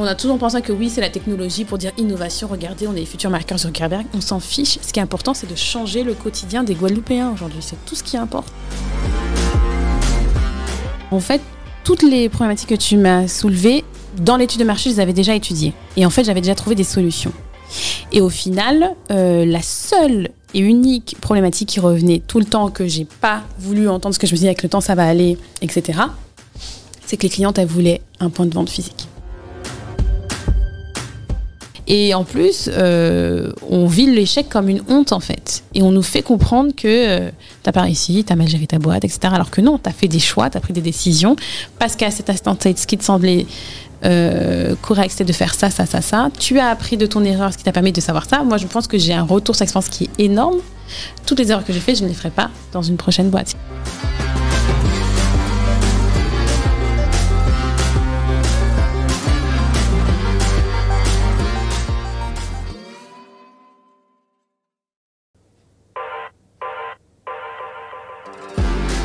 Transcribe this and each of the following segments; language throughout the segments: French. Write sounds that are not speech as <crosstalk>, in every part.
On a toujours pensé que oui, c'est la technologie pour dire innovation. Regardez, on est les futurs marqueurs Zuckerberg. On s'en fiche. Ce qui est important, c'est de changer le quotidien des Guadeloupéens aujourd'hui. C'est tout ce qui importe. En fait, toutes les problématiques que tu m'as soulevées, dans l'étude de marché, je les avais déjà étudiées. Et en fait, j'avais déjà trouvé des solutions. Et au final, euh, la seule et unique problématique qui revenait tout le temps, que j'ai pas voulu entendre, ce que je me disais avec le temps ça va aller, etc., c'est que les clientes, elles voulaient un point de vente physique. Et en plus, euh, on vit l'échec comme une honte en fait. Et on nous fait comprendre que euh, t'as pas réussi, t'as mal géré ta boîte, etc. Alors que non, t'as fait des choix, t'as pris des décisions. Parce qu'à cet instant ce qui te semblait euh, correct, c'était de faire ça, ça, ça, ça. Tu as appris de ton erreur, ce qui t'a permis de savoir ça. Moi, je pense que j'ai un retour sur expérience qui est énorme. Toutes les erreurs que j'ai faites, je ne les ferai pas dans une prochaine boîte.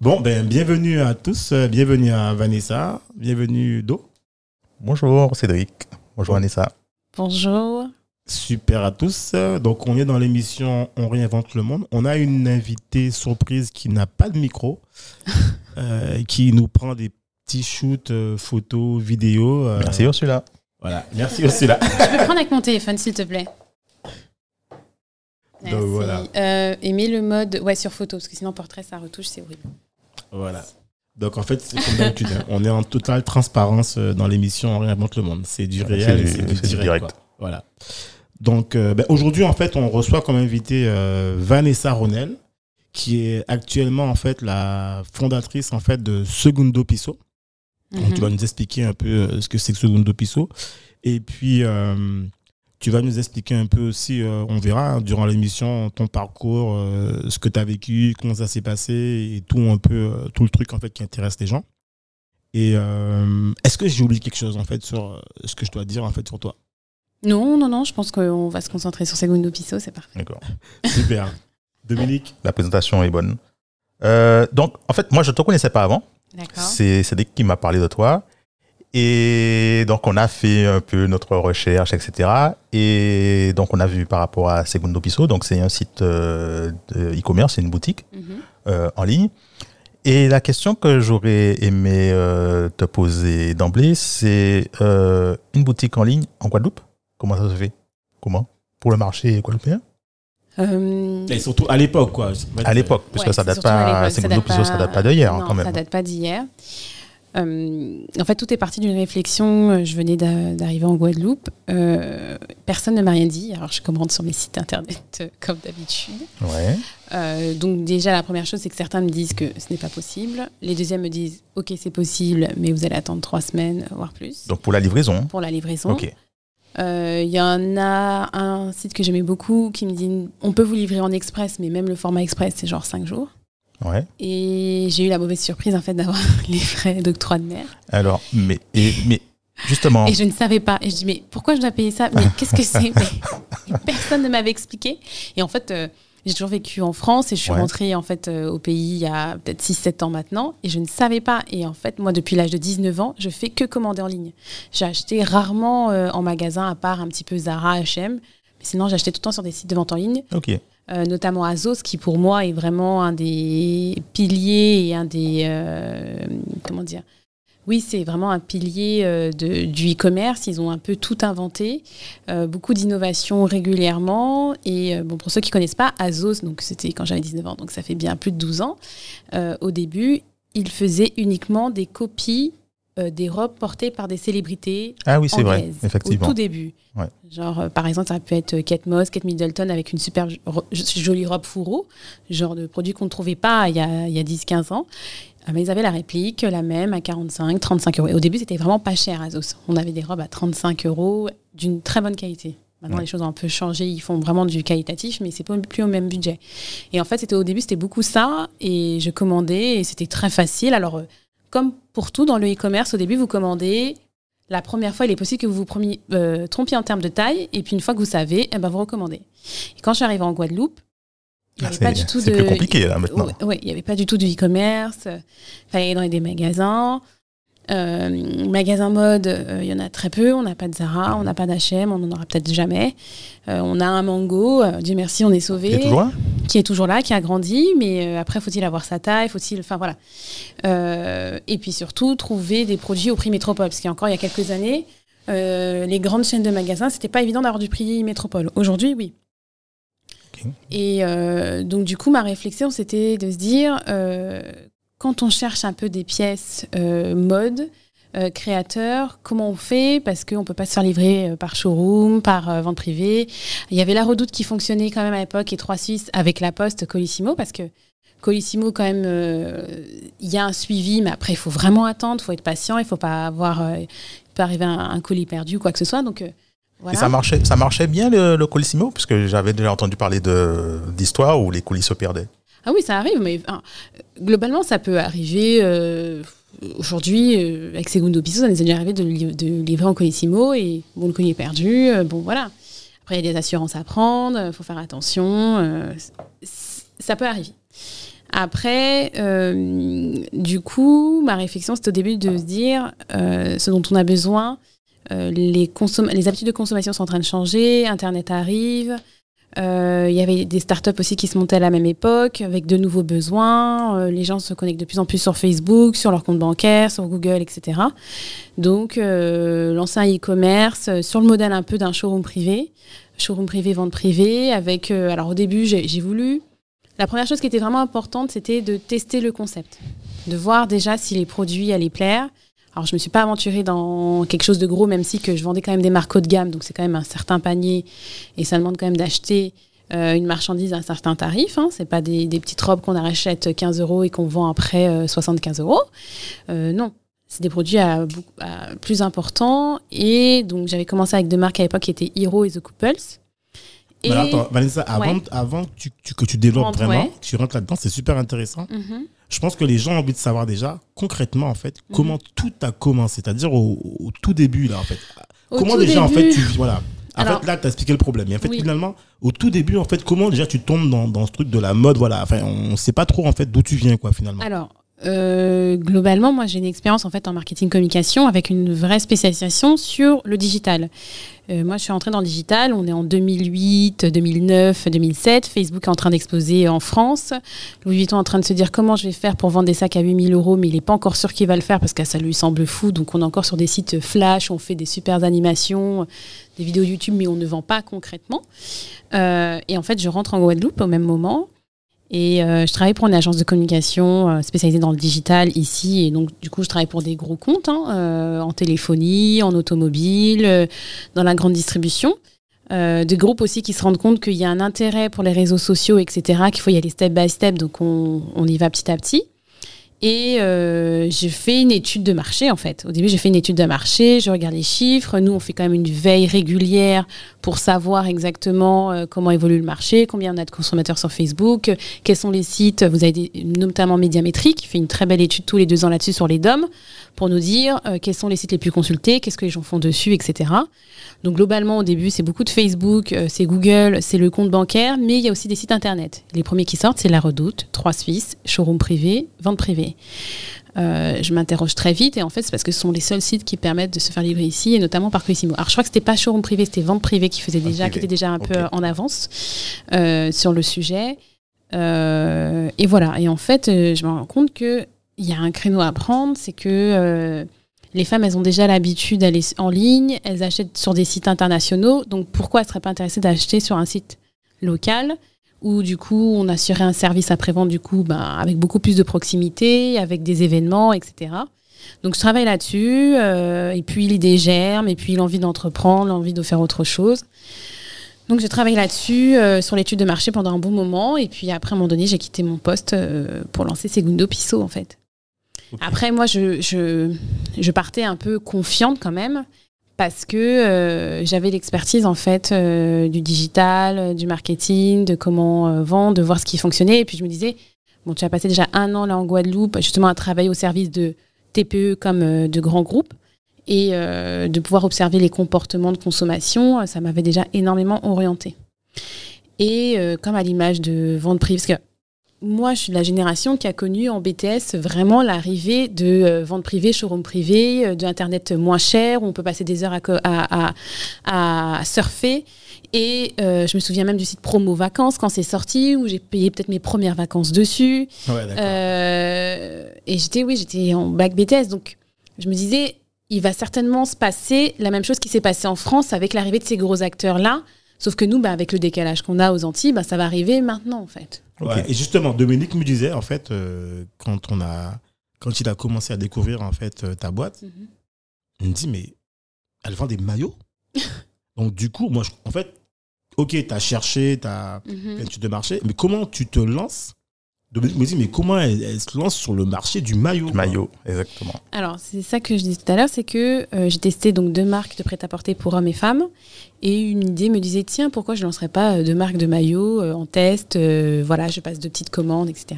Bon, ben, bienvenue à tous, euh, bienvenue à Vanessa, bienvenue Do. Bonjour Cédric, bonjour Vanessa. Bonjour. Super à tous. Donc, on est dans l'émission On réinvente le monde. On a une invitée surprise qui n'a pas de micro, <laughs> euh, qui nous prend des petits shoots, euh, photos, vidéos. euh, Merci Ursula. Voilà, merci Ursula. <laughs> Je peux prendre avec mon téléphone, s'il te plaît. Merci. Donc, voilà. Euh, et mets le mode ouais, sur photo, parce que sinon, portrait, ça retouche, c'est horrible. Voilà. Donc, en fait, c'est comme d'habitude. hein. On est en totale transparence euh, dans l'émission On réinvente le monde. C'est du réel, C'est et du- c'est du c'est du direct. direct. quoi. Voilà. Donc, euh, ben, aujourd'hui, en fait, on reçoit comme invité euh, Vanessa Ronel, qui est actuellement, en fait, la fondatrice, en fait, de Segundo Piso. Donc, Mhm. tu vas nous expliquer un peu euh, ce que c'est que Segundo Piso. Et puis, euh, tu vas nous expliquer un peu aussi, euh, on verra hein, durant l'émission, ton parcours, euh, ce que tu as vécu, comment ça s'est passé et tout un peu, euh, tout le truc en fait qui intéresse les gens. Et euh, est-ce que j'ai oublié quelque chose en fait sur euh, ce que je dois dire en fait sur toi? Non, non, non, je pense qu'on va se concentrer sur Segundo Piso, c'est parfait. D'accord. <laughs> Super. Dominique? La présentation est bonne. Euh, donc, en fait, moi, je ne te connaissais pas avant. D'accord. C'est Cédric qui m'a parlé de toi. Et donc, on a fait un peu notre recherche, etc. Et donc, on a vu par rapport à Segundo Piso. Donc, c'est un site euh, de e-commerce, c'est une boutique Mhm. euh, en ligne. Et la question que j'aurais aimé euh, te poser d'emblée, c'est euh, une boutique en ligne en Guadeloupe Comment ça se fait? Comment? Pour le marché guadeloupéen? Euh, Et surtout à l'époque quoi. À l'époque, parce Ouais, que ça date pas, Segundo Piso, ça date pas d'hier hein, quand même. Ça date pas d'hier. Euh, en fait, tout est parti d'une réflexion. euh, Je venais d'a- d'arriver en Guadeloupe. Euh, personne ne m'a rien dit. Alors, je commande sur mes sites internet euh, comme d'habitude. Ouais. Donc, déjà, la première chose, c'est que certains me disent que ce n'est pas possible. Les deuxièmes me disent Ok, c'est possible, mais vous allez attendre trois semaines, voire plus, Donc pour la livraison. pour la livraison. Ok. Il y en a un site que j'aimais beaucoup qui me dit On peut vous livrer en express, mais même le format express, c'est genre cinq jours. Ouais. Et j'ai eu la mauvaise surprise en fait d'avoir <laughs> les frais d'octroi de mer. Alors, mais, et, mais justement, Et je ne savais pas. Et je dis mais pourquoi je dois payer ça? Mais qu'est-ce que c'est? <laughs> Personne ne m'avait expliqué. Et en fait, euh, j'ai toujours vécu en France et je suis Ouais. rentrée en fait euh, au pays il y a peut-être 6-7 ans maintenant et je ne savais pas. Et en fait, moi depuis l'âge de 19 ans, je fais que commander en ligne. J'ai acheté rarement euh, en magasin à part un petit peu Zara, H&M. Mais sinon, j'achetais tout le temps sur des sites de vente en ligne. ok. Euh, notamment Azos, qui pour moi est vraiment un des piliers et un des. euh, comment dire Oui, c'est vraiment un pilier euh, de, du e-commerce. Ils ont un peu tout inventé, beaucoup d'innovations régulièrement. Et bon, pour ceux qui connaissent pas, Azos, c'était quand j'avais 19 ans, donc ça fait bien plus de 12 ans. au début, ils faisaient uniquement des copies euh, des robes portées par des célébrités Ah oui, c'est vrai, effectivement. Au tout début. Ouais. Genre, euh, par exemple, ça pu être Kate Moss, Kate Middleton avec une super ro- jolie robe fourreau, genre de produit qu'on ne trouvait pas il y a, y a 10-15 ans. Ah bah, ils avaient la réplique, la même, à 45, 35 euros. Et au début, c'était vraiment pas cher, Azos. On avait des robes à 35 euros d'une très bonne qualité. Maintenant, Ouais. les choses ont un peu changé. Ils font vraiment du qualitatif, mais c'est plus au même budget. Et en fait, c'était au début, c'était beaucoup ça. Et je commandais et c'était très facile. Alors, euh, comme pour tout dans le e-commerce, au début, vous commandez. La première fois, il est possible que vous vous promis- euh, trompiez en termes de taille. Et puis, une fois que vous savez, eh ben, vous recommandez. Et quand je suis arrivée en Guadeloupe, il n'y Ah, avait c'est- pas du tout c'est de. plus compliqué, là, maintenant. Ouais, ouais, il n'y avait pas du tout de e-commerce. Il fallait aller dans des magasins. Euh, magasins mode, euh, il y en a très peu. On n'a pas de Zara, on n'a pas d'H&M, on n'en aura peut-être jamais. Euh, on a un Mango, euh, Dieu merci, on est sauvé. Il est toujours là qui est toujours là, qui a grandi, mais euh, après, faut-il avoir sa taille, faut-il, enfin voilà. Euh, et puis surtout, trouver des produits au prix métropole, parce qu'il y a encore il y a quelques années, euh, les grandes chaînes de magasins, c'était pas évident d'avoir du prix métropole. Aujourd'hui, oui. Et euh, donc du coup, ma réflexion, c'était de se dire, euh, quand on cherche un peu des pièces euh, mode, euh, créateurs, comment on fait? Parce qu'on ne peut pas se faire livrer euh, par showroom, par euh, vente privée. Il y avait la redoute qui fonctionnait quand même à l'époque et 3 Suisses avec la poste Colissimo parce que Colissimo, quand même, euh, il y a un suivi, mais après, il faut vraiment attendre, il faut être patient, il ne faut pas avoir. peut arriver un, colis perdu, quoi que ce soit. Donc, voilà. Et ça marchait, ça marchait bien le, le Colissimo? Parce que j'avais déjà entendu parler d'histoires où les colis se perdaient. Ah oui, ça arrive, mais globalement, ça peut arriver. euh, Aujourd'hui, euh, avec Segundo Piso, ça nous est déjà arrivé de, li- de livrer en Colissimo et bon, le colis est perdu. euh, bon, voilà. Après, il y a des assurances à prendre, il faut faire attention. euh, ça peut arriver. Après, du coup, ma réflexion, c'était au début de se dire ce dont on a besoin. les, les habitudes de consommation sont en train de changer, Internet arrive. Euh, Il y avait des startups aussi qui se montaient à la même époque, avec de nouveaux besoins. Euh, les gens se connectent de plus en plus sur Facebook, sur leur compte bancaire, sur Google, etc. Donc, euh, lancer un e-commerce sur le modèle un peu d'un showroom privé, showroom privé, vente privée, avec... alors, au début, j'ai voulu... La première chose qui était vraiment importante, c'était de tester le concept, de voir déjà si les produits allaient plaire. Alors, je me suis pas aventurée dans quelque chose de gros, même si que je vendais quand même des marques haut de gamme, donc c'est quand même un certain panier, et ça demande quand même d'acheter euh, une marchandise à un certain tarif. Hein. C'est pas des, des petites robes qu'on achète 15 euros et qu'on vend après euh, 75 euros. Euh, non, c'est des produits à, beaucoup- à plus importants. Et donc, j'avais commencé avec deux marques à l'époque qui étaient Hero et The Couples. Et... Mais attends, Vanessa, avant, Ouais. avant que, tu, tu- que tu développes vraiment, ouais. que tu rentres là-dedans, c'est super intéressant. Mhm. Je pense que les gens ont envie de savoir déjà, concrètement, en fait, Mhm. comment tout a commencé. C'est-à-dire au, au tout début, là, en fait. Au comment déjà, en fait, tu. Voilà. En Alors- fait, là, tu as expliqué le problème. Et en fait, Oui. finalement, au tout début, en fait, comment déjà tu tombes dans, dans ce truc de la mode, voilà. Enfin, on sait pas trop, en fait, d'où tu viens, quoi, finalement. Alors, euh, globalement, moi, j'ai une expérience en fait en marketing communication avec une vraie spécialisation sur le digital. Euh, moi, je suis entrée dans le digital. On est en 2008, 2009, 2007. Facebook est en train d'exploser en France. Louis Vuitton est en train de se dire comment je vais faire pour vendre des sacs à 8000 euros, mais il n'est pas encore sûr qu'il va le faire parce que ça lui semble fou. Donc, on est encore sur des sites flash, on fait des super animations, des vidéos YouTube, mais on ne vend pas concrètement. Euh, et en fait, je rentre en Guadeloupe au même moment. Et euh, je travaille pour une agence de communication euh, spécialisée dans le digital ici. Et donc, du coup, je travaille pour des gros comptes hein, euh, en téléphonie, en automobile, euh, dans la grande distribution. Euh, des groupes aussi qui se rendent compte qu'il y a un intérêt pour les réseaux sociaux, etc., qu'il faut y aller step by step. Donc, on, on y va petit à petit. Et euh, j'ai fait une étude de marché, en fait. Au début, j'ai fait une étude de marché, je regarde les chiffres. Nous, on fait quand même une veille régulière pour savoir exactement euh, comment évolue le marché, combien on a de consommateurs sur Facebook, euh, quels sont les sites. Vous avez notamment Médiamétrie qui fait une très belle étude tous les deux ans là-dessus sur les DOM pour nous dire euh, quels sont les sites les plus consultés, qu'est-ce que les gens font dessus, etc. Donc globalement, au début, c'est beaucoup de Facebook, euh, c'est Google, c'est le compte bancaire, mais il y a aussi des sites internet. Les premiers qui sortent, c'est La Redoute, Trois Suisses, Showroom privé, Vente privée. Euh, je m'interroge très vite et en fait c'est parce que ce sont les seuls sites qui permettent de se faire livrer ici et notamment par Colissimo. Alors je crois que c'était pas showroom privé, c'était vente privée qui faisait déjà, qui était déjà un peu en avance sur le sujet. Euh, et voilà. Et en fait, euh, je me rends compte que il y a un créneau à prendre, c'est que euh, les femmes, elles ont déjà l'habitude d'aller en ligne, elles achètent sur des sites internationaux. Donc pourquoi elles seraient pas intéressées d'acheter sur un site local où du coup on assurait un service après-vente du coup ben, avec beaucoup plus de proximité, avec des événements, etc. Donc je travaille là-dessus, euh, et puis l'idée germe, et puis l'envie d'entreprendre, l'envie de faire autre chose. Donc j'ai travaillé là-dessus, euh, sur l'étude de marché pendant un bon moment, et puis après à un moment donné j'ai quitté mon poste euh, pour lancer Segundo Piso en fait. Après, moi, je, je, je partais un peu confiante quand même parce que euh, j'avais l'expertise en fait euh, du digital, du marketing, de comment euh, vendre, de voir ce qui fonctionnait. Et puis je me disais, bon, tu as passé déjà un an là en Guadeloupe, justement à travailler au service de TPE comme euh, de grands groupes. Et euh, de pouvoir observer les comportements de consommation, ça m'avait déjà énormément orienté. Et comme à l'image de vente privée, parce que moi, je suis de la génération qui a connu en BTS vraiment l'arrivée de euh, vente privée, showroom privé, euh, d'Internet moins cher, où on peut passer des heures à, co- à, à- à surfer. Et euh, je me souviens même du site Promo Vacances quand c'est sorti, où j'ai payé peut-être mes premières vacances dessus. Ouais. Euh, et j'étais, oui, j'étais en bac BTS. Donc, je me disais, il va certainement se passer la même chose qui s'est passé en France avec l'arrivée de ces gros acteurs-là. Sauf que nous, bah, avec le décalage qu'on a aux Antilles, bah, ça va arriver maintenant, en fait. Ouais, et justement, Dominique me disait, en fait, euh, quand, on a, quand il a commencé à découvrir en fait, euh, ta boîte, il me dit, mais elle vend des maillots <laughs> Donc, du coup, moi, je- en fait, ok, tu as cherché, tu as Mhm. fait une étude de marché, mais comment tu te lances Dominique me dit, mais comment elle, elle se lance sur le marché du maillot maillot, exactement. Alors, c'est ça que je disais tout à l'heure, c'est que euh, j'ai testé donc deux marques de prêt-à-porter pour hommes et femmes. Et une idée me disait, tiens, pourquoi je ne lancerais pas euh, deux marques de maillots euh, en test euh, Voilà, je passe de petites commandes, etc.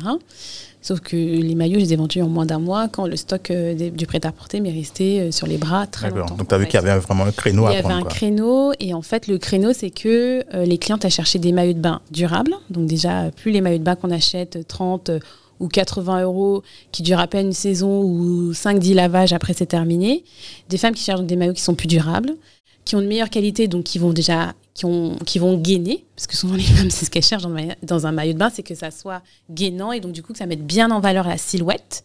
Sauf que les maillots, je les ai vendus en moins d'un mois quand le stock euh, des- du prêt-à-porter m'est resté euh, sur les bras très D'accord. longtemps. Donc, tu as vu qu'il y avait vraiment un créneau Il y à avait prendre. un quoi. créneau et en fait le créneau c'est que euh, les clientes à chercher des maillots de bain durables. Donc déjà plus les maillots de bain qu'on achète euh, 30 euh, ou 80 euros qui durent à peine une saison ou 5-10 lavages après c'est terminé. Des femmes qui cherchent des maillots qui sont plus durables, qui ont une meilleure qualité donc qui vont déjà qui, ont, qui vont gainer parce que souvent <laughs> les femmes c'est ce qu'elles cherchent dans, un maillot- dans un maillot de bain c'est que ça soit gainant et donc du coup que ça mette bien en valeur la silhouette,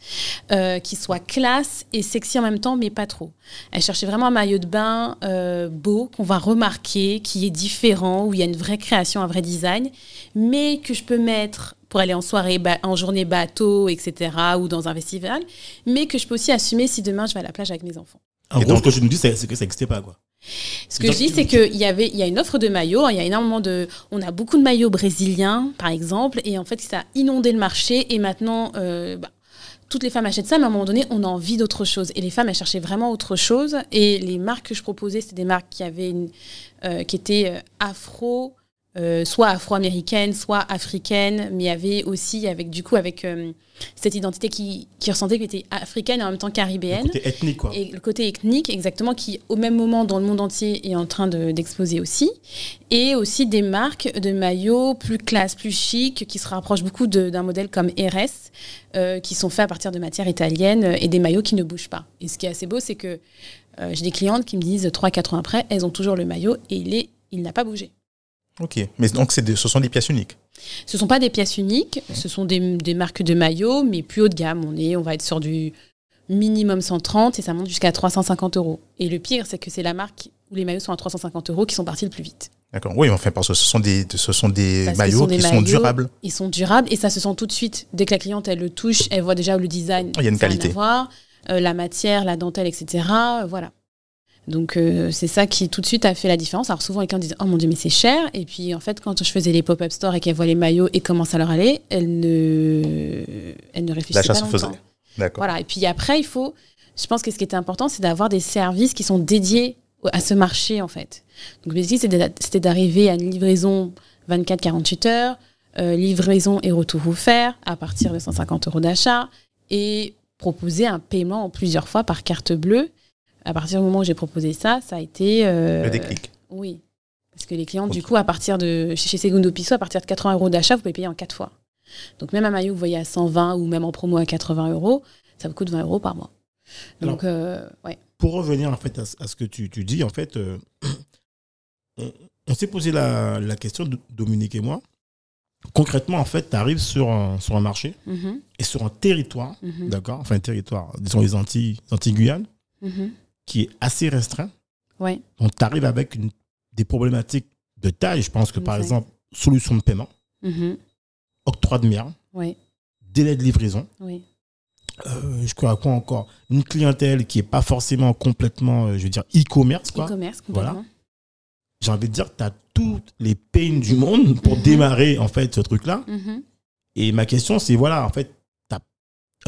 euh, qui soit classe et sexy en même temps mais pas trop. Elle cherchait vraiment un maillot de bain euh, beau, qu'on va remarquer, qui est différent, où il y a une vraie création, un vrai design, mais que je peux mettre pour aller en soirée, en journée bateau, etc., ou dans un festival, mais que je peux aussi assumer si demain je vais à la plage avec mes enfants. En Et gros, donc- ce que je me dis, c'est c'est que ça n'existait pas. Quoi. Ce que je dis, c'est qu'il y avait, il y a une offre de maillots. hein, Il y a énormément de, on a beaucoup de maillots brésiliens, par exemple, et en fait, ça a inondé le marché. Et maintenant, euh, bah, toutes les femmes achètent ça, mais à un moment donné, on a envie d'autre chose. Et les femmes, elles cherchaient vraiment autre chose. Et les marques que je proposais, c'était des marques qui avaient, euh, qui étaient euh, afro. Euh, soit afro-américaine, soit africaine, mais il y avait aussi avec du coup avec euh, cette identité qui, qui ressentait qu'elle était africaine et en même temps Le caribéenne. côté ethnique, quoi. Et le côté ethnique, exactement, qui au même moment dans le monde entier est en train de- d'exploser aussi. Et aussi des marques de maillots plus classe, plus chic, qui se rapprochent beaucoup d'un modèle comme RS, euh, qui sont faits à partir de matières italiennes et des maillots qui ne bougent pas. Et ce qui est assez beau, c'est que euh, j'ai des clientes qui me disent 3-4 ans après, elles ont toujours le maillot et il, est, il n'a pas bougé. Ok. Mais donc, ce sont des pièces uniques. Ce ne sont pas des pièces uniques, ce sont des, des marques de maillots, mais plus haut de gamme. On, est, on va être sur du minimum 130 et ça monte jusqu'à 350 euros. Et le pire, c'est que c'est la marque où les maillots sont à 350 euros qui sont partis le plus vite. D'accord. Oui, enfin, parce que ce sont des, ce sont des Parce maillots sont des qui sont durables. Ils sont durables et ça se sent tout de suite. Dès que la cliente, elle le touche, elle voit déjà le design. Il y a une qualité. à voir, euh, la matière, la dentelle, etc. euh, voilà. Donc euh, c'est ça qui tout de suite a fait la différence. Alors souvent les clients disent oh mon dieu mais c'est cher et puis en fait quand je faisais les pop-up stores et qu'elles voient les maillots et comment ça leur allait, elles ne elles ne réfléchissaient L'achat pas longtemps. faisait. D'accord. Voilà et puis après il faut je pense que ce qui était important c'est d'avoir des services qui sont dédiés à ce marché en fait. Donc l'objectif c'était d'a- c'était d'arriver à une livraison 24-48 heures, euh, livraison et retour offert à partir de 150 euros d'achat et proposer un paiement en plusieurs fois par carte bleue. À partir du moment où j'ai proposé ça, ça a été euh, Le déclic. oui. Parce que les clients, du coup, à partir de chez Segundo Piso, à partir de 80 euros d'achat, vous pouvez payer en quatre fois. Donc même un maillot que vous voyez à 120 ou même en promo à 80 euros, ça vous coûte 20 euros par mois. Donc, euh, ouais. Pour revenir en fait à, ce- à ce que tu, tu dis, en fait, euh, <clears throat> on, on s'est posé la, la question, Dominique et moi. Concrètement, en fait, tu arrives sur un, sur un marché Mhm, et sur un territoire, mhm, d'accord Enfin, un territoire, disons les Antilles, les Antilles-Guyane, mhm. Qui est assez restreint. Ouais. Donc, tu arrives avec une- des problématiques de taille. Je pense que, par exemple, solution de paiement, Mhm, octroi de ouais, délai de livraison. oui. Euh, je crois à quoi encore? Une clientèle qui n'est pas forcément complètement, euh, je veux dire, e-commerce. E-commerce, Voilà. J'ai envie de dire que tu as toutes les peines du monde pour Mhm. démarrer en fait ce truc-là. Mhm, Et ma question, c'est voilà, en fait, à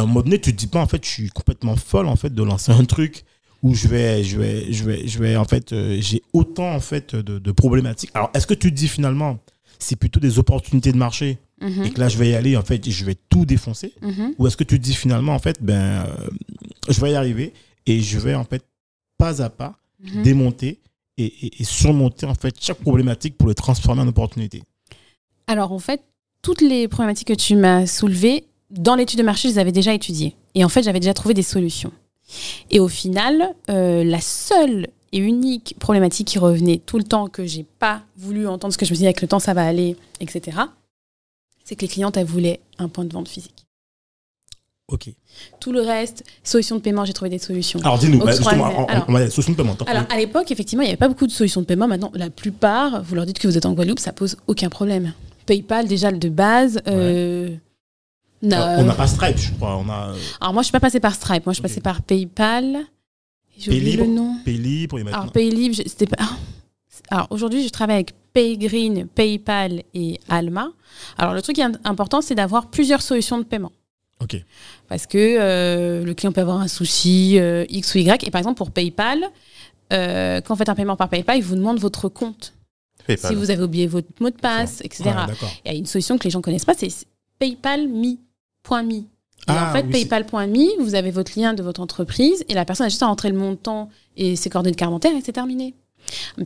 un moment donné, tu te dis pas, en fait, je suis complètement folle, en fait, de lancer un truc où je vais, je vais, je vais, je vais, en fait, euh, j'ai autant, en fait, de, de problématiques. Alors, est-ce que tu te dis finalement, c'est plutôt des opportunités de marché Mhm. et que là, je vais y aller, en fait, je vais tout défoncer? Mhm. Ou est-ce que tu te dis finalement, en fait, ben, euh, je vais y arriver et je vais, en fait, pas à pas, Mhm. démonter et, et- et surmonter, en fait, chaque problématique pour le transformer en opportunité? Alors en fait, toutes les problématiques que tu m'as soulevées, dans l'étude de marché, je les avais déjà étudiées. Et en fait, j'avais déjà trouvé des solutions. Et au final, euh, la seule et unique problématique qui revenait tout le temps, que j'ai pas voulu entendre, ce que je me suis dit avec le temps, ça va aller, etc., c'est que les clientes, elles voulaient un point de vente physique. Ok. Tout le reste, solutions de paiement, j'ai trouvé des solutions. Alors, dis-nous, bah, on, va solution de paiement. Alors, à l'époque, effectivement, il n'y avait pas beaucoup de solutions de paiement. Maintenant, la plupart, vous leur dites que vous êtes en Guadeloupe, ça pose aucun problème. PayPal, déjà, de base. euh, on n'a pas Stripe, je crois. On a euh, Alors, moi, je suis pas passée par Stripe. Moi, je suis Ok. passée par PayPal. J'ai oublié Paylib. le nom. Maintenant. Alors, Paylib, c'était pas. <laughs> Alors, aujourd'hui, je travaille avec Paygreen, PayPal et Alma. Alors, le truc qui est important, c'est d'avoir plusieurs solutions de paiement. Ok. Parce que euh, le client peut avoir un souci euh, X ou Y. Et par exemple, pour PayPal, euh, quand vous faites un paiement par PayPal, il vous demande votre compte. PayPal. Si vous avez oublié votre mot de passe, etc. Il y a une solution que les gens connaissent pas, c'est PayPal.me. Et Ah, en fait, oui, PayPal.me, vous avez votre lien de votre entreprise et la personne a juste à rentrer le montant et ses coordonnées de carte bancaire et c'est terminé.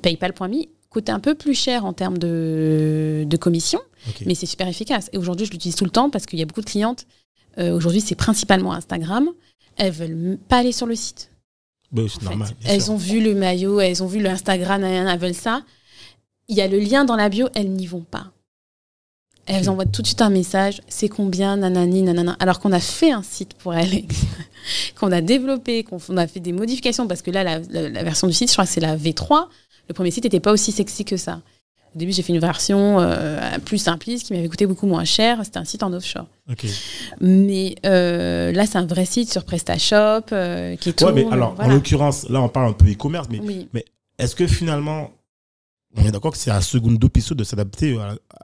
PayPal.me coûte un peu plus cher en termes de, de commission, mais c'est super efficace. Et aujourd'hui, je l'utilise tout le temps parce qu'il y a beaucoup de clientes. euh, aujourd'hui, c'est principalement Instagram. Elles veulent pas aller sur le site. Bah, c'est normal. Elles sûr. ont vu le maillot, elles ont vu le Instagram, elles veulent ça. Il y a le lien dans la bio, elles n'y vont pas. Elles envoient tout de suite un message, c'est combien, nanani, nanana. Alors qu'on a fait un site pour elles, <laughs> qu'on a développé, qu'on on a fait des modifications, parce que là, la, la- la version du site, je crois que c'est la V3. Le premier site n'était pas aussi sexy que ça. Au début, j'ai fait une version euh, plus simpliste qui m'avait coûté beaucoup moins cher. C'était un site en offshore. Mais euh, là, c'est un vrai site sur PrestaShop euh, qui est Ouais, tout. mais alors, voilà. en l'occurrence, là, on parle un peu e-commerce, mais Oui. est-ce que finalement, on est d'accord que c'est à Segundo Piso de s'adapter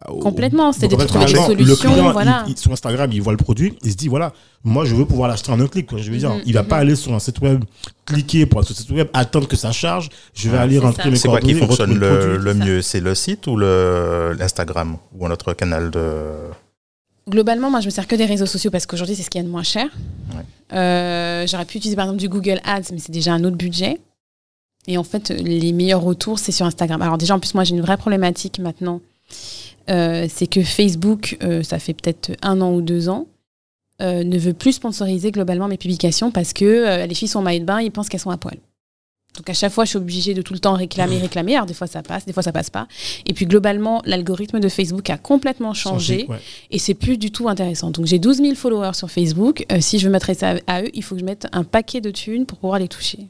au- Complètement, c'est de en fait, trouver des solutions, Le client, voilà. il- il- sur Instagram, il voit le produit, il se dit, voilà, moi, je veux pouvoir l'acheter en un clic. quoi. Je veux dire, Mhm, il va pas aller sur un site web, cliquer pour aller sur un site web, attendre que ça charge. Je vais Ouais, aller c'est rentrer ça. mes C'est quoi qui coordonnées, fonctionne le le, le mieux? C'est le site ou le- l'Instagram ou un autre canal de. Globalement, moi, je me sers que des réseaux sociaux parce qu'aujourd'hui, c'est ce qui est de moins cher. Ouais. Euh, J'aurais pu utiliser par exemple du Google Ads, mais c'est déjà un autre budget. Et en fait, les meilleurs retours, c'est sur Instagram. Alors déjà, en plus, moi, j'ai une vraie problématique maintenant. Euh, c'est que Facebook, euh, ça fait peut-être un an ou deux ans, euh, ne veut plus sponsoriser globalement mes publications parce que les filles sont en maillot de bain, ils pensent qu'elles sont à poil. Donc à chaque fois, je suis obligée de tout le temps réclamer, réclamer. Alors des fois, ça passe, des fois, ça passe pas. Et puis globalement, l'algorithme de Facebook a complètement changé. ouais. Et c'est plus du tout intéressant. Donc j'ai 12 000 followers sur Facebook. Euh, si je veux m'adresser à, à eux, il faut que je mette un paquet de thunes pour pouvoir les toucher.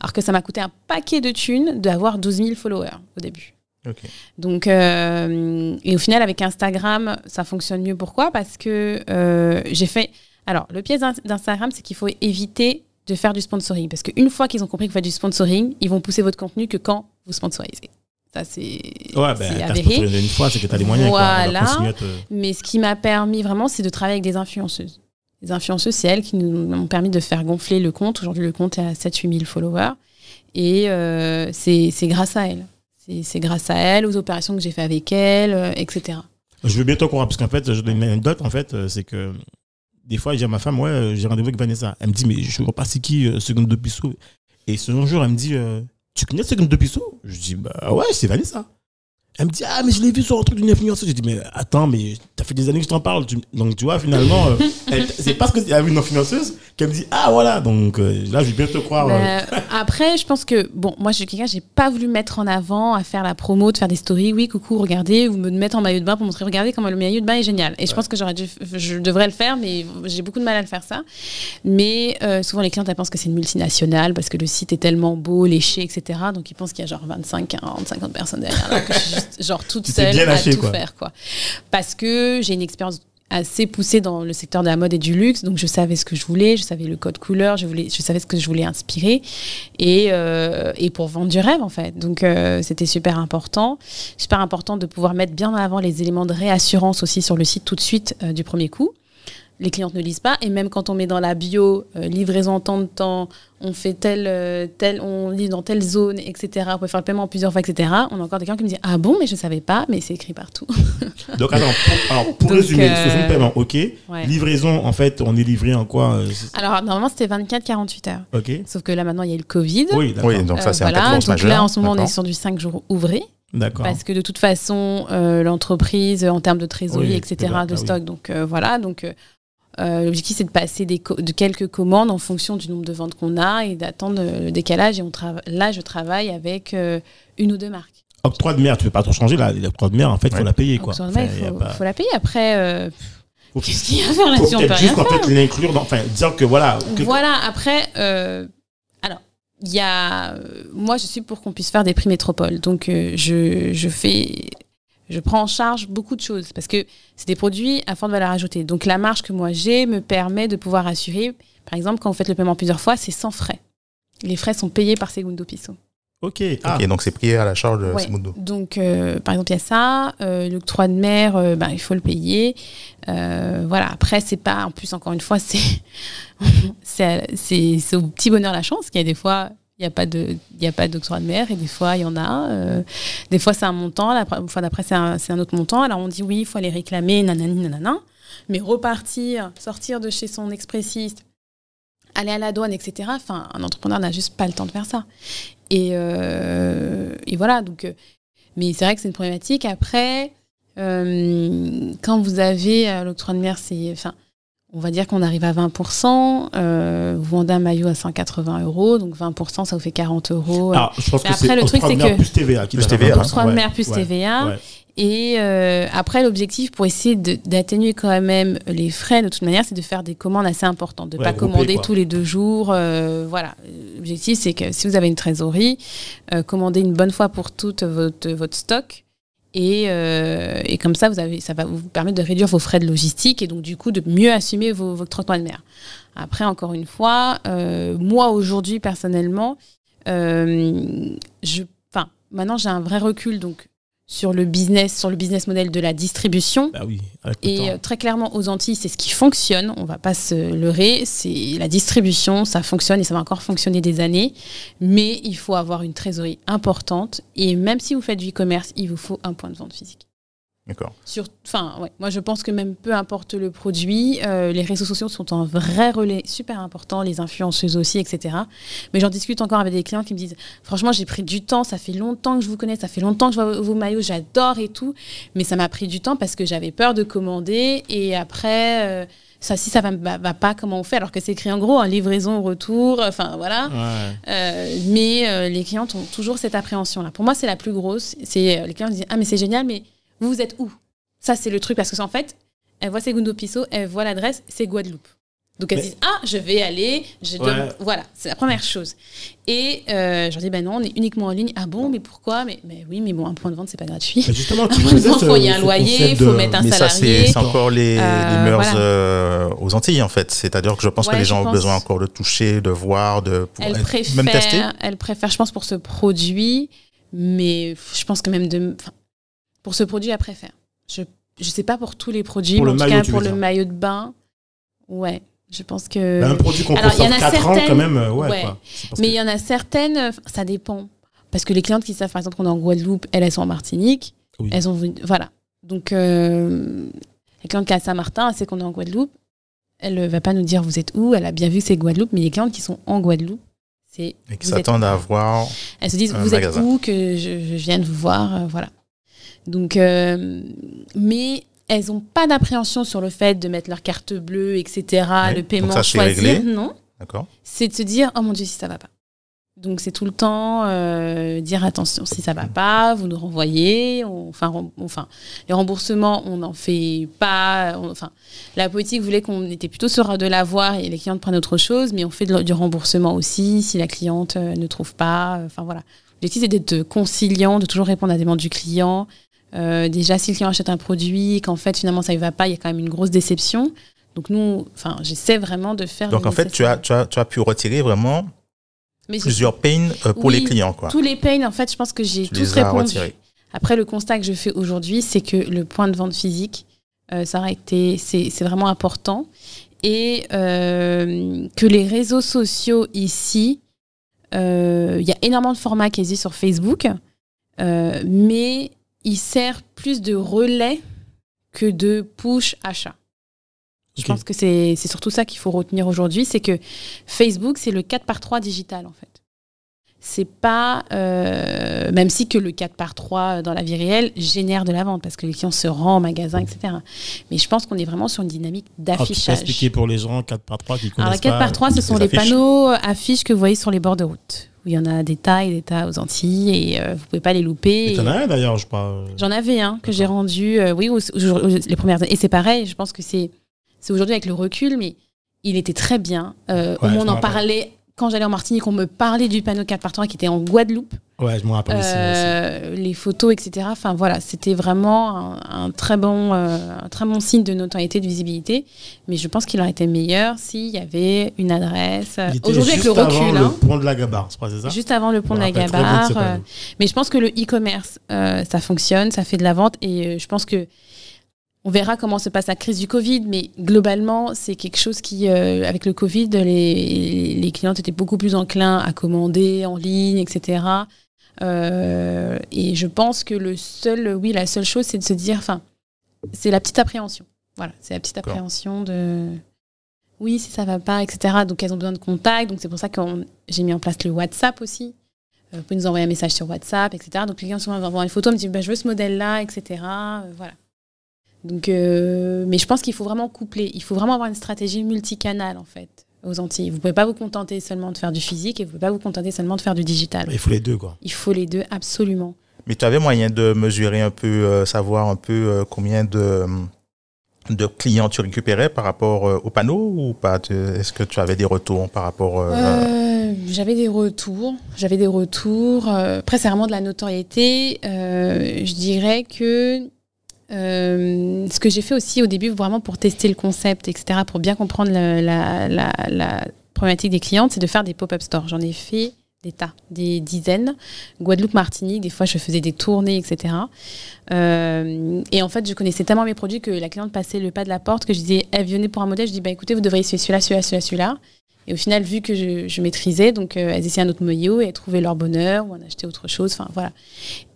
Alors que ça m'a coûté un paquet de thunes d'avoir 12 000 followers au début. Ok. Donc, euh, et au final, avec Instagram, ça fonctionne mieux. Pourquoi? Parce que euh, j'ai fait. Alors, le piège d'In- d'Instagram, c'est qu'il faut éviter de faire du sponsoring. Parce qu'une fois qu'ils ont compris que vous faites du sponsoring, ils vont pousser votre contenu que quand vous sponsorisez. Ça, c'est Ouais, ben, avéré. une fois, c'est que t'as les moyens. quoi. Voilà. à te- Mais ce qui m'a permis vraiment, c'est de travailler avec des influenceuses. Les influenceuses, c'est elles qui nous ont permis de faire gonfler le compte. Aujourd'hui, le compte est à 7-8 000 followers. Et euh, c'est grâce à elles. C'est grâce à elles, aux opérations que j'ai fait avec elles, euh, etc. Je veux bientôt croire, parce qu'en fait, je donne une anecdote, en fait, euh, c'est que des fois, j'ai à ma femme, ouais, j'ai rendez-vous avec Vanessa. Elle me dit, mais je ne vois pas c'est qui, euh, Seconde de Pisso. Et ce jour, elle me dit, tu connais Seconde de Pisso Je dis, bah ouais, c'est Vanessa. Elle me dit, ah, mais je l'ai vu sur un truc d'une influenceuse. J'ai dit, mais attends, mais t'as fait des années que je t'en parle. Donc, tu vois, finalement, euh, <laughs> c'est parce qu'elle a vu une influenceuse qu'elle me dit, ah, voilà. Donc, euh, là, je vais bientôt croire. euh, après, je pense que, bon, moi, je suis quelqu'un, j'ai pas voulu mettre en avant, à faire la promo, de faire des stories. Oui, coucou, regardez, ou me mettre en maillot de bain pour montrer, regardez comment le maillot de bain est génial. Et je pense que j'aurais dû, je devrais le faire, mais j'ai beaucoup de mal à le faire ça. Mais souvent, les clientes, elles pensent que c'est une multinationale parce que le site est tellement beau, léché, etc. Donc, ils pensent qu'il y a genre 25, 40, 50 personnes derrière, que je juste, genre, toute seule bien à tout quoi. faire, quoi. Parce que j'ai une expérience assez poussée dans le secteur de la mode et du luxe, donc je savais ce que je voulais, je savais le code couleur, je, voulais, je savais ce que je voulais inspirer, et, euh, et pour vendre du rêve en fait. Donc euh, c'était super important, super important de pouvoir mettre bien en avant les éléments de réassurance aussi sur le site tout de suite euh, du premier coup. Les clientes ne lisent pas. Et même quand on met dans la bio, euh, livraison tant de temps, on fait tel, euh, tel, on lit dans telle zone, etc. On peut faire le paiement plusieurs fois, etc. On a encore des clients qui me disent Ah bon, mais je ne savais pas, mais c'est écrit partout. <laughs> Donc, alors, pour, alors, pour Donc, résumer, euh, solution de paiement, ok. Ouais. Livraison, en fait, on est livré en quoi euh, Alors, normalement, c'était 24-48 heures. Ok. Sauf que là, maintenant, il y a eu le Covid. Oui, donc ça, Euh, c'est un voilà. performance Donc majeure. là, en ce moment, on est sur du 5 jours ouvrés. D'accord. Parce que de toute façon, euh, l'entreprise, euh, en termes de trésorerie, Oui, etc., de oui. stock, donc euh, voilà. Donc, euh, l'objectif, c'est de passer des co- de quelques commandes en fonction du nombre de ventes qu'on a et d'attendre euh, le décalage. Et on là, je travaille avec euh, une ou deux marques. Octroi de mer, tu peux pas trop changer là. L'octroi de mer, en fait, il faut la payer, quoi. Le mail, Enfin, il faut, pas- faut la payer. Après, euh, qu'est-ce qu'il y a à faire là-dessus On peut peut-être rien juste en faire. fait l'inclure dans. Enfin, dire que voilà. que- Voilà, après, euh, alors, il y a. euh, moi, je suis pour qu'on puisse faire des prix métropole. Donc, euh, je, je fais. Je prends en charge beaucoup de choses parce que c'est des produits à forte valeur ajoutée. Donc, la marge que moi j'ai me permet de pouvoir assurer, par exemple, quand vous faites le paiement plusieurs fois, c'est sans frais. Les frais sont payés par Segundo Piso. Ok. Ah, Ok, donc c'est pris à la charge de Ouais. Segundo. Donc, euh, par exemple, il y a ça. Euh, L'octroi de mer, euh, ben, il faut le payer. Euh, voilà. Après, c'est pas. En plus, encore une fois, c'est <laughs> c'est c'est- c'est au petit bonheur la chance qu'il y a des fois. Il n'y a pas de, y a pas d'octroi de mer et des fois il y en a. euh, des fois c'est un montant, la fois d'après c'est un, un autre montant. Alors on dit oui, il faut aller réclamer, nanani, nanana. Mais repartir, sortir de chez son expressiste, aller à la douane, etc. Enfin, un entrepreneur n'a juste pas le temps de faire ça. Et, euh, et voilà, donc. euh, mais c'est vrai que c'est une problématique. Après, quand vous avez l'octroi de mer, c'est. Enfin, on va dire qu'on arrive à 20%. euh, vous vendez un maillot à 180 euros, donc 20%, ça vous fait 40 euros. alors, je pense Mais que après, c'est le truc, c'est que- plus TVA. qui Plus TVA, plus ouais, TVA. ouais. Et euh, après, l'objectif pour essayer d'atténuer quand même les frais, de toute manière, c'est de faire des commandes assez importantes, de ne Ouais, pas commander quoi. tous les deux jours. euh, voilà. L'objectif, c'est que si vous avez une trésorerie, euh, commandez une bonne fois pour toutes votre, votre stock. Et, euh, et comme ça, vous avez, ça va vous permettre de réduire vos frais de logistique et donc du coup de mieux assumer vos, votre trottoir de mer. Après, encore une fois, euh, moi aujourd'hui personnellement, euh, je, maintenant j'ai un vrai recul donc sur le business, sur le business model de la distribution. Bah oui. Et euh, très clairement, aux Antilles, c'est ce qui fonctionne. On va pas se leurrer. C'est la distribution, ça fonctionne et ça va encore fonctionner des années. Mais il faut avoir une trésorerie importante. Et même si vous faites du e-commerce, il vous faut un point de vente physique. D'accord. Sur, enfin, ouais, moi je pense que même peu importe le produit, euh, les réseaux sociaux sont un vrai relais super important, les influenceuses aussi, etc. Mais j'en discute encore avec des clients qui me disent, franchement, j'ai pris du temps, ça fait longtemps que je vous connais, ça fait longtemps que je vois vos maillots, j'adore et tout, mais ça m'a pris du temps parce que j'avais peur de commander et après. euh, ça, si ça va, va, va pas, comment on fait? Alors que c'est écrit en gros, en livraison, retour, enfin voilà. Ouais. Euh, mais euh, les clientes ont toujours cette appréhension-là. Pour moi, c'est la plus grosse. C'est euh, les clients disent ah mais c'est génial, mais vous vous êtes où? Ça c'est le truc parce que en fait, elle voit Segundo Piso, elle voit l'adresse, c'est Guadeloupe. Donc elles Mais- disent ah je vais aller, je dois- Ouais. voilà, c'est la première chose. Et euh, je leur dis ben non, on est uniquement en ligne. Ah bon, mais pourquoi? Mais mais oui, mais bon, un point de vente c'est pas gratuit. Mais justement, <laughs> tu Un point de vente, faut y a un loyer, concept faut de- mettre un Mais ça, salarié. c'est c'est encore les, Euh, les mœurs voilà. euh, aux Antilles, en fait. C'est-à-dire que je pense Ouais, que les gens ont besoin encore de toucher, de voir, de pour elle être- préfère, même tester. elle préfère, je pense, pour ce produit, mais je pense que même de, enfin, pour ce produit, elle préfère. Je, je sais pas pour tous les produits, Pour mais le en tout maillot, cas pour le maillot de bain, ouais, je pense que. Bah, un produit qu'on Alors, il y en consomme a 4 ans, certaines- quand même, euh, ouais. Quoi. Mais que- il y en a certaines, euh, ça dépend, parce que les clientes qui savent par exemple qu'on est en Guadeloupe, elles, elles sont en Martinique, Oui. elles ont, voilà. Donc euh, les clientes qui sont à Saint-Martin, elle sait qu'on est en Guadeloupe, elle ne va pas nous dire vous êtes où, elle a bien vu que c'est Guadeloupe, mais les clientes qui sont en Guadeloupe, c'est Et qui s'attendent à voir. elles se disent, vous magasin. êtes où que je, je vienne vous voir, euh, voilà. Donc, euh, mais elles n'ont pas d'appréhension sur le fait de mettre leur carte bleue, etc., le paiement ça, c'est choisir, réglé. non. D'accord C'est de se dire, oh mon Dieu, si ça va pas. Donc c'est tout le temps euh, dire attention si ça va pas, vous nous renvoyez. on- enfin, rem- enfin, les remboursements, on n'en fait pas. on- enfin, la politique voulait qu'on était plutôt sur de l'avoir et les clientes prennent autre chose, mais on fait de- du remboursement aussi si la cliente euh, ne trouve pas. euh, Enfin voilà. L'objectif c'est d'être conciliant, de toujours répondre à des demandes du client. Euh, déjà, si le client achète un produit, qu'en fait finalement ça ne va pas, il y a quand même une grosse déception. Donc nous, enfin, j'essaie vraiment de faire. Donc en fait, tu as, tu, as, tu as pu retirer vraiment Mais plusieurs pains euh, pour Oui, les clients. Quoi. Tous les pains, en fait, je pense que j'ai tous répondu. Après, le constat que je fais aujourd'hui, c'est que le point de vente physique, Euh, ça aurait été, c'est c'est vraiment important. Et euh, que les réseaux sociaux ici, euh, il y a énormément de formats qui existent sur Facebook, euh, mais ils servent plus de relais que de push achat. Je pense que c'est surtout ça qu'il faut retenir aujourd'hui, c'est que Facebook, c'est le 4 par 3 digital en fait. C'est pas, euh, même si que le 4 par 3 dans la vie réelle génère de la vente parce que les clients se rendent en magasin, etc. Mais je pense qu'on est vraiment sur une dynamique Ah, d'affichage. expliquer pour les gens 4 par 3 qui connaissent Alors, la 4 pas. par 3, ce sont les affiches. panneaux affiches que vous voyez sur les bords de route. Où il y en a des tas et des tas aux Antilles et euh, vous pouvez pas les louper. T'en as un d'ailleurs, je crois. J'en avais un que j'ai rendu, euh, oui, aux- aux- aux- les premières années. Et c'est pareil, je pense que c'est c'est aujourd'hui avec le recul, mais il était très bien. Euh, Ouais, au me en parlait. Quand j'allais en Martinique, on me parlait du panneau 4 par 3 qui était en Guadeloupe. Ouais, je me rappelle aussi. aussi. Euh, les photos, etc. Enfin voilà, c'était vraiment un, un très bon, euh, un très bon signe de notoriété, de visibilité. Mais je pense qu'il aurait été meilleur s'il y avait une adresse. Aujourd'hui, avec juste le recul, avant hein, le pont de la Gabarre, c'est ça? Juste avant le pont de la Gabarre. euh, mais je pense que le e-commerce, ça fonctionne, ça fait de la vente. Et je pense que on verra comment se passe la crise du Covid. Mais globalement, c'est quelque chose qui, euh, avec le Covid, les, les clients étaient beaucoup plus enclins à commander en ligne, etc. Euh, et je pense que le seul, oui, la seule chose, c'est de se dire, enfin, c'est la petite appréhension. Voilà, c'est la petite appréhension de oui, si ça va pas, etc. Donc elles ont besoin de contact. Donc c'est pour ça que j'ai mis en place le WhatsApp aussi. Euh, vous pouvez nous envoyer un message sur WhatsApp, etc. Donc les clients souvent vont voir une photo, me disent bah, je veux ce modèle-là, etc. Euh, voilà. Donc, euh, mais je pense qu'il faut vraiment coupler. Il faut vraiment avoir une stratégie multicanale en fait aux Antilles. Vous pouvez pas vous contenter seulement de faire du physique et vous pouvez pas vous contenter seulement de faire du digital. Il faut les deux, quoi. Il faut les deux absolument. Mais tu avais moyen de mesurer un peu, euh, savoir un peu euh, combien de, de clients tu récupérais par rapport euh, au panneau ou pas? Est-ce que tu avais des retours par rapport euh, Euh, j'avais des retours. J'avais des retours. euh, après, c'est vraiment de la notoriété. Euh, je dirais que euh, ce que j'ai fait aussi au début, vraiment pour tester le concept, etc., pour bien comprendre la, la- la- la problématique des clientes, c'est de faire des pop-up stores. J'en ai fait des tas, des dizaines. Guadeloupe, Martinique, des fois je faisais des tournées, etc. Euh, et en fait, je connaissais tellement mes produits que la cliente passait le pas de la porte que je disais, elle venait pour un modèle, je dis, bah écoutez, vous devriez essayer celui-là, celui-là, celui-là. Et au final, vu que je, je maîtrisais, donc euh, elles essayaient un autre maillot et elles trouvaient leur bonheur ou en achetaient autre chose. Enfin voilà.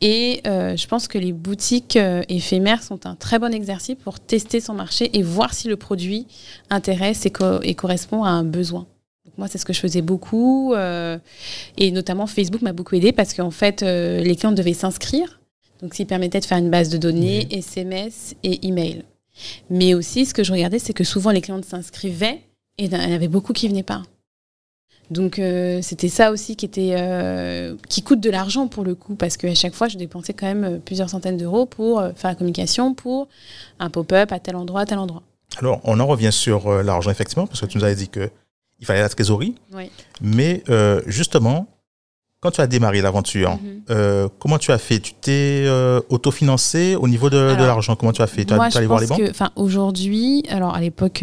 Et euh, je pense que les boutiques euh, éphémères sont un très bon exercice pour tester son marché et voir si le produit intéresse et, co- et correspond à un besoin. Donc moi, c'est ce que je faisais beaucoup. et notamment, Facebook m'a beaucoup aidé parce qu'en fait, les clients devaient s'inscrire. Donc, s'il permettait de faire une base de données, SMS et email. Mais aussi, ce que je regardais, c'est que souvent, les clients s'inscrivaient et il y en avait beaucoup qui venaient pas. Donc, euh, c'était ça aussi qui, était, euh, qui coûte de l'argent pour le coup, parce qu'à chaque fois, je dépensais quand même euh, plusieurs centaines d'euros pour euh, faire la communication, pour un pop-up à tel endroit, à tel endroit. Alors, on en revient sur l'argent, effectivement, parce que tu nous avais dit que il fallait la trésorerie. Oui. Mais justement, quand tu as démarré l'aventure, Mhm. comment tu as fait? Tu t'es autofinancé au niveau de, l'argent? Comment tu as fait? Tu as allé voir les banques? aujourd'hui, alors à l'époque,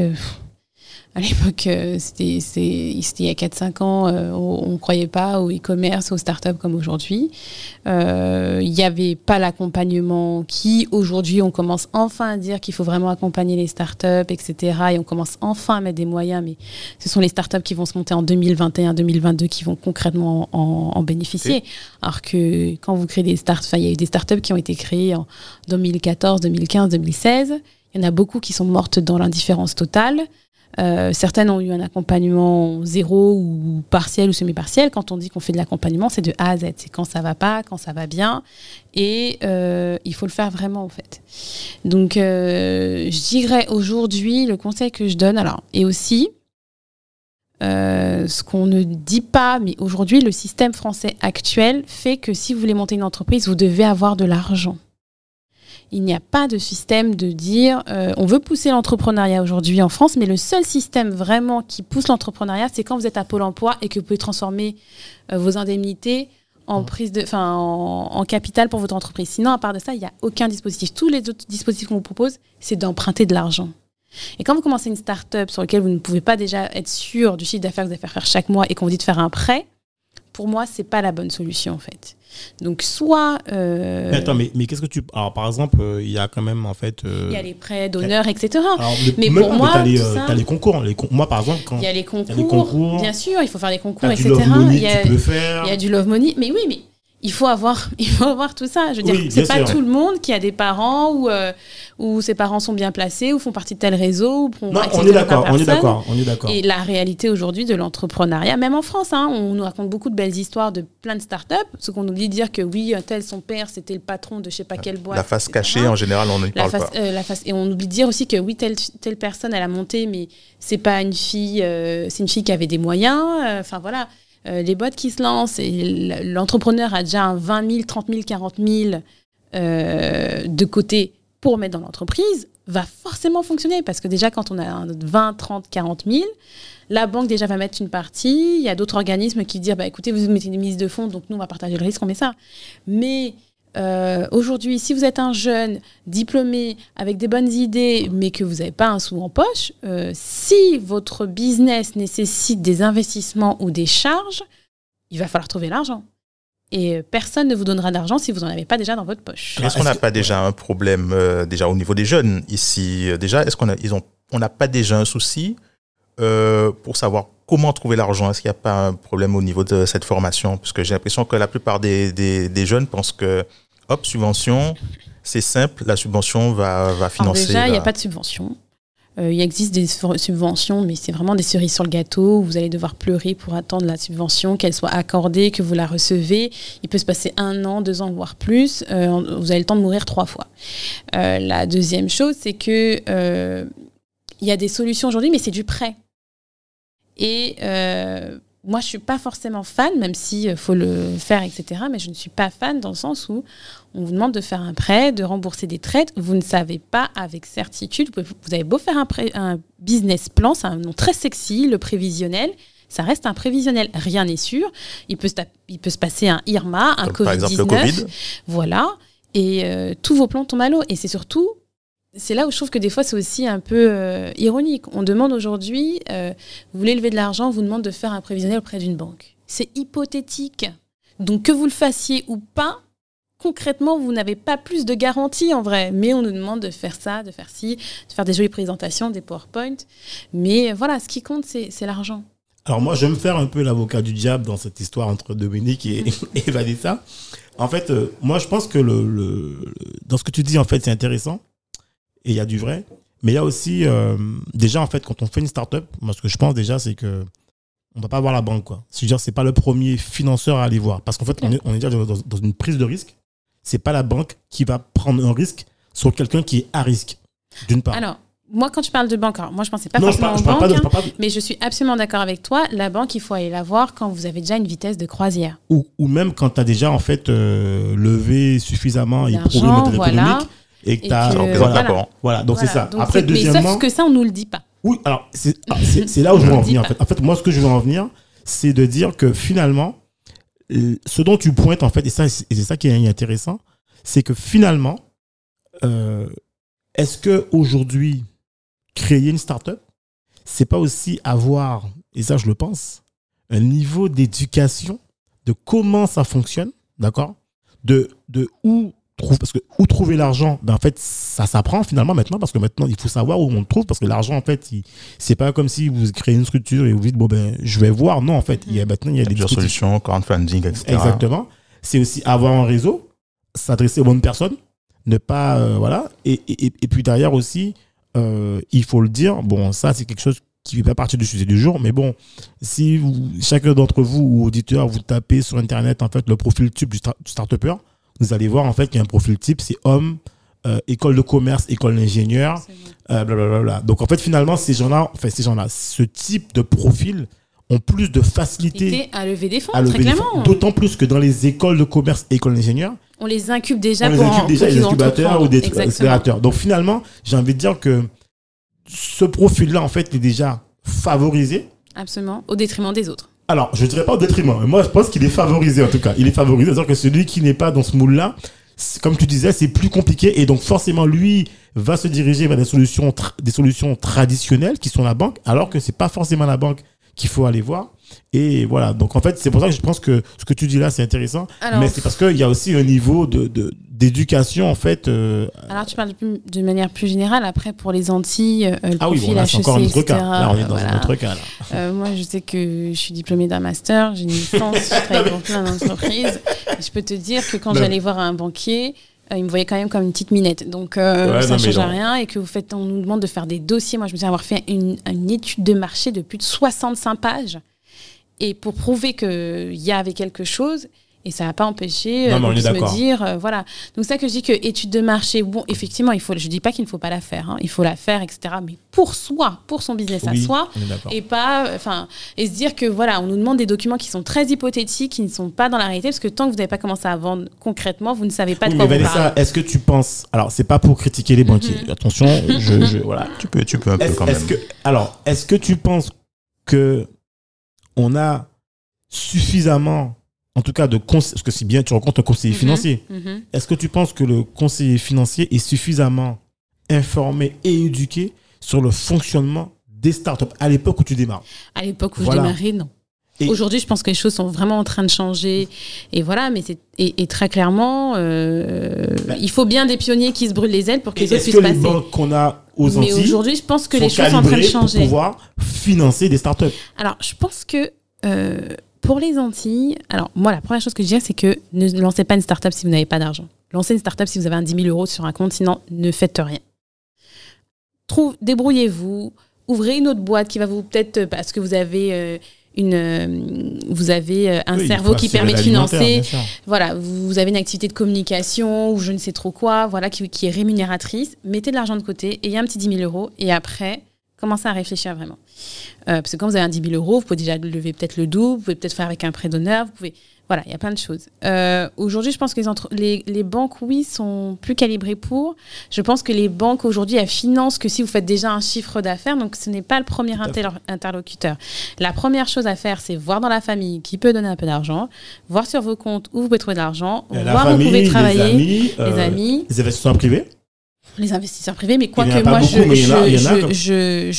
à l'époque, euh, c'était, il y a 4-5 ans, euh, on ne croyait pas au e-commerce, aux startups comme aujourd'hui. Euh, Il n'y avait pas l'accompagnement qui, aujourd'hui, on commence enfin à dire qu'il faut vraiment accompagner les startups, etc. Et on commence enfin à mettre des moyens, mais ce sont les startups qui vont se monter en 2021, 2022 qui vont concrètement en, en bénéficier. Alors que quand vous créez des startups, enfin, il y a eu des startups qui ont été créées en 2014, 2015, 2016. Il y en a beaucoup qui sont mortes dans l'indifférence totale. Euh, certaines ont eu un accompagnement zéro ou partiel ou semi-partiel. Quand on dit qu'on fait de l'accompagnement, c'est de A à Z. C'est quand ça va pas, quand ça va bien. Et euh, il faut le faire vraiment, en fait. Donc, euh, je dirais aujourd'hui, le conseil que je donne, alors, et aussi, euh, ce qu'on ne dit pas, mais aujourd'hui, le système français actuel fait que si vous voulez monter une entreprise, vous devez avoir de l'argent. Il n'y a pas de système de dire euh, on veut pousser l'entrepreneuriat aujourd'hui en France, mais le seul système vraiment qui pousse l'entrepreneuriat, c'est quand vous êtes à Pôle emploi et que vous pouvez transformer euh, vos indemnités en prise de, en, en capital pour votre entreprise. Sinon, à part de ça, il n'y a aucun dispositif. Tous les autres dispositifs qu'on vous propose, c'est d'emprunter de l'argent. Et quand vous commencez une start-up sur laquelle vous ne pouvez pas déjà être sûr du chiffre d'affaires que vous allez faire faire chaque mois et qu'on vous dit de faire un prêt, pour moi, c'est pas la bonne solution en fait. Donc soit. euh, Mais attends, mais, mais qu'est-ce que tu. Alors, par exemple, euh, il y a quand même, en fait. euh, il y a les prêts d'honneur, etc. alors, mais même pour moi, les, euh, ça- t'as les concours. Les con- Moi, par exemple, quand Il y a les concours, les bien sûr, il faut faire les concours, etc. il, y a, que tu peux faire. il y a du love money. Mais oui, mais il faut avoir, <laughs> il faut avoir tout ça. Je veux dire, Oui, c'est pas sûr. tout le monde qui a des parents ou euh, où ses parents sont bien placés ou font partie de tel réseau. Ou Non, on est d'accord, on est d'accord, on est d'accord. Et la réalité aujourd'hui de l'entrepreneuriat, même en France, hein, on nous raconte beaucoup de belles histoires de plein de startups. Ce qu'on oublie de dire que oui, un tel, son père, c'était le patron de je sais pas quelle boîte. La face etc. cachée, en général, on n'y parle face, pas. euh, la face, et on oublie de dire aussi que oui, telle, telle personne, elle a monté, mais c'est pas une fille, euh, c'est une fille qui avait des moyens. euh, Enfin voilà, Euh, les boîtes qui se lancent et l'entrepreneur a déjà un 20 000, 30 000, 40 000 euh, de côté pour mettre dans l'entreprise, va forcément fonctionner parce que déjà quand on a un 20, 30, 40 000, la banque déjà va mettre une partie. Il y a d'autres organismes qui disent bah écoutez vous mettez une mise de fonds donc nous on va partager le risque on met ça. Mais euh, aujourd'hui, si vous êtes un jeune diplômé avec des bonnes idées, mais que vous n'avez pas un sou en poche, euh, si votre business nécessite des investissements ou des charges, il va falloir trouver l'argent. Et personne ne vous donnera d'argent si vous n'en avez pas déjà dans votre poche. Est-ce qu'on n'a pas déjà un problème euh, déjà au niveau des jeunes ici euh, Déjà, est-ce qu'on a, ils ont, on n'a pas déjà un souci euh, pour savoir comment trouver l'argent? Est-ce qu'il n'y a pas un problème au niveau de cette formation? Parce que j'ai l'impression que la plupart des, des, des jeunes pensent que, hop, subvention, c'est simple, la subvention va, va Alors financer. déjà, il n'y a va- pas de subvention. Euh, il existe des subventions, mais c'est vraiment des cerises sur le gâteau. où Vous allez devoir pleurer pour attendre la subvention, qu'elle soit accordée, que vous la recevez. Il peut se passer un an, deux ans, voire plus. Euh, vous avez le temps de mourir trois fois. Euh, la deuxième chose, c'est que il y a des solutions aujourd'hui, mais c'est du prêt. Et euh, moi, je suis pas forcément fan, même si euh, faut le faire, etc. Mais je ne suis pas fan dans le sens où on vous demande de faire un prêt, de rembourser des traites. Vous ne savez pas avec certitude. Vous, pouvez- vous avez beau faire un, prêt- un business plan, c'est un nom très sexy, le prévisionnel. Ça reste un prévisionnel. Rien n'est sûr. Il peut, se tap- il peut se passer un Irma, un Comme par exemple le Covid-19. Covid. Voilà. Et euh, tous vos plans tombent à l'eau. Et c'est surtout, c'est là où je trouve que des fois, c'est aussi un peu euh, ironique. On demande aujourd'hui, euh, vous voulez lever de l'argent, on vous demande de faire un prévisionnel auprès d'une banque. C'est hypothétique. Donc, que vous le fassiez ou pas, concrètement, vous n'avez pas plus de garantie en vrai. Mais on nous demande de faire ça, de faire ci, de faire des jolies présentations, des PowerPoint. Mais voilà, ce qui compte, c'est l'argent. Alors moi, je vais me faire un peu l'avocat du diable dans cette histoire entre Dominique et, <laughs> et Vanessa. En fait, euh, moi, je pense que le- dans ce que tu dis, en fait, c'est intéressant et il y a du vrai. Mais il y a aussi, euh, déjà, en fait, quand on fait une start-up, moi, ce que je pense déjà, c'est que on ne va pas voir la banque, quoi. C'est-à-dire, c'est pas le premier financeur à aller voir. Parce qu'en fait, on est, on est déjà dans, dans une prise de risque. C'est pas la banque qui va prendre un risque sur quelqu'un qui est à risque, d'une part. Alors, moi, quand tu parles de banque, alors moi, je pensais pas non, je forcément parle, je parle pas de, banques, je hein. parle pas de- Mais je suis absolument d'accord avec toi. La banque, il faut aller la voir quand vous avez déjà une vitesse de croisière. ou, ou même quand tu as déjà en fait euh, levé suffisamment et prouvé le modèle voilà. économique et que tu as que- Alors, voilà. voilà. Donc c'est ça. Donc, après c'est- Mais deuxièmement sauf que ça, on nous le dit pas. oui alors c'est <laughs> là où je veux en venir en fait. En fait moi ce que je veux en venir c'est de dire que finalement euh, ce dont tu pointes en fait et ça et c'est ça qui est intéressant c'est que finalement euh, est-ce que aujourd'hui créer une start-up c'est pas aussi avoir et ça je le pense un niveau d'éducation de comment ça fonctionne d'accord? De, de où trouve parce que où trouver l'argent ben en fait ça s'apprend finalement maintenant parce que maintenant il faut savoir où on le trouve parce que l'argent en fait c'est pas comme si vous créez une structure et vous dites bon ben je vais voir non en fait il y a maintenant il y a Il y a des plusieurs solutions, crowdfunding, etc. Exactement. C'est aussi avoir un réseau, s'adresser aux bonnes personnes, ne pas. euh, voilà. Et, et, et puis derrière aussi, euh, il faut le dire, bon, ça, c'est quelque chose qui fait pas partie du sujet du jour, mais bon, si vous, chacun d'entre vous ou auditeurs, vous tapez sur Internet, en fait, le profil type du, start- du start-upper, vous allez voir, en fait, qu'il y a un profil type, c'est homme, euh, école de commerce, école d'ingénieur, euh, blablabla. Donc, en fait, finalement, ces gens-là, enfin, ces gens-là, ce type de profil ont plus de facilité à lever des fonds, très clairement. D'autant plus que dans les écoles de commerce et écoles d'ingénieurs, On les incube déjà on les pour incube en- déjà pour incubateurs ou des accélérateurs. Donc finalement, j'ai envie de dire que ce profil-là, en fait, est déjà favorisé. Absolument, au détriment des autres. Alors, je ne dirais pas au détriment, mais moi, je pense qu'il est favorisé, en tout cas. Il est favorisé, c'est-à-dire que celui qui n'est pas dans ce moule-là, comme tu disais, c'est plus compliqué. Et donc, forcément, lui va se diriger vers des solutions, des solutions traditionnelles qui sont la banque, alors que c'est pas forcément la banque qu'il faut aller voir. Et voilà, donc en fait, c'est pour ça que je pense que ce que tu dis là, c'est intéressant. Alors- mais c'est parce qu'il y a aussi un niveau de, de- d'éducation, en fait. euh, Alors, tu parles de manière plus générale. Après, pour les Antilles, euh, le ah oui, bon, là, c'est encore un autre cas. Là, on est dans voilà. un autre cas. Là. Euh, moi, je sais que je suis diplômée d'un master, j'ai une licence, je <laughs> travaille pour plein d'entreprises. Je peux te dire que quand j'allais voir un banquier, euh, il me voyait quand même comme une petite minette. Donc, euh, Ouais, ça ne change non. rien. Et que vous faites, on nous demande de faire des dossiers. Moi, je me souviens avoir fait une, une étude de marché de plus de 65 pages. Et pour prouver qu'il y avait quelque chose. Et ça n'a pas empêché Non, euh, on puisse me dire, euh, voilà. Donc, c'est ça que je dis que étude de marché, bon, effectivement, il faut, je dis pas qu'il ne faut pas la faire, hein. il faut la faire, etc. Mais pour soi, pour son business à soi, on est d'accord. et pas enfin et se dire que voilà on nous demande des documents qui sont très hypothétiques qui ne sont pas dans la réalité parce que tant que vous n'avez pas commencé à vendre concrètement vous ne savez pas Oui, de quoi mais vous Vanessa, parlez est-ce que tu penses. Alors, c'est pas pour critiquer les banquiers. Mhm. Attention, je, je- <laughs> voilà. Tu peux, tu peux un peu quand même. que, alors, est-ce que tu penses que on a suffisamment, en tout cas, de parce que si bien tu rencontres un conseiller Mhm. financier, Mhm. est-ce que tu penses que le conseiller financier est suffisamment informé et éduqué sur le fonctionnement des startups à l'époque où tu démarres? À l'époque où Voilà. je démarrais non Aujourd'hui, je pense que les choses sont vraiment en train de changer. Et voilà, mais c'est et, et très clairement, euh, Bah. il faut bien des pionniers qui se brûlent les ailes pour que les autres puissent que les banques qu'on a aux Mais Antilles aujourd'hui, je pense que les choses sont en train de calibrées pour changer. pouvoir financer des startups? Alors, je pense que euh, pour les Antilles, alors moi, la première chose que je dirais, c'est que ne lancez pas une start-up si vous n'avez pas d'argent. Lancez une start-up si vous avez un 10 000 euros sur un compte, sinon ne faites rien. Débrouillez-vous, ouvrez une autre boîte qui va vous peut-être euh, parce que vous avez euh, une, euh, vous avez euh, un Oui, cerveau qui permet de financer voilà, vous vous avez une activité de communication ou je ne sais trop quoi, voilà, qui, qui est rémunératrice, mettez de l'argent de côté, ayez un petit 10 000 euros et après, commencez à réfléchir vraiment. Euh, parce que quand vous avez un 10 000 euros, vous pouvez déjà lever peut-être le double, vous pouvez peut-être faire avec un prêt d'honneur, vous pouvez. Voilà, il y a plein de choses. Euh, Aujourd'hui, je pense que les, entre- les, les banques, oui, sont plus calibrées pour. Je pense que les banques, aujourd'hui, elles financent que si vous faites déjà un chiffre d'affaires, donc ce n'est pas le premier interlocuteur. La première chose à faire, c'est voir dans la famille qui peut donner un peu d'argent, voir sur vos comptes où vous pouvez trouver de l'argent, voir où vous pouvez les travailler, amis, euh, les amis, les investisseurs privés? Les investisseurs privés. Mais quoi que moi, beaucoup, je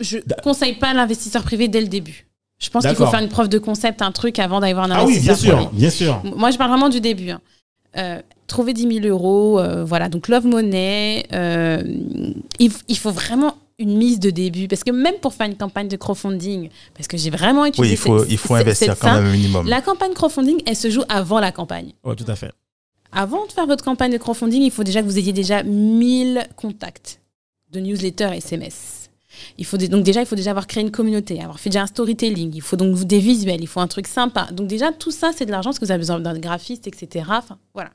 je Da- conseille pas l'investisseur privé dès le début. Je pense qu'il faut faire une preuve de concept, un truc avant d'aller voir un Ah oui, bien investisseur sûr, privé. bien sûr. Moi, je parle vraiment du début. hein. Euh, trouver 10 000 euros, euh, voilà. Donc, Love Money, euh, il, il faut vraiment une mise de début. Parce que même pour faire une campagne de crowdfunding, parce que j'ai vraiment Oui, utilisé il faut, cette- il faut investir quand même un minimum. La campagne crowdfunding, elle se joue avant la campagne. Ouais, tout à fait. Avant de faire votre campagne de crowdfunding, il faut déjà que vous ayez déjà 1000 contacts de newsletters SMS. Il faut donc déjà, il faut déjà avoir créé une communauté, avoir fait déjà un storytelling. Il faut donc des visuels, il faut un truc sympa. Donc déjà, tout ça, c'est de l'argent parce que vous avez besoin d'un graphiste, etc. Enfin, voilà.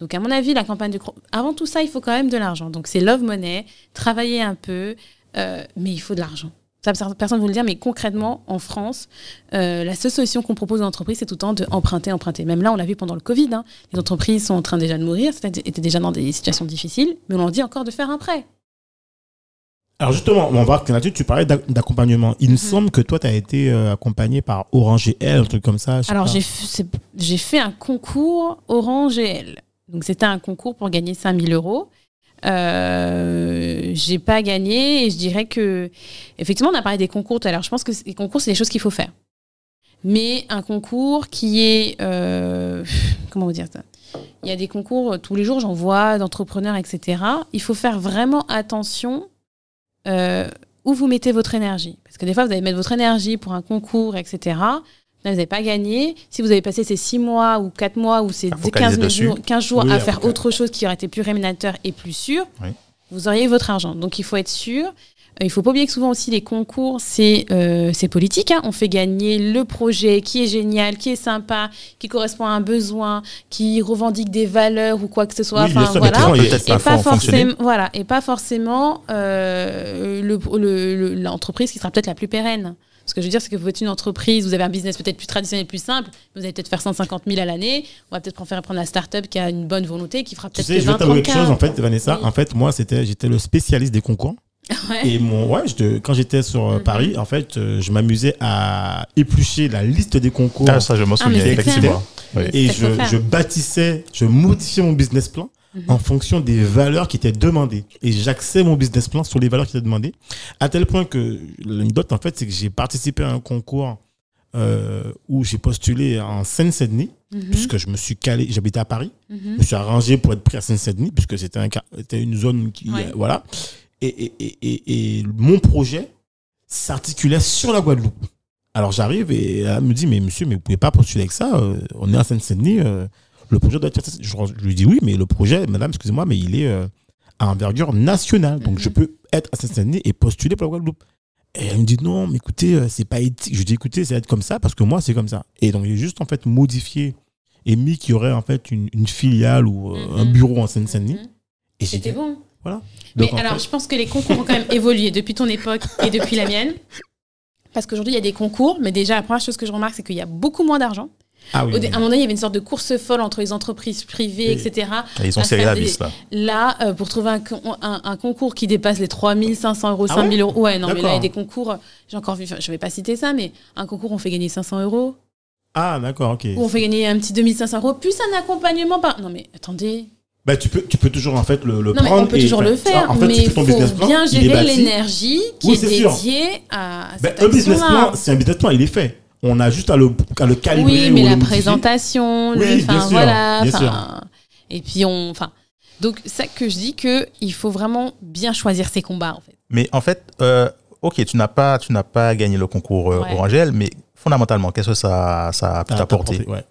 Donc à mon avis, la campagne de avant tout ça, il faut quand même de l'argent. Donc c'est love money, travailler un peu, euh, mais il faut de l'argent. Personne ne vous le dire, mais concrètement, en France, euh, la seule solution qu'on propose aux entreprises, c'est tout le temps de emprunter, emprunter. Même là, on l'a vu pendant le Covid. hein. Les entreprises sont en train déjà de mourir, étaient déjà dans des situations difficiles, mais on leur dit encore de faire un prêt. Alors justement, on va voir que là-dessus, tu parlais d'ac- d'accompagnement. Il me Mhm. semble que toi, tu as été euh, accompagné par Orange et L, un truc comme ça. Alors, j'ai fait un concours Orange GL. Donc, c'était un concours pour gagner 5000 euros. Euh, j'ai pas gagné et je dirais que, effectivement, on a parlé des concours tout à l'heure. Je pense que les concours, c'est des choses qu'il faut faire. Mais un concours qui est. euh, comment vous dire ça? Il y a des concours, tous les jours, j'en vois d'entrepreneurs, etc. Il faut faire vraiment attention euh, où vous mettez votre énergie. Parce que des fois, vous allez mettre votre énergie pour un concours, etc. Là, vous n'avez pas gagné. Si vous avez passé ces 6 mois ou 4 mois ou ces Ah, focaliser 15 dessus. jours, 15 jours Oui, à faire autre chose qui aurait été plus rémunérateur et plus sûr, Oui. vous auriez votre argent. Donc, il faut être sûr. Euh, Il faut pas oublier que souvent aussi les concours, c'est euh, politique. hein. On fait gagner le projet qui est génial, qui est sympa, qui correspond à un besoin, qui revendique des valeurs ou quoi que ce soit. Oui, Enfin, voilà. Et pas, forcément, voilà, et pas forcément euh, le- le- le- l'entreprise qui sera peut-être la plus pérenne. Ce que je veux dire, c'est que vous êtes une entreprise, vous avez un business peut-être plus traditionnel, plus simple, vous allez peut-être faire 150 000 à l'année. On va peut-être préférer prendre la start-up qui a une bonne volonté, qui fera Tu peut-être sais, que je vais 20 t'avouer 30 quelque chose, en fait, Vanessa. Oui. En fait, moi, c'était, j'étais le spécialiste des concours. <laughs> Ouais. Et mon, ouais, je quand j'étais sur euh, Mhm. Paris, en fait, euh, je m'amusais à éplucher la liste des concours. Ah, ça, je m'en Ah, souviens, effectivement. Oui. et je bâtissais, je modifiais mon business plan Mhm. en fonction des valeurs qui étaient demandées. Et j'axais mon business plan sur les valeurs qui étaient demandées. À tel point que l'anecdote, en fait, c'est que j'ai participé à un concours euh, où j'ai postulé en Seine-Saint-Denis, Mhm. puisque je me suis calé, j'habitais à Paris, Mhm. je me suis arrangé pour être pris à Seine-Saint-Denis, puisque c'était un, une zone qui. Ouais. euh, voilà. Et, et, et, et, mon projet s'articulait sur la Guadeloupe. Alors j'arrive et elle me dit, mais monsieur, mais vous pouvez pas postuler avec ça, euh, on est à Seine-Saint-Denis, euh, le projet doit être. Je, je lui dis oui, mais le projet, madame, excusez-moi, mais il est euh, à envergure nationale. Donc Mhm. je peux être à Seine-Saint-Denis et postuler pour la Guadeloupe. Et elle me dit non, mais écoutez, euh, c'est pas éthique. Je lui dis écoutez, c'est être comme ça parce que moi, c'est comme ça. Et donc j'ai juste en fait modifié et mis qu'il y aurait en fait une, une filiale ou euh, un Mhm. bureau en Seine-Saint-Denis. Mhm. Et C'était bon. voilà. Mais Donc, alors, fait- je pense que les concours ont quand même évolué depuis ton époque et depuis la mienne. <laughs> Parce qu'aujourd'hui, il y a des concours, mais déjà, la première chose que je remarque, c'est qu'il y a beaucoup moins d'argent. Ah oui, Au dé- oui. À un moment donné, il y avait une sorte de course folle entre les entreprises privées, Oui. etc. Et ils ont serré la vis là. Là, euh, pour trouver un, con- un- un concours qui dépasse les 3500 euros, Ah 5000 euros. Ouais, non, mais là, il y a des concours, euh, j'ai encore vu, je vais pas citer ça, mais un concours, on fait gagner 500 euros, Ah d'accord, ok. on fait gagner un petit 2500 euros, plus un accompagnement par. Non, mais attendez. Bah, tu, peux, tu peux toujours en fait le, le Non, mais prendre. on peut et- toujours le faire, En fait, mais tu fais il ton faut plan. bien est gérer l'énergie qui Oui, est, c'est sûr. dédiée à Ben, cette un business plan, c'est un business plan, il est fait. On a juste à le, à le calibrer. Oui, ou mais la présentation, Oui, le, bien enfin sûr, voilà, bien et puis on, enfin, donc ça que je dis que il faut vraiment bien choisir ses combats en fait. Mais en fait, euh, ok, tu n'as pas, tu n'as pas gagné le concours euh, Ouais. Orangel, mais fondamentalement, qu'est-ce que ça, ça a pu t'apporter ouais.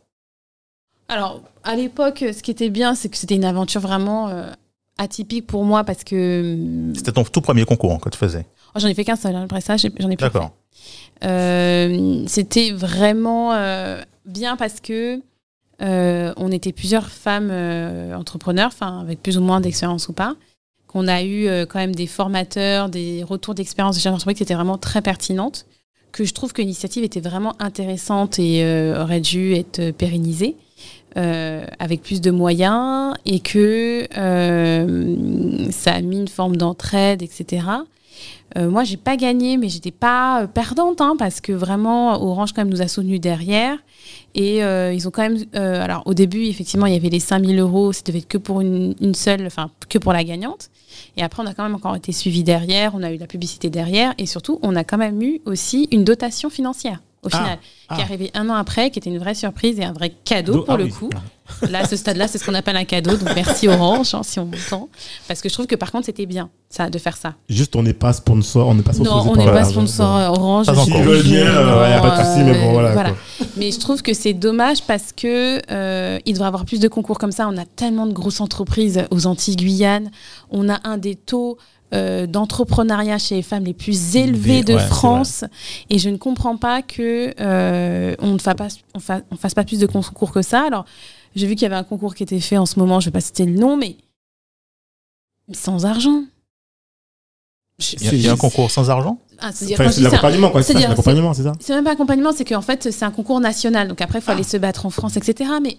Alors à l'époque, ce qui était bien, c'est que c'était une aventure vraiment euh, atypique pour moi parce que hum, C'était ton tout premier concours hein, que tu faisais. oh, j'en ai fait qu'un seul. hein, après ça, j'en ai plus. D'accord. Euh, c'était vraiment euh, bien parce que euh, on était plusieurs femmes entrepreneurs, enfin avec plus ou moins d'expérience ou pas, qu'on a eu quand même des formateurs, des retours d'expérience de chefs d'entreprise qui étaient vraiment très pertinentes, que je trouve que l'initiative était vraiment intéressante et euh, aurait dû être pérennisée. euh, avec plus de moyens et que euh, ça a mis une forme d'entraide, etc. Euh, moi, j'ai pas gagné, mais j'étais pas euh, perdante, hein, parce que vraiment, Orange quand même nous a soutenus derrière. Et euh, ils ont quand même. euh, alors, au début, effectivement, il y avait les 5000 euros, ça devait être que pour une, une seule, enfin, que pour la gagnante. Et après, on a quand même encore été suivis derrière, on a eu la publicité derrière, et surtout, on a quand même eu aussi une dotation financière, au Ah, final, ah. qui est arrivée un an après, qui était une vraie surprise et un vrai cadeau pour ah le oui. coup. Là, à ce stade-là, c'est ce qu'on appelle un cadeau, donc merci Orange, hein, si on m'entend. Parce que je trouve que par contre, c'était bien, ça, de faire ça. Juste, on n'est pas sponsor, on n'est pas Non, sponsorisé on n'est pas sponsor euh, Orange. Pas encore. veulent bien, obligée, euh, y a pas de souci, mais bon, euh, voilà, Mais je trouve que c'est dommage parce que euh, il devrait y avoir plus de concours comme ça. On a tellement de grosses entreprises aux Antilles Guyane. On a un des taux euh, d'entrepreneuriat chez les femmes les plus élevés Des- de ouais, France. Et je ne comprends pas que euh, on ne fasse pas, on fa- on fasse pas plus de concours que ça. Alors, j'ai vu qu'il y avait un concours qui était fait en ce moment. Je vais pas citer le nom, mais sans argent. Il y a, un concours sans argent? Ah, c'est-à-dire, Enfin, l'accompagnement, quoi. C'est ça, c'est l'accompagnement, c'est ça? c'est même pas accompagnement, c'est qu'en fait, c'est un concours national. Donc après, il faut Ah. aller se battre en France, etc. Mais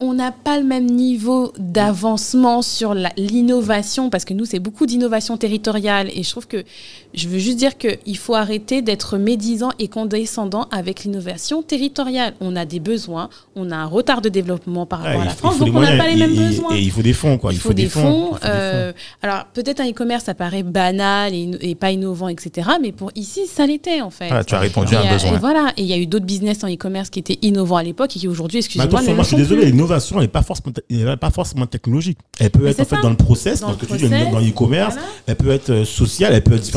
on n'a pas le même niveau d'avancement sur l'innovation, parce que nous, c'est beaucoup d'innovation territoriale. Et je trouve que, je veux juste dire qu'il faut arrêter d'être médisant et condescendant avec l'innovation territoriale. On a des besoins, on a un retard de développement par rapport Ouais, à la France, donc on n'a pas les mêmes et- besoins. Et il faut des fonds, quoi. Il faut des fonds. il faut des euh, alors peut-être un e-commerce, ça paraît banal et, et pas innovant, etc. Mais pour ici, ça l'était en fait. Ah, Tu as répondu à un besoin. et voilà, et il y a eu d'autres business en e-commerce qui étaient innovants à l'époque et qui aujourd'hui, excusez-moi, attention, ne moi je suis désolé, l'innovation, elle n'est pas forcément, pas technologique. Elle peut Mais être en fait ça. dans le process, Dans le process, dans l'e-commerce, Voilà. elle peut être euh, sociale, elle peut être de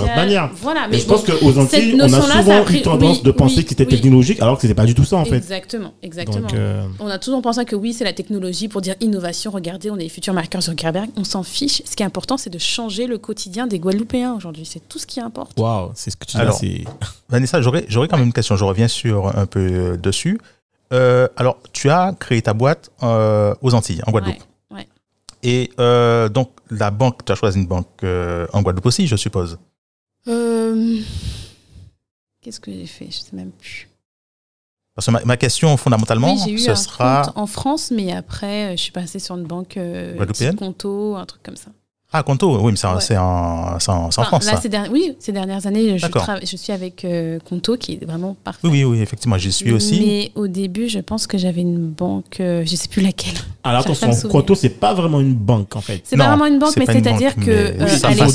Voilà, Mais je pense qu'aux Antilles, on a souvent a pris- eu tendance oui, de penser oui, que c'était oui. technologique, alors que c'était pas du tout ça en fait. Exactement, exactement. Donc, euh, On a toujours pensé que oui, c'est la technologie pour dire innovation. Regardez, on est les futurs marqueurs Zuckerberg. On s'en fiche. Ce qui est important, c'est de changer le quotidien des Guadeloupéens aujourd'hui. C'est tout ce qui importe. waouh, c'est ce que tu dis là, Alors, c'est. <laughs> Vanessa, j'aurais j'aurais quand même une question. Je reviens sur un peu euh, dessus. Euh, alors, tu as créé ta boîte euh, aux Antilles, en Guadeloupe. Ouais, ouais. Et euh, donc, la banque, tu as choisi une banque euh, en Guadeloupe aussi, je suppose. Euh, Qu'est-ce que j'ai fait? Je sais même plus. Parce que ma, ma question, fondamentalement, oui, eu ce un sera. en France, mais après, euh, je suis passée sur une banque euh, Guadeloupéenne Conto, un truc comme ça. Ah, Conto, oui, mais c'est en, Ouais. c'est en, c'est en- en Enfin, France, là, ça. ces dernières- oui, ces dernières années, je, suis avec euh, Conto, qui est vraiment parfait. Oui, oui, oui, effectivement, j'y suis aussi. Mais au début, je pense que j'avais une banque, euh, je sais plus laquelle. Alors attention. Conto, c'est pas vraiment une banque en fait. C'est pas vraiment une banque, mais c'est-à-dire que mais- euh, à l'époque,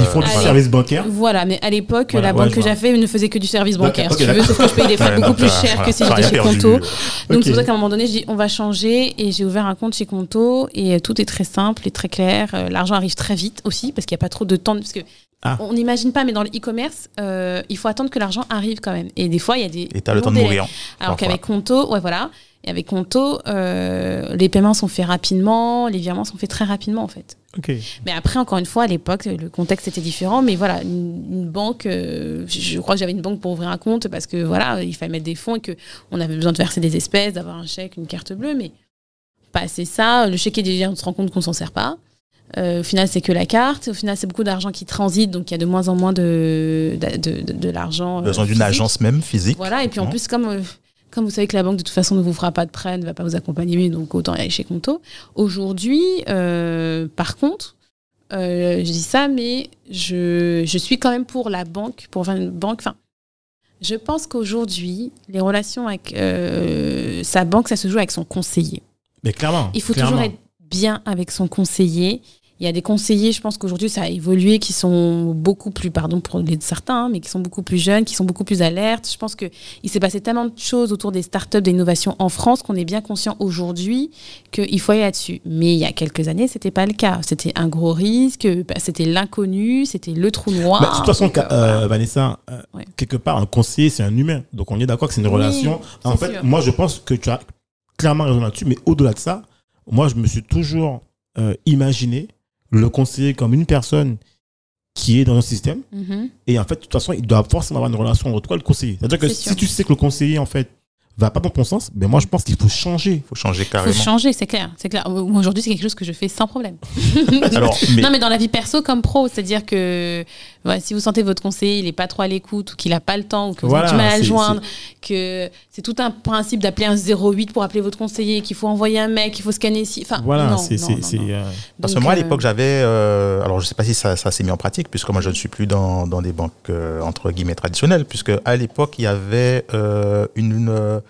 Ils font du allez. service bancaire. Voilà, mais à l'époque, Voilà, la ouais, banque je que j'avais ne faisait que du service bancaire. si tu veux, sauf que je payais des frais Ouais, beaucoup plus euh, chers que si j'étais chez. Conto. Donc c'est pour ça qu'à un moment donné, je dis on va changer et j'ai ouvert un compte chez Conto et euh, tout est très simple et très clair. L'argent arrive très vite aussi parce qu'il n'y a pas trop de temps. Parce que Ah. on n'imagine pas, mais dans le e-commerce, euh, il faut attendre que l'argent arrive quand même. Et des fois, il y a des. Et t'as le temps de mourir. Alors qu'avec Conto, ouais, voilà. Et avec Conto, euh, les paiements sont faits rapidement, les virements sont faits très rapidement en fait. Mais après, encore une fois, à l'époque, le contexte était différent. Mais voilà, une, une banque, euh, je, je crois que j'avais une banque pour ouvrir un compte parce que voilà, il fallait mettre des fonds et qu'on avait besoin de verser des espèces, d'avoir un chèque, une carte bleue. Mais passer ça, le chèque est déjà, on se rend compte qu'on s'en sert pas. Euh, au final, c'est que la carte. Au final, c'est beaucoup d'argent qui transite, donc il y a de moins en moins de, de, de, de- de l'argent. euh, Besoin d'une agence même physique. Voilà, et puis en plus, comme, euh, comme vous savez que la banque de toute façon ne vous fera pas de prêt, ne va pas vous accompagner, donc autant y aller chez Conto. Aujourd'hui, par contre, je dis ça, mais je, je suis quand même pour la banque, pour enfin, une banque. Enfin, je pense qu'aujourd'hui, les relations avec sa banque, ça se joue avec son conseiller. Mais clairement. Il faut clairement. toujours être bien avec son conseiller. Il y a des conseillers, je pense qu'aujourd'hui ça a évolué, qui sont beaucoup plus, pardon pour les certains, hein, mais qui sont beaucoup plus jeunes, qui sont beaucoup plus alertes. Je pense qu'il s'est passé tellement de choses autour des startups, des innovations en France, qu'on est bien conscient aujourd'hui qu'il faut aller là-dessus. Mais il y a quelques années, c'était pas le cas. C'était un gros risque, bah, c'était l'inconnu, c'était le trou noir. Bah, de toute façon, Donc, euh, voilà. Vanessa, euh, Ouais. quelque part, un conseiller, c'est un humain. Donc, on est d'accord que c'est une Oui, relation. En fait, sûr. moi, je pense que tu as clairement raison là-dessus. Mais au-delà de ça, moi, je me suis toujours euh, imaginé le conseiller comme une personne qui est dans un système. Mhm. Et en fait, de toute façon, il doit forcément avoir une relation entre toi et le conseiller. C'est-à-dire que C'est si sûr. tu sais que le conseiller, en fait, va pas dans ton sens, ben moi, je pense qu'il faut changer. Il faut changer Il faut carrément. changer, c'est clair. C'est clair. Aujourd'hui, c'est quelque chose que je fais sans problème. Alors, <laughs> mais, Non, mais dans la vie perso comme pro, c'est-à-dire que voilà, si vous sentez que votre conseiller il est pas trop à l'écoute ou qu'il a pas le temps ou que vous Voilà, avez du mal à le joindre, que c'est tout un principe d'appeler un 08 pour appeler votre conseiller, qu'il faut envoyer un mail, qu'il faut scanner ici. Enfin, Voilà, non, c'est. euh, parce que moi, à euh, l'époque, j'avais. euh, alors, je sais pas si ça, ça s'est mis en pratique, puisque moi, je ne suis plus dans, dans des banques, euh, entre guillemets, traditionnelles, puisque à l'époque, il y avait euh, une, une,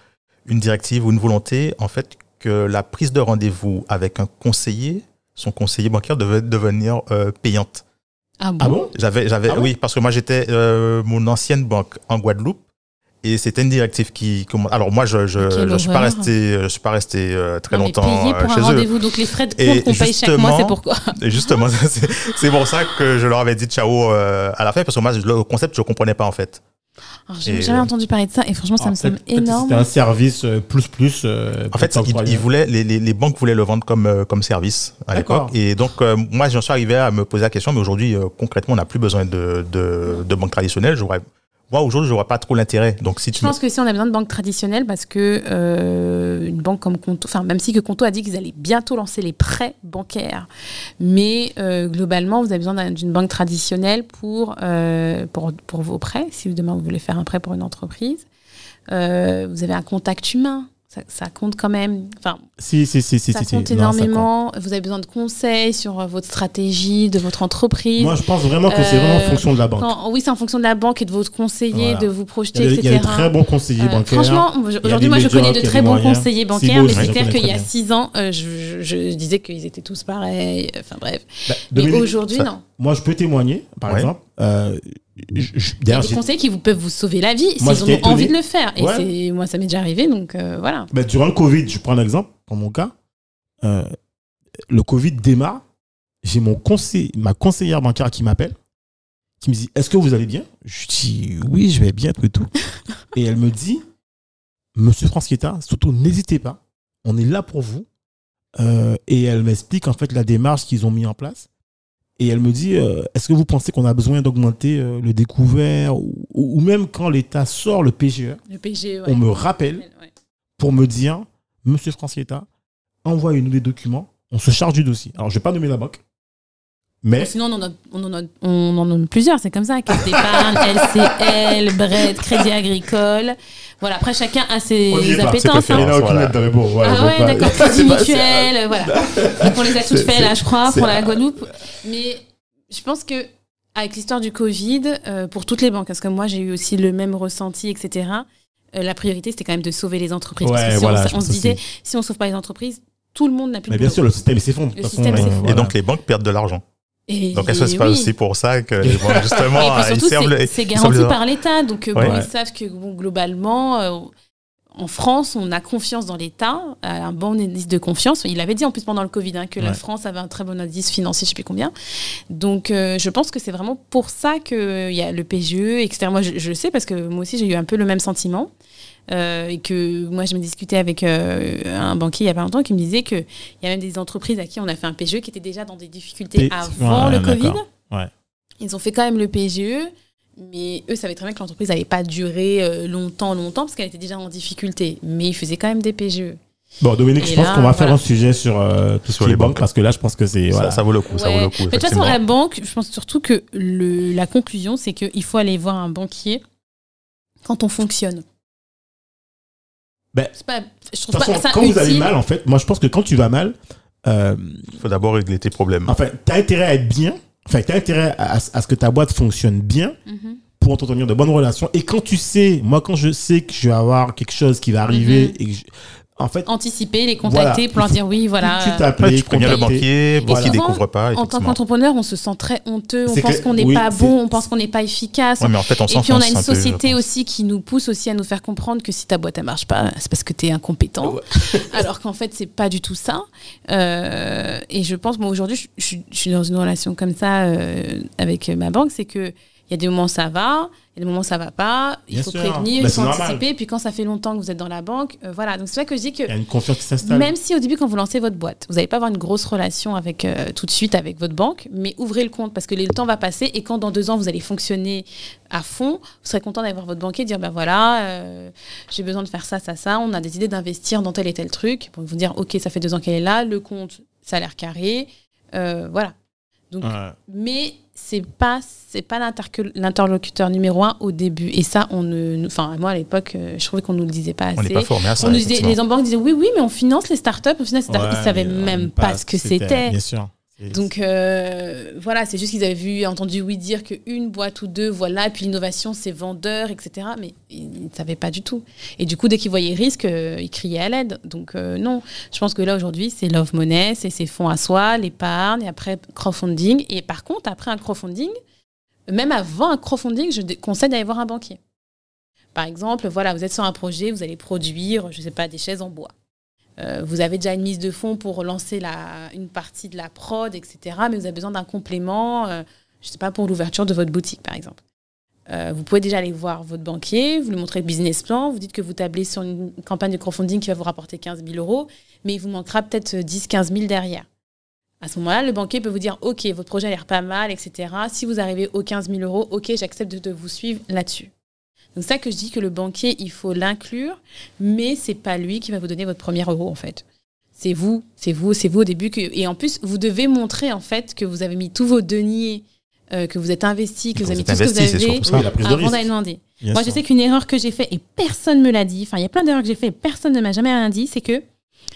une directive ou une volonté, en fait, que la prise de rendez-vous avec un conseiller, son conseiller bancaire, devait devenir euh, payante. Ah bon, Ah bon? J'avais, j'avais, Ah oui, parce que moi j'étais euh, mon ancienne banque en Guadeloupe et c'était une directive qui. comment- Alors moi je je, je suis pas resté, je suis pas resté euh, très Non, mais longtemps payer euh, pour un chez eux. rendez-vous, donc les frais de compte qu'on paye chaque mois, justement- <laughs> c'est pourquoi justement, <laughs> c'est, c'est pour ça que je leur avais dit ciao euh, à la fin parce que moi le concept je comprenais pas en fait. Alors, J'ai jamais euh, entendu parler de ça et franchement, ça ah, me semble énorme. C'était un service euh, plus plus. euh, En fait, ils, voulaient, les, les, les banques voulaient le vendre comme, euh, comme service à l'époque. Et donc, euh, moi, j'en suis arrivé à me poser la question, mais aujourd'hui, euh, concrètement, on n'a plus besoin de, de, de banque traditionnelle. J'aurais, moi, aujourd'hui, je vois pas trop l'intérêt. Donc, si Je tu me- pense que si on a besoin de banques traditionnelles, parce que euh, une banque comme Conto, enfin même si que Conto a dit qu'ils allaient bientôt lancer les prêts bancaires, mais euh, globalement vous avez besoin d'un- d'une banque traditionnelle pour, euh, pour pour vos prêts. Si demain vous voulez faire un prêt pour une entreprise, Euh, vous avez un contact humain. Ça, ça compte quand même. Enfin, Si, si, si, si. ça si, si. compte Non, ça compte. énormément. Vous avez besoin de conseils sur euh, votre stratégie de votre entreprise. Moi, je pense vraiment que c'est vraiment en Euh, fonction de la banque. Quand- oui, c'est en fonction de la banque et de votre conseiller, Voilà. de vous Il projeter, y a, il y a etc. de très bons conseillers Euh, bancaires. franchement, Il aujourd'hui, des moi, je connais de il très des bons moyens. conseillers Si, bancaires, mais c'est clair qu'il y a six ans, euh, je, je- je disais qu'ils étaient tous pareils. Enfin bref. Bah, Mais aujourd'hui, non. Moi, je peux témoigner, par Ouais. exemple. Il y a des conseils qui vous peuvent vous sauver la vie Moi, s'ils j'étais ont envie de le faire. Et Ouais. moi, ça m'est déjà arrivé, donc euh, voilà. bah, durant le Covid, je prends un exemple, pour mon cas. Euh, le Covid démarre. J'ai mon conseil, ma conseillère bancaire qui m'appelle, qui me dit Est-ce que vous allez bien? Je dis Oui, je vais bien, tout et tout. <laughs> et elle me dit Monsieur Franskieta, surtout n'hésitez pas, on est là pour vous. Euh, et elle m'explique en fait la démarche qu'ils ont mis en place. Et elle me dit euh, Est-ce que vous pensez qu'on a besoin d'augmenter euh, le découvert ou, ou même quand l'État sort le PGE, Le PG, on me rappelle Ouais. pour me dire Monsieur Franskieta, envoyez-nous des documents, on se charge du dossier. Alors, je vais pas nommer la banque, mais Sinon, on en, a- on, en a- on en nomme plusieurs, c'est comme ça. Caisse d'épargne, <laughs> LCL, BRED, Crédit Agricole. Voilà, après, chacun a ses appétences. hein. il n'y en a aucune là-dedans, mais bon, voilà, Ah ouais, d'accord. Crédit <laughs> mutuel, voilà. pour les actes C'est- faits, là, je crois, pour la Guadeloupe. Mais je pense que avec l'histoire du Covid, euh, pour toutes les banques, parce que moi, j'ai eu aussi le même ressenti, etc. euh, la priorité, c'était quand même de sauver les entreprises. Parce Ouais, que si voilà, on, se disait, si on sauve pas les entreprises, tout le monde n'a plus Mais de bien boulot. sûr, le système s'effondre. de. Et donc les banques perdent de l'argent. Et- Donc est-ce que c'est pas aussi pour ça que bon, <laughs> justement Et puis ils surtout, servent c'est- garanti par l'État. Donc, euh, Ouais. bon, Ouais. ils savent que bon, globalement, euh, en France, on a confiance dans l'État, a un bon indice de confiance. Il avait dit en plus pendant le Covid hein, que la. France avait un très bon indice financier, je sais plus combien. Donc, euh, je pense que c'est vraiment pour ça qu'il y a le PGE, etc. Moi, je, je le sais parce que moi aussi, j'ai eu un peu le même sentiment. Euh, et que moi, je me discutais avec euh, un banquier il y a pas longtemps qui me disait qu'il y a même des entreprises à qui on a fait un PGE qui étaient déjà dans des difficultés P- avant Ouais, le Covid. Ouais. Ils ont fait quand même le PGE, mais eux savaient très bien que l'entreprise n'allait pas durer euh, longtemps, longtemps, parce qu'elle était déjà en difficulté. Mais ils faisaient quand même des PGE. Bon, Dominique, Et je pense qu'on va faire un sujet sur euh, tout ce Sur qui est les banque, banques. parce que là, je pense que c'est. Ça, Voilà. ça vaut le coup, ça vaut le coup. Mais de toute façon, la banque, je pense surtout que le, la conclusion, c'est qu'il faut aller voir un banquier quand on fonctionne. Ben, pas, je trouve pas ça quand vous allez mal, en fait, moi, je pense que quand tu vas mal, euh, Il faut d'abord régler tes problèmes. enfin, t'as intérêt à être bien, enfin, t'as intérêt à, à- à ce que ta boîte fonctionne bien Mhm. pour entretenir de bonnes relations. Et quand tu sais, moi, quand je sais que je vais avoir quelque chose qui va arriver Mhm. et que je- en fait, Anticiper, les contacter Voilà. pour leur dire oui, voilà. Ouais, appeler, tu préviens le contacter. banquier pour Voilà. découvre pas. En tant qu'entrepreneur, on se sent très honteux, on pense qu'on n'est oui, pas bon, on pense qu'on n'est pas efficace. Ouais, mais en fait, on Et puis on a une un société aussi qui nous pousse aussi à nous faire comprendre que si ta boîte elle marche pas, c'est parce que tu es incompétent. Ouais. <laughs> Alors qu'en fait, c'est pas du tout ça. Euh, et je pense, moi aujourd'hui, je, je- je suis dans une relation comme ça euh, avec ma banque, c'est que il y a des moments où ça va, il y a des moments où ça va pas. Il Bien faut sûr. prévenir, Bah, il faut normal. anticiper. Puis quand ça fait longtemps que vous êtes dans la banque, euh, voilà. Donc c'est ça que je dis que il y a une confiance qui s'installe. même si au début, quand vous lancez votre boîte, vous n'allez pas avoir une grosse relation avec euh, tout de suite avec votre banque, mais ouvrez le compte parce que le temps va passer et quand dans deux ans vous allez fonctionner à fond, vous serez content d'aller voir votre banquier et dire ben voilà, euh, j'ai besoin de faire ça, ça, ça. On a des idées d'investir dans tel et tel truc. Pour vous dire ok, ça fait deux ans qu'elle est là, le compte, ça a l'air carré, Euh, voilà. Donc, Ouais. mais c'est pas c'est pas l'interlocuteur numéro un au début et ça on ne, enfin moi à l'époque euh, je trouvais qu'on nous le disait pas assez. On n'est pas formé à ça. On nous disait, effectivement. les banques disaient oui, oui, mais on finance les startups. Au final, les startups, Ouais, ils savaient même pas ce que c'était. Bien sûr. Donc euh, voilà, c'est juste qu'ils avaient vu, entendu oui dire qu'une boîte ou deux, voilà, puis l'innovation c'est vendeur, etc. Mais ils ne savaient pas du tout. Et du coup, dès qu'ils voyaient risque, euh, ils criaient à l'aide. Donc euh, non, je pense que là aujourd'hui, c'est Love Money, c'est ses fonds à soi, l'épargne, et après crowdfunding. Et par contre, après un crowdfunding, même avant un crowdfunding, je conseille d'aller voir un banquier. Par exemple, voilà, vous êtes sur un projet, vous allez produire, je sais pas, des chaises en bois. Euh, vous avez déjà une mise de fonds pour lancer la, une partie de la prod, etc. Mais vous avez besoin d'un complément, euh, je sais pas, pour l'ouverture de votre boutique, par exemple. Euh, vous pouvez déjà aller voir votre banquier, vous lui montrez le business plan, vous dites que vous tablez sur une campagne de crowdfunding qui va vous rapporter 15 000 euros, mais il vous manquera peut-être 10-15 000 derrière. À ce moment-là, le banquier peut vous dire Ok, votre projet a l'air pas mal, etc. Si vous arrivez aux 15 000 euros, ok, j'accepte de vous suivre là-dessus. Donc, c'est ça que je dis que le banquier, il faut l'inclure, mais c'est pas lui qui va vous donner votre premier euro, en fait. C'est vous, c'est vous, c'est vous au début. Que... Et en plus, vous devez montrer, en fait, que vous avez mis tous vos deniers, euh, que vous êtes investi, que vous avez mis tout ce que vous avez ça. Oui, avant d'aller demander. Bien Moi, sûr. je sais qu'une erreur que j'ai faite et personne me l'a dit, enfin, il y a plein d'erreurs que j'ai fait et personne ne m'a jamais rien dit, c'est que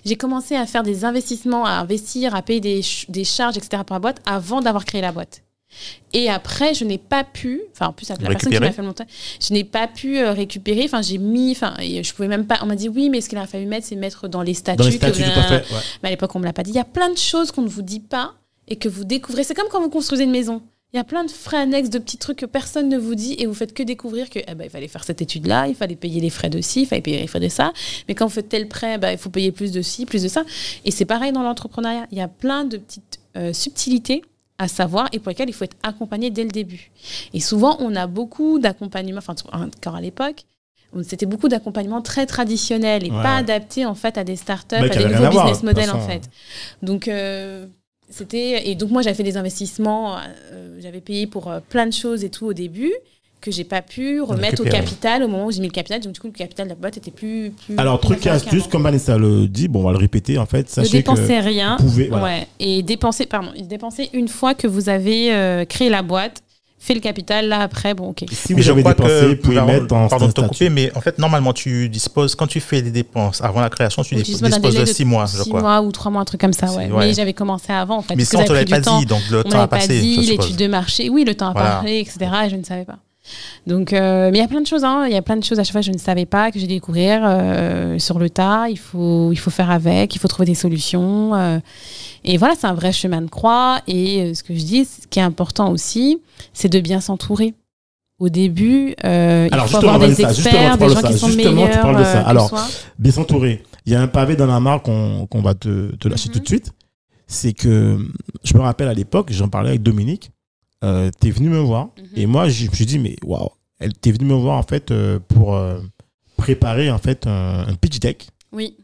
j'ai commencé à faire des investissements, à investir, à payer des, ch- des charges, etc. pour la boîte avant d'avoir créé la boîte. Et après, je n'ai pas pu, enfin, en plus, la personne qui Récupérer m'a fait monter, je n'ai pas pu euh, récupérer, enfin, j'ai mis, enfin, je pouvais même pas, on m'a dit oui, mais ce qu'il a fallu mettre, c'est mettre dans les statuts. Dans les que statuts, vous- tout à fait. ouais. mais à l'époque, on me l'a pas dit. Il y a plein de choses qu'on ne vous dit pas et que vous découvrez. C'est comme quand vous construisez une maison. Il y a plein de frais annexes, de petits trucs que personne ne vous dit et vous faites que découvrir que eh ben, il fallait faire cette étude-là, il fallait payer les frais de ci, il fallait payer les frais de ça. Mais quand vous faites tel prêt, ben, il faut payer plus de ci, plus de ça. Et c'est pareil dans l'entrepreneuriat. Il y a plein de petites euh, subtilités à savoir et pour lesquelles il faut être accompagné dès le début. Et souvent, on a beaucoup d'accompagnement, enfin, encore à l'époque, c'était beaucoup d'accompagnement très traditionnel et Ouais, pas adapté en fait à des startups, à des nouveaux business models en fait. Donc euh, c'était et donc moi j'avais fait des investissements, euh, j'avais payé pour euh, plein de choses et tout au début que j'ai pas pu remettre au capital au moment où j'ai mis le capital. Donc du coup le capital de la boîte était plus. plus Alors, plus truc et astuce, comme Vanessa le dit, bon, on va le répéter en fait. Ne Sachez dépensez que rien. vous pouvez. Voilà. Ouais. Et dépenser, pardon, dépenser une fois que vous avez euh, créé la boîte, fait le capital. Là après, bon ok. Si Mais vous avez dépensé, vous pouvez mettre en Pardon de te couper, mais en fait, normalement, tu disposes, quand tu fais des dépenses avant la création, tu disposes, de délai de 6 mois, je Six crois. mois ou trois mois, un truc comme ça, ouais. ouais. Mais j'avais commencé avant, en fait. Mais ça, on te l'avait pas dit, donc le temps a passé. dit je l'étude de marché. Oui, le temps a Voilà. passé, etc. Et je ne savais pas. Donc, euh, mais il y a plein de choses. hein. Il y a plein de choses à chaque fois que je ne savais pas que j'ai découvrir euh, sur le tas. Il faut, il faut faire avec. Il faut trouver des solutions. euh. et voilà, c'est un vrai chemin de croix. Et euh, ce que je dis, ce qui est important aussi, c'est de bien s'entourer. Au début, euh, Alors, il faut avoir des experts, des gens qui sont Justement, tu meilleurs. parles de ça. Alors, bien s'entourer. Il y a un pavé dans la mare qu'on qu'on va te, te lâcher Mhm. tout de suite. C'est que je me rappelle à l'époque, j'en parlais avec Dominique. Euh, t'es venu me voir Mhm. et moi je me suis dit mais waouh, elle t'es venu me voir en fait euh, pour euh, préparer en fait un, un pitch deck Oui.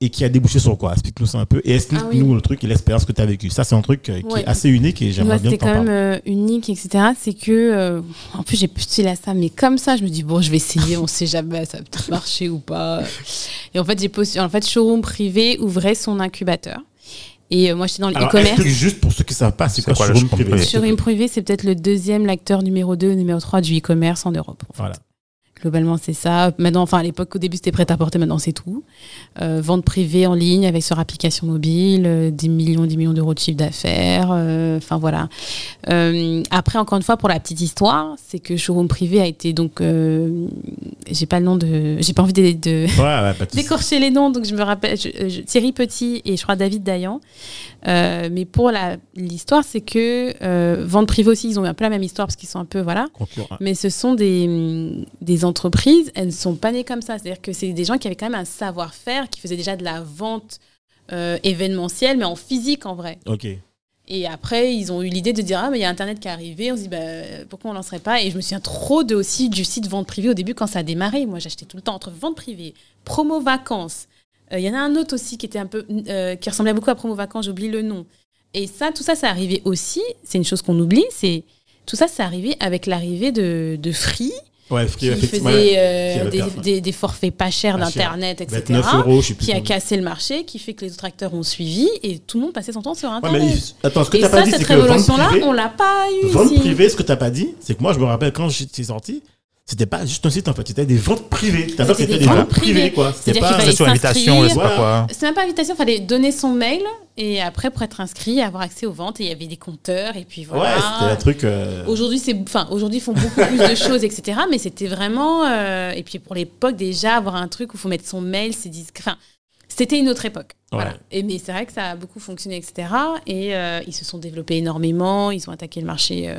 et qui a débouché sur quoi? Explique-nous ça un peu et explique-nous Ah oui. le truc et l'expérience que tu as vécu. Ça c'est un truc euh, qui Ouais. est assez unique et j'aimerais bien que c'était quand même parles. euh, unique, etc. C'est que, euh, en plus, j'ai postulé à ça, mais comme ça, je me dis, bon, je vais essayer, on sait jamais, ça va peut-être marcher ou pas. Et en fait, j'ai postulé, en fait, Showroom Privé ouvrait son incubateur. Et euh, moi, j'étais dans le Alors e-commerce. juste pour ceux qui savent pas c'est quoi, quoi showroom privé? privé? Showroom Privé, c'est peut-être le deuxième l'acteur numéro 2, numéro 3 du e-commerce en Europe. en fait. Voilà. Globalement, c'est ça. Maintenant, enfin, à l'époque, au début, c'était prêt à porter, maintenant, c'est tout. Euh, vente privée en ligne avec sur application mobile, euh, 10 millions, 10 millions d'euros de chiffre d'affaires. euh, Enfin, voilà. Euh, après, encore une fois, pour la petite histoire, c'est que Showroom Privé a été donc. euh, j'ai pas le nom de. J'ai pas envie de, de Ouais, ouais, d'écorcher les noms, donc je me rappelle je- je- Thierry Petit et je crois David Dayan. Euh, mais pour l'histoire, c'est que euh, Vente Privée aussi, ils ont un peu la même histoire parce qu'ils sont un peu. Voilà. Concurrent. Mais ce sont des, hum, des entreprises, elles ne sont pas nées comme ça. C'est-à-dire que c'est des gens qui avaient quand même un savoir-faire, qui faisaient déjà de la vente euh, événementielle, mais en physique en vrai. Ok. Et après, ils ont eu l'idée de dire Ah, mais il y a Internet qui est arrivé. On se dit bah, Pourquoi on ne lancerait pas? Et je me souviens trop de, aussi du site vente privée au début quand ça a démarré. Moi, j'achetais tout le temps entre vente privée, promo vacances. Euh, Il y en a un autre aussi qui était un peu euh, qui ressemblait beaucoup à promo vacances, j'oublie le nom. Et ça, tout ça, c'est arrivé aussi. C'est une chose qu'on oublie. C'est tout ça, c'est arrivé avec l'arrivée de, de Free, Ouais, qui effectivement, faisait ouais. euh, Qui des, perdu. des- des forfaits pas chers d'internet, etc. 29 euros, je sais plus. Qui a cassé le marché, qui fait que les autres acteurs ont suivi et tout le monde passait son temps sur Ouais, Internet. mais attends, ce que Et t'as ça, pas dit, cette révolution-là, on l'a pas eu vente ici. privée, ce que t'as pas dit, c'est que moi, je me rappelle quand j'étais sorti, c'était pas juste un site en fait, c'était des ventes privées. C'était des des ventes privées privées. quoi. C'était pas. C'est sur invitation, je sais Voilà. pas quoi. C'est même pas invitation, il fallait donner son mail et après pour être inscrit, avoir accès aux ventes et il y avait des compteurs et puis Ouais, voilà. c'était un truc. euh, Aujourd'hui, c'est, enfin, aujourd'hui, ils font beaucoup plus de choses, etc. Mais c'était vraiment, euh, et puis pour l'époque déjà, avoir un truc où il faut mettre son mail, c'est. Enfin, c'était une autre époque. Voilà. Ouais. Et mais c'est vrai que ça a beaucoup fonctionné, etc. Et euh, ils se sont développés énormément. Ils ont attaqué le marché euh,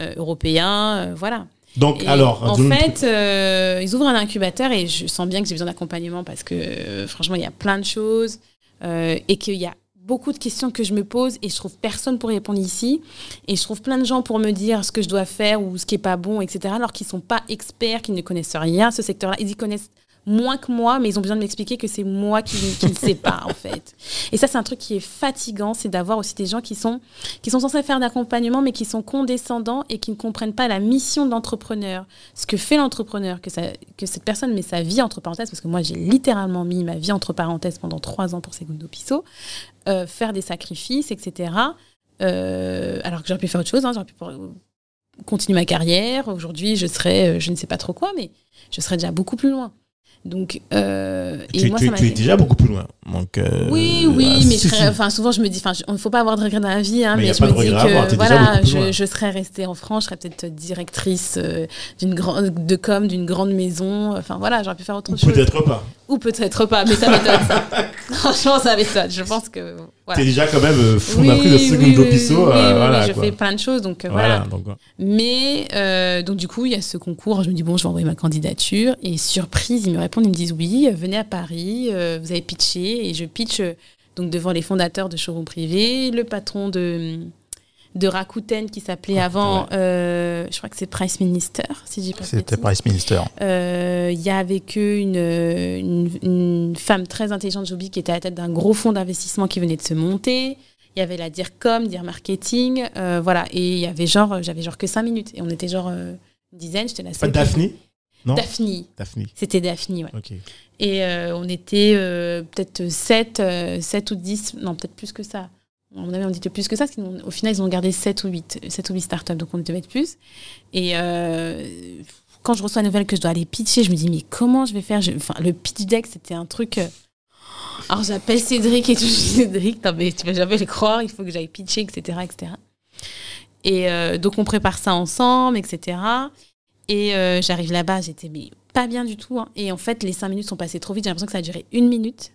euh, européen, euh, voilà. Donc, Et alors. en fait, euh, ils ouvrent un incubateur et je sens bien que j'ai besoin d'accompagnement parce que euh, franchement, il y a plein de choses euh, et qu'il y a beaucoup de questions que je me pose et je trouve personne pour répondre ici. Et je trouve plein de gens pour me dire ce que je dois faire ou ce qui est pas bon, etc. Alors qu'ils sont pas experts, qu'ils ne connaissent rien à ce secteur-là. Ils y connaissent moins que moi, mais ils ont besoin de m'expliquer que c'est moi qui, qui ne sais pas, en <laughs> fait. Et ça, c'est un truc qui est fatigant, c'est d'avoir aussi des gens qui sont, qui sont censés faire d'accompagnement, mais qui sont condescendants et qui ne comprennent pas la mission de l'entrepreneur. Ce que fait l'entrepreneur, que, ça- que cette personne met sa vie entre parenthèses, parce que moi, j'ai littéralement mis ma vie entre parenthèses pendant trois ans pour Segundo Piso, euh, faire des sacrifices, etc. Euh, alors que j'aurais pu faire autre chose, hein, j'aurais pu continuer ma carrière. Aujourd'hui, je serais, euh, je ne sais pas trop quoi, mais je serais déjà beaucoup plus loin. Donc, euh, et Tu, moi, tu- ça tu es déjà beaucoup plus loin. Donc, euh, oui, oui, ah, mais si, je serais- si. enfin, souvent je me dis, il ne faut pas avoir de regrets dans la vie, hein, Mais y mais, a je me de dis que voilà, je, je serais restée en France, je serais peut-être directrice euh, d'une grande de com d'une grande maison. Enfin voilà, j'aurais pu faire autre chose. Peut-être pas. Ou peut-être pas, mais ça m'étonne. ça. <laughs> Franchement, ça m'étonne. Je pense que voilà. T'es déjà quand même euh, appris de oui, Segundo Piso. oui, euh, je quoi. fais plein de choses, donc euh, voilà. Voilà, donc, ouais. Mais euh, donc du coup, il y a ce concours. Je me dis bon, je vais envoyer ma candidature et surprise, ils me répondent, ils me disent oui, venez à Paris, euh, vous avez pitché et je pitch euh, donc devant les fondateurs de showroom privé, le patron de de Rakuten qui s'appelait Rakuten, avant, euh, je crois que c'est Price Minister, si j'ai pas C'était. Price Minister. Euh, Il y a avec eux une, une, une femme très intelligente, Joby, qui était à la tête d'un gros fonds d'investissement qui venait de se monter. Il y avait la DIRCOM, Dir Marketing, euh, voilà. Et il y avait genre, j'avais genre que 5 minutes. Et on était genre une dizaine, j'étais la seule. Daphne Non Daphne. Daphne. C'était Daphne, ouais. Et on était peut-être 7, 7 ou 10, non, peut-être plus que ça. À mon avis, on plus que ça, parce qu'au final, ils ont gardé 7 ou 8, 7 ou 8 startups, donc on devait être plus. Et euh, quand je reçois la nouvelle que je dois aller pitcher, je me dis, mais comment je vais faire? Le pitch deck, c'était un truc. euh, Alors j'appelle Cédric et tout, Cédric, non, mais tu vas jamais le croire, il faut que j'aille pitcher, etc. etc. Et euh, donc, on prépare ça ensemble, etc. Et j'arrive là-bas, j'étais mais pas bien du tout. hein. Et en fait, les cinq minutes sont passées trop vite. J'ai l'impression que ça a duré une minute.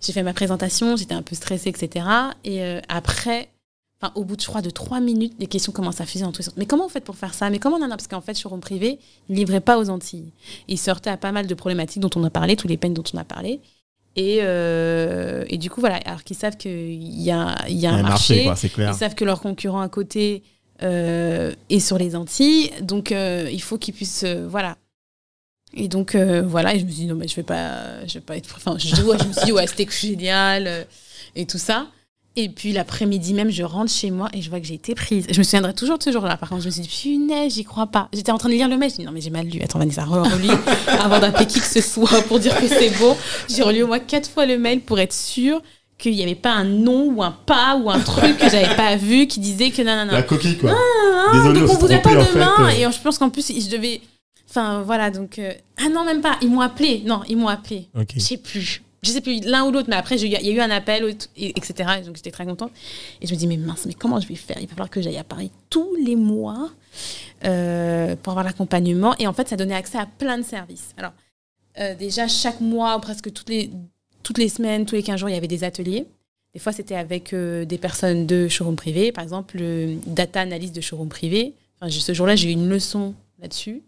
J'ai fait ma présentation, j'étais un peu stressée, etc. Et euh, après, enfin, au bout de, je crois, de trois minutes, les questions commencent à fuser dans tous les sens. Mais comment vous faites pour faire ça? Mais comment on en a Parce qu'en fait, showroom privé, il ne livrait pas aux Antilles. Il sortait à pas mal de problématiques dont on a parlé, tous les peines dont on a parlé. Et, euh, et du coup, voilà, alors qu'ils savent qu'il y a, y a un, marché, quoi, c'est clair. ils savent que leur concurrent à côté euh, est sur les Antilles, donc euh, il faut qu'ils puissent, voilà. Et donc euh, voilà, et je me suis dit non mais je vais pas, je vais pas être, enfin je, ouais, je me suis dit ouais c'était génial euh, et tout ça. Et puis l'après-midi même, je rentre chez moi et je vois que j'ai été prise. Je me souviendrai toujours de ce jour-là. Par contre, je me suis dit, punaise, j'y crois pas. J'étais en train de lire le mail. Je me dis, non, mais j'ai mal lu. Attends, Vanessa, relis <laughs> avant d'appeler qui que ce soit pour dire que c'est bon. J'ai relu au moins quatre fois le mail pour être sûre qu'il n'y avait pas un nom ou un pas ou un truc que j'avais pas vu qui disait que non, non, non. La coquille, quoi. Ah, Désolé, donc on vous attend en demain. fait, euh. Et je pense qu'en plus, je devais. Enfin, voilà, donc. euh, Ah non, même pas. Ils m'ont appelé. Non, ils m'ont appelé. Ok. Je sais plus. Je sais plus, l'un ou l'autre, mais après, il y a eu un appel, et- etc. Et donc, j'étais très contente. Et je me dis, mais mince, mais comment je vais faire? Il va falloir que j'aille à Paris tous les mois euh, pour avoir l'accompagnement. Et en fait, ça donnait accès à plein de services. Alors, euh, déjà, chaque mois, ou presque toutes les, toutes les semaines, tous les 15 jours, il y avait des ateliers. Des fois, c'était avec des personnes de showroom privé. Par exemple, le data analyse de showroom privé. Enfin, ce jour-là, j'ai eu une leçon là-dessus.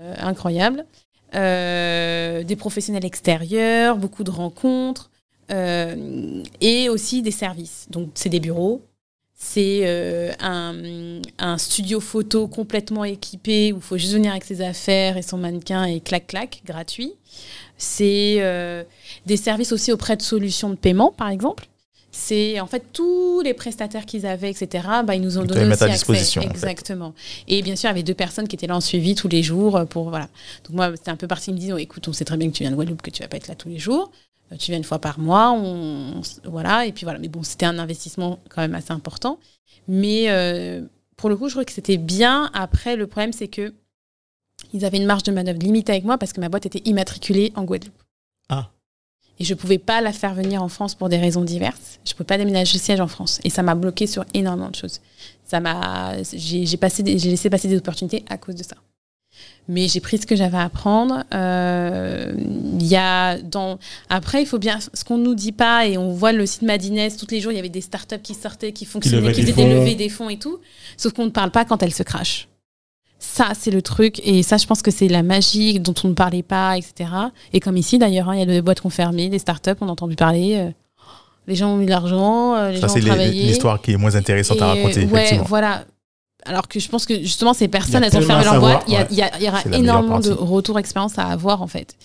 Euh, incroyable. Euh, des professionnels extérieurs, beaucoup de rencontres. euh, et aussi des services. Donc, c'est des bureaux. C'est euh, un, un studio photo complètement équipé où il faut juste venir avec ses affaires et son mannequin et clac-clac, gratuit. C'est euh, des services aussi auprès de solutions de paiement, par exemple. C'est en fait tous les prestataires qu'ils avaient, etc. Bah, ils nous ont Ils donné aussi à accès. disposition, en fait. Exactement. Et bien sûr, il y avait deux personnes qui étaient là en suivi tous les jours euh, pour voilà. Donc moi, c'était un peu parti. Ils me disaient, oh, écoute, on sait très bien que tu viens de Guadeloupe, que tu vas pas être là tous les jours. Euh, Tu viens une fois par mois, on, on s- voilà. Et puis voilà. Mais bon, c'était un investissement quand même assez important. Mais euh, pour le coup, je trouvais que c'était bien. Après, le problème, c'est que ils avaient une marge de manœuvre limitée avec moi parce que ma boîte était immatriculée en Guadeloupe. Et je pouvais pas la faire venir en France pour des raisons diverses. Je pouvais pas déménager le siège en France. Et ça m'a bloqué sur énormément de choses. Ça m'a, j'ai j'ai passé, des- j'ai laissé passer des opportunités à cause de ça. Mais j'ai pris ce que j'avais à apprendre. Euh, Il y a dans après, il faut bien ce qu'on nous dit pas et on voit le site Madines tous les jours. Il y avait des startups qui sortaient, qui fonctionnaient, qui faisaient des levées des fonds et tout. Sauf qu'on ne parle pas quand elles se crachent. Ça, c'est le truc. Et ça, je pense que c'est la magie dont on ne parlait pas, etc. Et comme ici, d'ailleurs, hein, il y a des boîtes qui ont fermé, des startups, on a entendu parler. euh, les gens ont mis de l'argent, euh, les Ça, gens c'est ont l'histoire qui est moins intéressante à raconter, ouais, effectivement. voilà. Alors que je pense que justement, ces personnes, elles ont fermé leur boîte. Il y, ouais. aura énormément de retours expérience à avoir, en fait.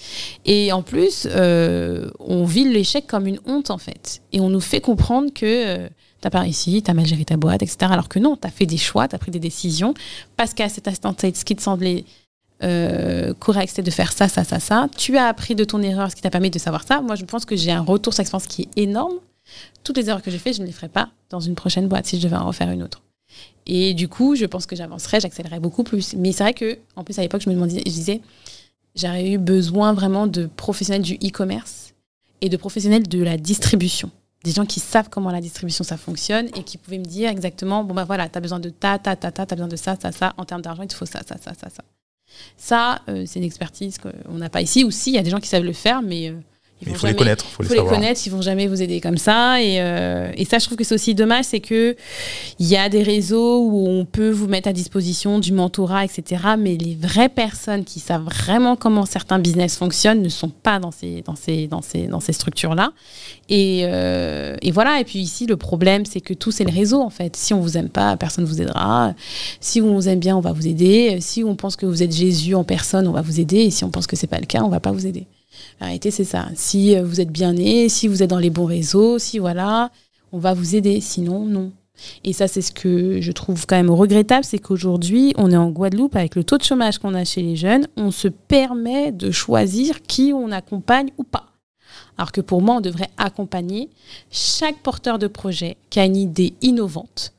Et en plus, euh, on vit l'échec comme une honte, en fait. Et on nous fait comprendre que t'as pas réussi, t'as mal géré ta boîte, etc. Alors que non, t'as fait des choix, t'as pris des décisions. Parce qu'à cet instant ce qui te semblait euh, correct, c'était de faire ça, ça, ça, ça. Tu as appris de ton erreur, ce qui t'a permis de savoir ça. Moi, je pense que j'ai un retour sur expérience qui est énorme. Toutes les erreurs que j'ai faites, je ne les ferai pas dans une prochaine boîte si je devais en refaire une autre. Et du coup, je pense que j'avancerais, j'accélérerais beaucoup plus. Mais c'est vrai que, en plus, à l'époque, je me demandais, je disais, j'aurais eu besoin vraiment de professionnels du e-commerce et de professionnels de la distribution. Des gens qui savent comment la distribution ça fonctionne et qui pouvaient me dire exactement, bon bah voilà, t'as besoin de ta, ta, ta, ta, t'as besoin de ça, ça, ça, en termes d'argent, il te faut ça, ça, ça, ça, ça. Ça, euh, c'est une expertise qu'on n'a pas ici. Ou si, il y a des gens qui savent le faire, mais euh, ils il faut les connaître, il faut il les faut les savoir. connaître, ils vont jamais vous aider comme ça. Et, euh, et ça, je trouve que c'est aussi dommage, c'est que il y a des réseaux où on peut vous mettre à disposition du mentorat, etc. Mais les vraies personnes qui savent vraiment comment certains business fonctionnent ne sont pas dans ces, dans ces, dans ces, dans ces structures-là. Et, euh, et voilà. Et puis ici, le problème, c'est que tout, c'est le réseau, en fait. Si on vous aime pas, personne vous aidera. Si on vous aime bien, on va vous aider. Si on pense que vous êtes Jésus en personne, on va vous aider. Et si on pense que c'est pas le cas, on va pas vous aider. La réalité, c'est ça. Si euh, vous êtes bien né, si vous êtes dans les bons réseaux, si voilà, on va vous aider. Sinon, non. Et ça, c'est ce que je trouve quand même regrettable, c'est qu'aujourd'hui, on est en Guadeloupe avec le taux de chômage qu'on a chez les jeunes, on se permet de choisir qui on accompagne ou pas. Alors que pour moi, on devrait accompagner chaque porteur de projet qui a une idée innovante,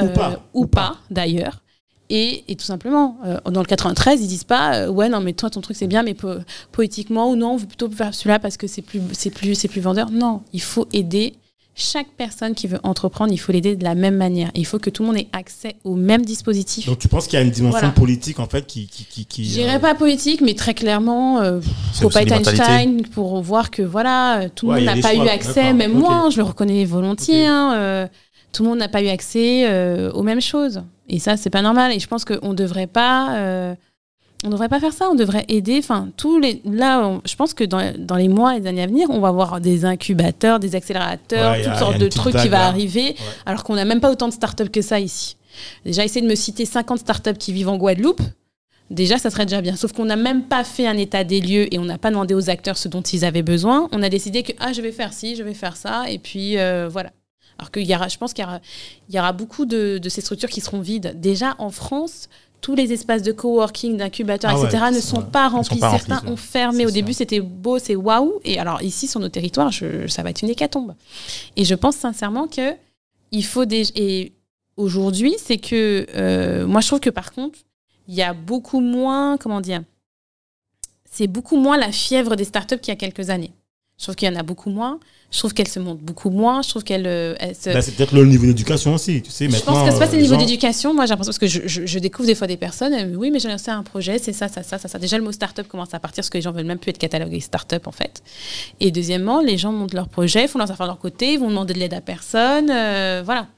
Ou pas. Ou pas d'ailleurs. Et, et tout simplement, euh, dans le 93, ils disent pas, euh, ouais, non, mais toi, ton truc, c'est bien, mais po- poétiquement, ou non, on veut plutôt faire celui-là parce que c'est plus, c'est plus, c'est plus vendeur. Non, il faut aider chaque personne qui veut entreprendre, il faut l'aider de la même manière. Il faut que tout le monde ait accès au même dispositif. Donc tu penses qu'il y a une dimension Voilà. politique en fait qui. qui, qui, qui, Je dirais euh, pas politique, mais très clairement, euh, faut pas être. Einstein pour voir que voilà, tout le Ouais, monde n'a pas choix, eu accès, même moi, hein, je le reconnais volontiers. Ok. hein, euh, tout le monde n'a pas eu accès euh, aux mêmes choses, et ça c'est pas normal. Et je pense qu'on devrait pas, euh, on devrait pas faire ça. On devrait aider. Enfin, tous les là, on- je pense que dans, dans les mois et les années à venir, on va avoir des incubateurs, des accélérateurs, Ouais, toutes a sortes de trucs qui va là. arriver, alors qu'on n'a même pas autant de startups que ça ici. Déjà, essayer de me citer 50 startups qui vivent en Guadeloupe. Déjà, ça serait déjà bien. Sauf qu'on n'a même pas fait un état des lieux et on n'a pas demandé aux acteurs ce dont ils avaient besoin. On a décidé que ah, je vais faire ci, je vais faire ça, et puis euh, voilà. Alors qu'il y aura, je pense qu'il y aura, il y aura beaucoup de, de ces structures qui seront vides. Déjà en France, tous les espaces de coworking, d'incubateurs, Ah ouais, etc., ne sont pas sont remplis. pas Certains remplis, ont fermé. Au début, c'était beau, c'est waouh. Et alors ici, sur nos territoires, je- ça va être une hécatombe. Et je pense sincèrement que il faut des et aujourd'hui, c'est que euh, moi, je trouve que par contre, il y a beaucoup moins, comment dire, c'est beaucoup moins la fièvre des startups qu'il y a quelques années. Je trouve qu'il y en a beaucoup moins. Je trouve qu'elles se montent beaucoup moins. Je trouve qu'elles euh, se. bah, c'est peut-être le niveau d'éducation aussi, tu sais. je maintenant, pense que c'est pas euh, le niveau gens- d'éducation. Moi, j'ai l'impression parce que je, je- je découvre des fois des personnes. oui, mais j'ai lancé un projet, c'est ça, ça, ça, ça. Déjà, le mot startup commence à partir parce que les gens veulent même plus être catalogués startup en fait. Et deuxièmement, les gens montent leur projet, font leurs affaires de leur côté, ils vont demander de l'aide à personne, euh, voilà.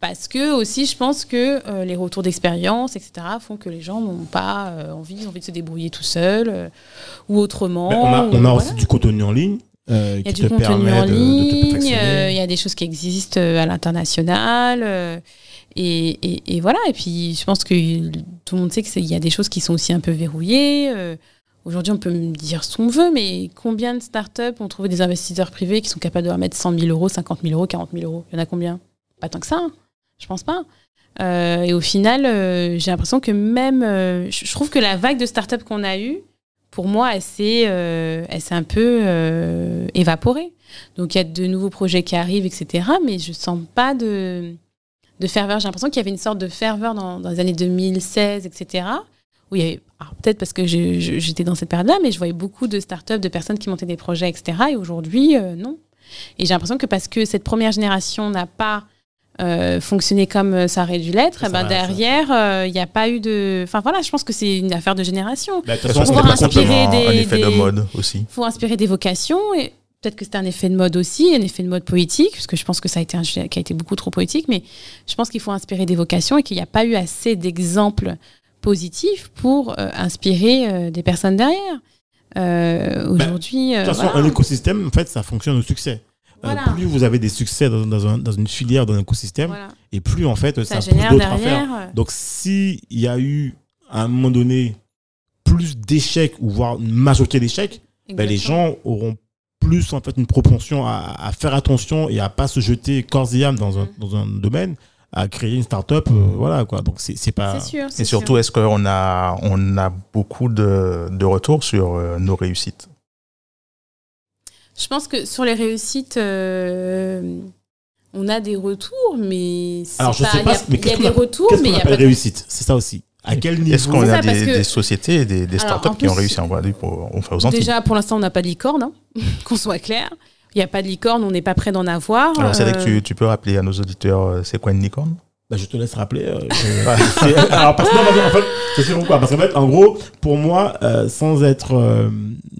Parce que aussi, je pense que les retours d'expérience, etc., font que les gens n'ont pas envie, envie de se débrouiller tout seuls euh, ou autrement. Ben, on a, ou- on a voilà. aussi du contenu en ligne. Euh, Il y a du te contenu en ligne, euh, il y a des choses qui existent euh, à l'international. euh, et, et- et voilà, et puis je pense que tout le monde sait qu'il y a des choses qui sont aussi un peu verrouillées. Aujourd'hui, on peut me dire ce qu'on veut, mais combien de startups ont trouvé des investisseurs privés qui sont capables de leur mettre 100 000 euros, 50 000 euros, 40 000 euros? Il y en a combien? Pas tant que ça, hein. je pense pas. Et au final, j'ai l'impression que même. je trouve que la vague de startups qu'on a eue, pour moi, elle s'est euh, un peu euh, évaporée. Donc il y a de nouveaux projets qui arrivent, etc. Mais je sens pas de, de ferveur. J'ai l'impression qu'il y avait une sorte de ferveur dans, dans les années 2016, etc. Où il y avait, peut-être parce que j'étais dans cette période-là, mais je voyais beaucoup de startups, de personnes qui montaient des projets, etc. Et aujourd'hui, euh, non. Et j'ai l'impression que parce que cette première génération n'a pas euh, fonctionné comme euh, ça aurait dû l'être, eh ben derrière, euh, il n'y a pas eu de. Enfin voilà, je pense que c'est une affaire de génération. Bah, de façon, pas inspirer des- un effet de mode aussi. Il faut inspirer des vocations et peut-être que c'est un effet de mode aussi, un effet de mode politique, parce que je pense que ça a été un sujet qui a été beaucoup trop politique, mais je pense qu'il faut inspirer des vocations et qu'il n'y a pas eu assez d'exemples positifs pour euh, inspirer euh, des personnes derrière. Euh, Aujourd'hui, euh, De toute façon, voilà. un écosystème, en fait, ça fonctionne au succès. Euh, Voilà. plus vous avez des succès dans, dans un- dans une filière, dans un écosystème, Voilà. et plus en fait, ça, ça pousse génère d'autres derrière. euh, Donc, s'il y a eu à un moment donné plus d'échecs, ou voire une majorité d'échecs, ben, les gens auront plus en fait une propension à, à faire attention et à pas se jeter corps et âme dans un, dans un domaine, à créer une start-up. euh, voilà quoi. Donc, c'est c'est pas. C'est sûr. Et surtout, est-ce qu'on a, on a beaucoup de, de retours sur euh, nos réussites? Je pense que sur les réussites, euh, on a des retours, mais c'est Alors, je pas- sais il y pas, a, mais il y a des retours, mais il y a pas de réussite? C'est ça aussi. À quel niveau? Est-ce qu'on C'est a des, que- des sociétés des, Alors, startups qui ont réussi en Guadeloupe au- enfin, aux Antilles? Déjà, pour l'instant, on n'a pas de licorne, hein, <laughs> qu'on soit clair. Il n'y a pas de licorne, on n'est pas prêt d'en avoir. Alors, c'est vrai que tu, tu peux rappeler à nos auditeurs euh, c'est quoi une licorne? Bah, je te laisse rappeler. euh, <laughs> <laughs> c'est- alors, parce que, en fait, je sais pourquoi. Parce qu'en fait, en gros, pour moi, euh, sans être euh,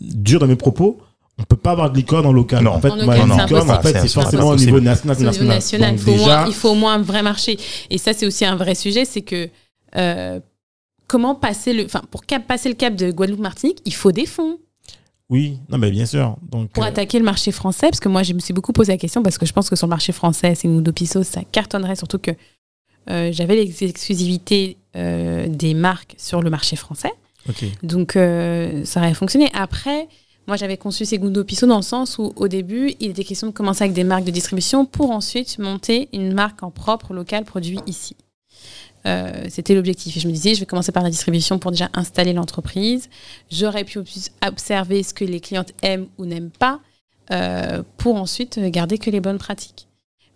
dur dans mes propos, on peut pas avoir de licorne en local. Non. En fait, En moi, local, licorne, en impossible. fait, c'est forcément au niveau national. au niveau national. Donc, il, faut au déjà, moins, il faut au moins un vrai marché. Et ça, c'est aussi un vrai sujet, c'est que euh, comment passer le, enfin, pour cap- passer le cap de Guadeloupe-Martinique, il faut des fonds oui, non, mais bien sûr. Donc, pour euh, attaquer le marché français. Parce que moi, je me suis beaucoup posé la question parce que je pense que sur le marché français, c'est Nudo Piso, ça cartonnerait, surtout que euh, j'avais les exclusivités euh, des marques sur le marché français. ok. Donc, euh, ça aurait fonctionné. Après, moi, j'avais conçu Segundo Piso dans le sens où, au début, il était question de commencer avec des marques de distribution pour ensuite monter une marque en propre, locale, produit ici. Euh, C'était l'objectif. Et je me disais, je vais commencer par la distribution pour déjà installer l'entreprise. J'aurais pu observer ce que les clientes aiment ou n'aiment pas euh, pour ensuite garder que les bonnes pratiques.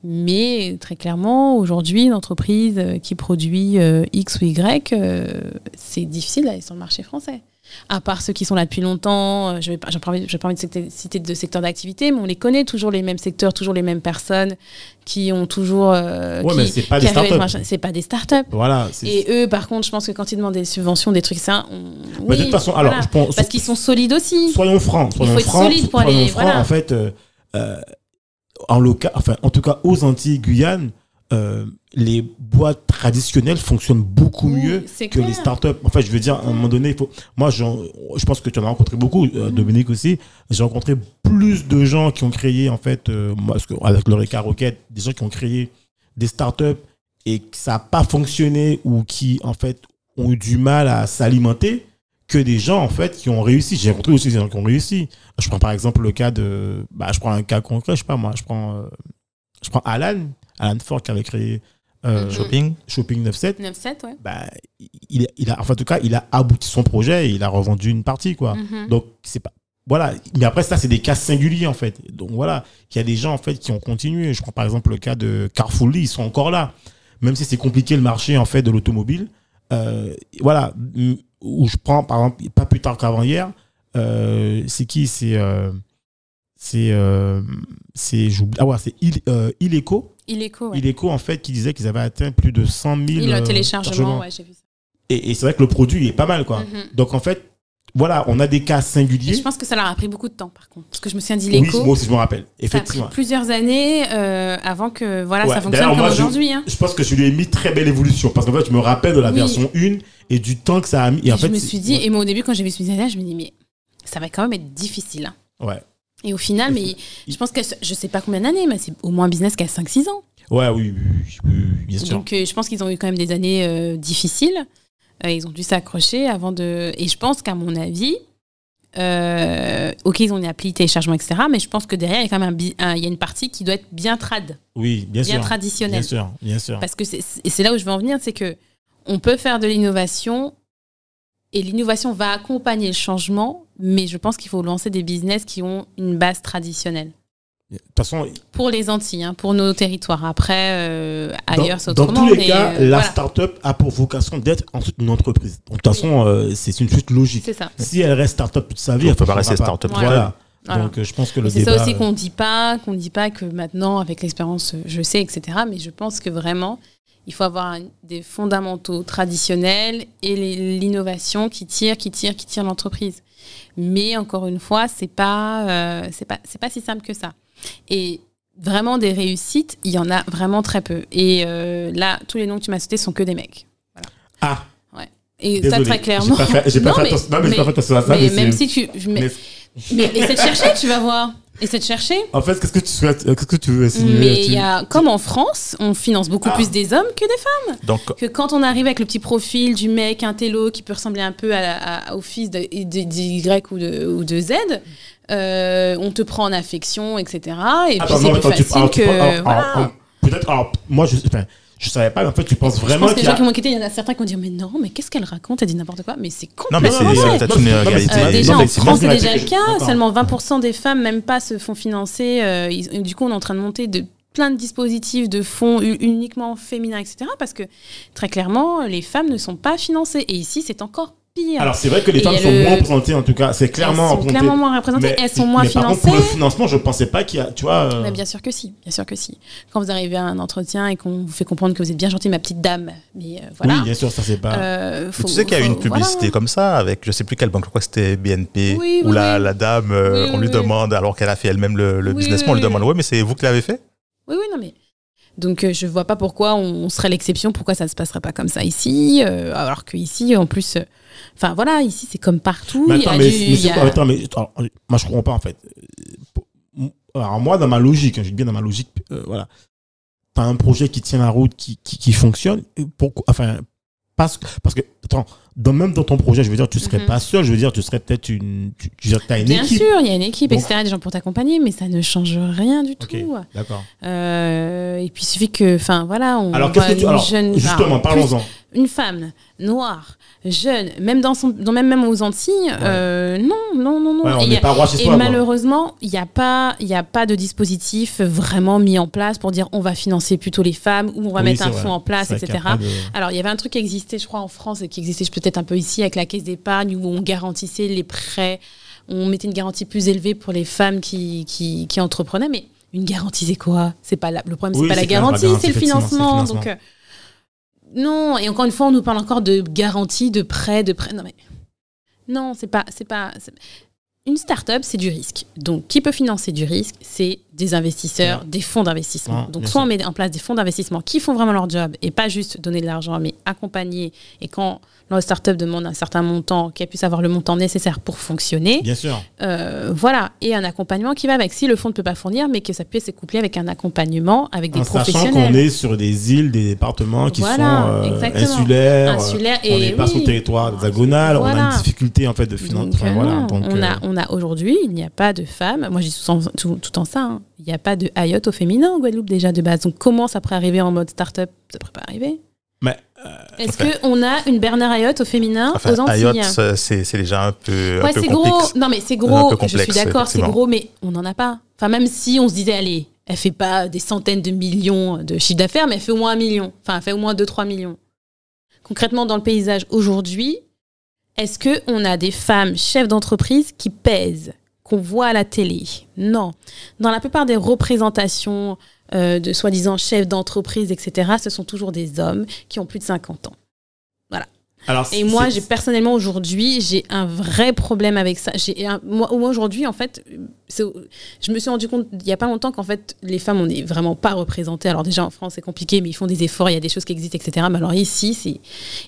Mais très clairement, aujourd'hui, une entreprise qui produit euh, X ou Y, c'est difficile d'aller sur le marché français. À part ceux qui sont là depuis longtemps, euh, je n'ai pas, pas envie, de citer- de secteur d'activité, mais on les connaît toujours les mêmes secteurs, toujours les mêmes personnes qui ont toujours. euh, Ouais, qui- mais c'est pas des startups. C'est pas des startups. Voilà. Et eux, par contre, je pense que quand ils demandent des subventions, des trucs, ça, on... Oui, de toute façon, alors, voilà. je pense, parce qu'ils sont solides aussi. soyons francs, soyons faut être francs, solide pour aller- francs, voilà. En fait, euh, euh, en local, enfin, en tout cas, aux Antilles, Guyane, euh, les boîtes traditionnelles fonctionnent beaucoup Oui, mieux que clair. les startups. En fait, je veux dire, à un moment donné, il faut. Moi, je pense que tu en as rencontré beaucoup, Mm. euh, Dominique aussi. J'ai rencontré plus de gens qui ont créé, en fait, euh, moi, parce que, avec l'Eureka Rocket, des gens qui ont créé des startups et que ça n'a pas fonctionné ou qui, en fait, ont eu du mal à s'alimenter que des gens, en fait, qui ont réussi. J'ai rencontré aussi des gens qui ont réussi. Je prends par exemple le cas de. Bah, je prends un cas concret, je sais pas moi, je prends, euh, je prends Alan, Alan Ford qui avait créé euh, Mhm. Shopping. Shopping 97 9-7, ouais. bah, il, il a, enfin, en tout cas, il a abouti son projet et il a revendu une partie, quoi. Mhm. Donc, c'est pas. Voilà. Mais après, ça, c'est des cas singuliers, en fait. Donc, voilà. Il y a des gens, en fait, qui ont continué. Je prends par exemple le cas de Carrefour Lee, ils sont encore là. Même si c'est compliqué le marché, en fait, de l'automobile. Euh, voilà. Où je prends, par exemple, pas plus tard qu'avant-hier, euh, c'est qui? C'est. c'est. c'est. j'oublie- Ah, ouais, c'est Il, Ileco. Ileco, ouais. Ileco, en fait, qui disait qu'ils avaient atteint plus de 100 000. Il euh, a téléchargement, téléchargements. ouais, j'ai vu ça. Et, et c'est vrai que le produit il est pas mal, quoi. Mhm. Donc en fait, voilà, on a des cas Et singuliers. je pense que ça leur a pris beaucoup de temps, par contre. Parce que je me souviens oui, d'Ileco. moi aussi je me rappelle. ça a pris Effectivement. plusieurs années euh, avant que voilà, Ouais, ça fonctionne comme moi, je- aujourd'hui. hein. Je pense que je lui ai mis très belle évolution parce qu'en fait, je me rappelle de la Oui. version 1 et du temps que ça a mis. Et, Et en fait, je me c'est- suis dit, ouais. et moi au début, quand j'ai vu ce business-là, je me dis, mais ça va quand même être difficile. hein. Ouais. Et au final, mais je pense que je sais pas combien d'années, mais c'est au moins un business qui a 5-6 ans. Ouais, oui, oui, bien sûr. Donc euh, je pense qu'ils ont eu quand même des années euh, difficiles. Euh, ils ont dû s'accrocher avant de. Et je pense qu'à mon avis, ok, ils ont une appli téléchargement, etc. Mais je pense que derrière, il y a quand même un il y a une partie qui doit être bien trad, oui, bien, bien sûr. traditionnelle. Bien sûr, bien sûr. Parce que c'est là où je veux en venir, c'est que on peut faire de l'innovation et l'innovation va accompagner le changement, mais je pense qu'il faut lancer des business qui ont une base traditionnelle. De toute façon, Pour les Antilles, hein, pour nos territoires. Après, euh, ailleurs, dans, c'est dans autrement. tous les mais, cas, euh, la voilà. start-up a pour vocation d'être ensuite une entreprise. Donc, de toute façon, euh, c'est une suite logique. C'est ça. Si elle reste start-up toute sa vie, On elle peut pas rester start-up Voilà. Voilà. Donc, euh, je pense que le c'est ça aussi qu'on dit pas, qu'on dit pas que maintenant, avec l'expérience, je sais, etc. Mais je pense que vraiment, il faut avoir des fondamentaux traditionnels et l'innovation qui tire, qui tire, qui tire l'entreprise. Mais encore une fois, c'est pas, euh, c'est pas, c'est pas si simple que ça. Et vraiment des réussites, il y en a vraiment très peu. Et euh, là, tous les noms que tu m'as cités sont que des mecs. Ah, Et désolé. ça très clairement. J'ai pas fait, j'ai pas Non, fait mais- attention- non, mais pas mais- fait attention à ça. mais mais même si tu, mais, mais- mais essaie de chercher, tu vas voir. Essaie de chercher. En fait, qu'est-ce que tu souhaites, qu'est-ce que tu veux insinuer Mais il y a, comme en France, on finance beaucoup Ah. plus des hommes que des femmes. Donc, Que quand on arrive avec le petit profil du mec, un télo qui peut ressembler un peu à, à- au fils de, ou de, ou de Z, euh, on te prend en affection, etc. Et puis Attends, c'est plus attends, tu- facile que. Peut-être, alors, moi, je, enfin, je savais pas, mais en fait, tu penses Je vraiment pense que les gens qui m'ont quitté, il y en a certains qui vont dire Mais non, mais qu'est-ce qu'elle raconte? Elle dit n'importe quoi. Mais c'est non, mais complètement c'est peut-être une Non, mais- réalité. Euh, déjà non, en c'est France, c'est pas déjà le je- cas. Seulement 20% des femmes même pas se font financer. euh, ils- du coup, on est en train de monter de plein de dispositifs de fonds uniquement féminins, etc. Parce que très clairement, les femmes ne sont pas financées. Et ici, c'est encore pire. Alors, c'est vrai que les Et femmes sont le- moins représentées, en tout cas. C'est clairement elles sont clairement moins représentées. Mais- elles sont moins mais par contre, financées. pour le financement, je pensais pas qu'il y a, tu vois. euh, Mais bien sûr que si, bien sûr que si. Quand vous arrivez à un entretien et qu'on vous fait comprendre que vous êtes bien gentil, ma petite dame, mais euh, voilà. Oui, bien sûr, ça c'est pas. Euh, faut- tu sais qu'il y a eu une publicité voilà. comme ça avec je sais plus quelle banque, je crois que c'était BNP, Oui, où oui, la, oui. la dame, euh, Oui, on lui oui, demande, alors qu'elle a fait elle-même le, le Oui, business, oui, on lui oui, demande oui. Ouais, mais c'est vous qui l'avez fait? Oui, oui, non, mais. Donc, euh, je vois pas pourquoi on, serait l'exception, pourquoi ça se passerait pas comme ça ici, euh, alors qu'ici, en plus. euh, Enfin, voilà, ici, c'est comme partout. Mais attends, mais, du- mais a- Attends, alors, moi je comprends pas en fait. Euh, Alors moi, dans ma logique, hein, je dis bien dans ma logique, euh, voilà, t'as un projet qui tient la route, qui, qui, qui fonctionne. Pourquoi Enfin, parce, parce que attends, dans, même dans ton projet, je veux dire, tu serais Mhm. pas seul. Je veux dire, tu serais peut-être une, tu, tu as une Bien équipe. sûr, il y a une équipe, etc., des gens pour t'accompagner, mais ça ne change rien du tout. d'accord. Euh, et puis, il suffit que, enfin, voilà, on Alors qu'est-ce que tu, alors jeune. justement, parlons-en. une femme noire, jeune, même dans son, dans même même aux Antilles, euh, non, non, non, non. Ouais, on Et pas roi chez et soi. malheureusement, il n'y a pas, il a pas de dispositif vraiment mis en place pour dire on va financer plutôt les femmes ou on va Oui, mettre un vrai. fonds en place, etc. de- Alors, il y avait un truc qui existait, je crois, en France et qui existait peut-être peut-être un peu ici avec la caisse d'épargne où on garantissait les prêts, on mettait une garantie plus élevée pour les femmes qui, qui, qui entreprenaient, mais une garantie, c'est quoi? C'est pas la- le problème, c'est Oui, pas la garantie, garantie, c'est le financement. Donc euh, non, et encore une fois, on nous parle encore de garantie, de prêt, de prêt. Non mais non, c'est pas, c'est pas. Une start-up, c'est du risque. Donc, qui peut financer du risque? C'est des investisseurs, des fonds d'investissement. Ouais, Donc, soit on met en place des fonds d'investissement qui font vraiment leur job et pas juste donner de l'argent, mais accompagner. Et quand la start-up demande un certain montant, qu'elle puisse avoir le montant nécessaire pour fonctionner, Bien sûr. euh, voilà. Et un accompagnement qui va avec. Si le fonds ne peut pas fournir, mais que ça puisse se coupler avec un accompagnement avec des En sachant professionnels. qu'on est sur des îles, des départements qui Voilà, sont euh, insulaires. Insulaires, on et n'est pas sur le territoire hexagonal. On a Voilà. une difficulté en fait de finance. Donc, Enfin, euh, voilà, on, euh, a, on a aujourd'hui, il n'y a pas de femmes. Moi, je dis tout, en- tout, tout en ça. hein. Il n'y a pas de Hayot au féminin en Guadeloupe déjà de base. Donc, comment ça pourrait arriver en mode start-up? Ça pourrait pas arriver. Mais Est-ce Enfin- qu'on a une Bernard Hayot au féminin Enfin, aux Antilles IOT, ça, c'est déjà un peu, Ouais, c'est gros. Non, mais c'est gros. je suis d'accord, c'est gros, mais on n'en a pas. Enfin, même si on se disait, allez, elle fait pas des centaines de millions de chiffre d'affaires, mais elle fait au moins un million. Enfin, elle fait au moins 2-3 millions. Concrètement, dans le paysage aujourd'hui, est-ce qu'on a des femmes chefs d'entreprise qui pèsent, qu'on voit à la télé? Non. Dans la plupart des représentations euh, de soi-disant chefs d'entreprise, etc., ce sont toujours des hommes qui ont plus de 50 ans. alors, Et moi, j'ai personnellement aujourd'hui, j'ai un vrai problème avec ça. J'ai moi, moi, aujourd'hui, en fait, je me suis rendu compte il y a pas longtemps qu'en fait, les femmes, on n'est vraiment pas représentées. Alors déjà en France, c'est compliqué, mais ils font des efforts. Il y a des choses qui existent, etc. Mais alors ici, c'est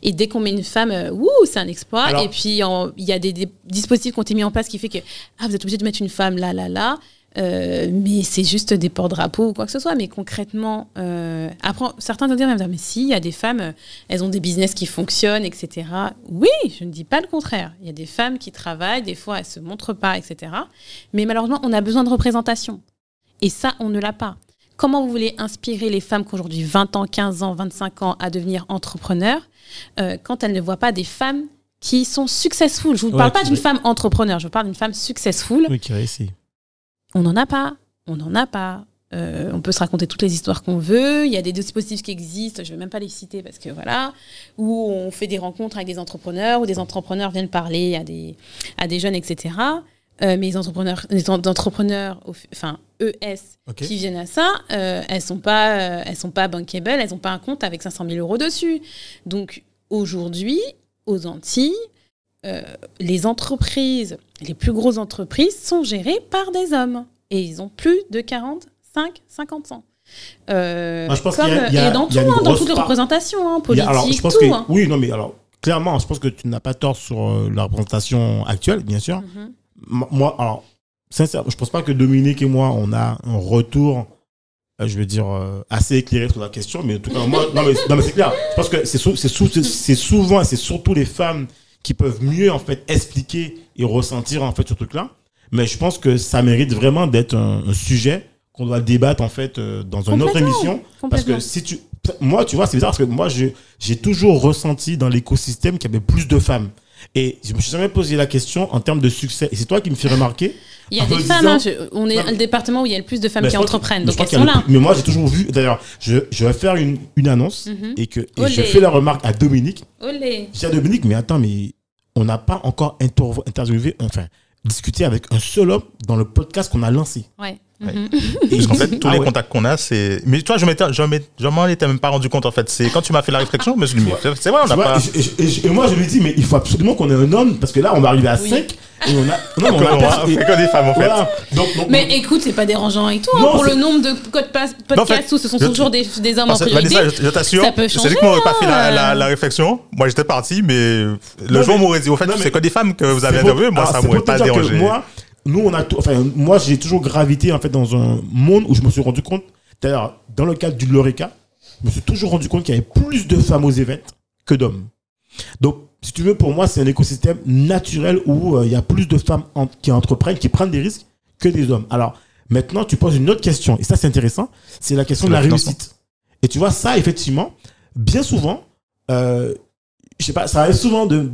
et dès qu'on met une femme, euh, wouh, c'est un exploit. Alors- et puis il y a des, des dispositifs qui ont été mis en place qui fait que ah, vous êtes obligé de mettre une femme là, là, là. Euh, mais c'est juste des porte-drapeaux ou quoi que ce soit. Mais concrètement, euh, après, certains vont dire, mais si, il y a des femmes, euh, elles ont des business qui fonctionnent, etc. Oui, je ne dis pas le contraire. Il y a des femmes qui travaillent, des fois, elles se montrent pas, etc. Mais malheureusement, on a besoin de représentation. Et ça, on ne l'a pas. Comment vous voulez inspirer les femmes qui ont aujourd'hui 20 ans, 15 ans, 25 ans à devenir entrepreneurs euh, quand elles ne voient pas des femmes qui sont successful? Je ne vous Ouais, parle pas d'une femme entrepreneur, je vous parle d'une femme successful. Oui, qui réussit. On n'en a pas. On n'en a pas. Euh, on peut se raconter toutes les histoires qu'on veut. Il y a des dispositifs qui existent, je ne vais même pas les citer parce que voilà, où on fait des rencontres avec des entrepreneurs, où des entrepreneurs viennent parler à des, à des jeunes, etc. Euh, mais les entrepreneurs, les en- entrepreneurs, enfin ES, qui viennent à ça, euh, elles sont pas, elles sont pas bankable, elles n'ont pas un compte avec 500 000 euros dessus. Donc aujourd'hui, aux Antilles, euh, les entreprises, les plus grosses entreprises sont gérées par des hommes. Et ils ont plus de 45, 50 ans. Euh, je pense comme- y a- il y a- et dans tout, hein, dans toutes les représentations, hein, politiques, alors, je pense tout. que, hein. oui, non, mais alors, clairement, je pense que tu n'as pas tort sur euh, la représentation actuelle, bien sûr. Mhm. Moi, alors, sincèrement, je pense pas que Dominique et moi, on a un retour, euh, je veux dire, assez éclairé sur la question, mais en tout cas, moi, non, mais, c'est clair. Je pense que c'est sou- sou- souvent, et c'est surtout les femmes qui peuvent mieux, en fait, expliquer et ressentir, en fait, ce truc-là. Mais je pense que ça mérite vraiment d'être un, un sujet qu'on doit débattre, en fait, euh, dans une autre émission. Parce que si tu. Moi, tu vois, c'est bizarre parce que moi, j'ai toujours ressenti dans l'écosystème qu'il y avait plus de femmes. Et je me suis jamais posé la question en termes de succès. Et c'est toi qui me fais remarquer. Il y a des me femmes, disant- hein, je- on est le département où il y a le plus de femmes qui entreprennent, mais donc elles sont là. plus- Mais moi, j'ai toujours vu. D'ailleurs, je, je vais faire une, une annonce Mhm. et que et je fais la remarque à Dominique. Olé. Je dis à Dominique, mais attends, mais on n'a pas encore interv- interviewé, enfin, discuté avec un seul homme dans le podcast qu'on a lancé. Ouais. Ouais. Mhm. Parce qu'en fait, tous ah les ouais. contacts qu'on a, c'est. Mais toi, je m'étais, je m'étais- je m'en étais même pas rendu compte, en fait. C'est quand tu m'as fait la réflexion, je me suis dit, mais c'est vrai, on n'a pas. et, moi, je lui dis, mais il faut absolument qu'on ait un homme, parce que là, on va arriver à Oui. 5 et on a. Non, on a on fait que des femmes, en fait. Voilà. Donc, donc- Mais écoute, c'est pas dérangeant et tout. hein, Non, pour le nombre de code pass- en podcasts fait, où ce sont toujours des, des hommes en que, priorité. Vanessa, je, je t'assure, c'est lui changer, qui m'aurait pas fait la, hein. la, la réflexion. Moi, j'étais parti, mais le Non, jour où on m'aurait dit, au fait, c'est que des femmes que vous avez interviewées, moi, ça m'aurait pas que dérangé. Nous, on a tout- enfin, moi, j'ai toujours gravité en fait dans un monde où je me suis rendu compte. D'ailleurs, dans le cadre du Lorica, je me suis toujours rendu compte qu'il y avait plus de femmes aux événements que d'hommes. Donc, si tu veux, pour moi, c'est un écosystème naturel où euh, il y a plus de femmes en- qui entreprennent, qui prennent des risques que des hommes. Alors, maintenant, tu poses une autre question, et ça, c'est intéressant, c'est la question de la réussite. Et tu vois, ça, effectivement, bien souvent, euh, je sais pas, ça arrive souvent de-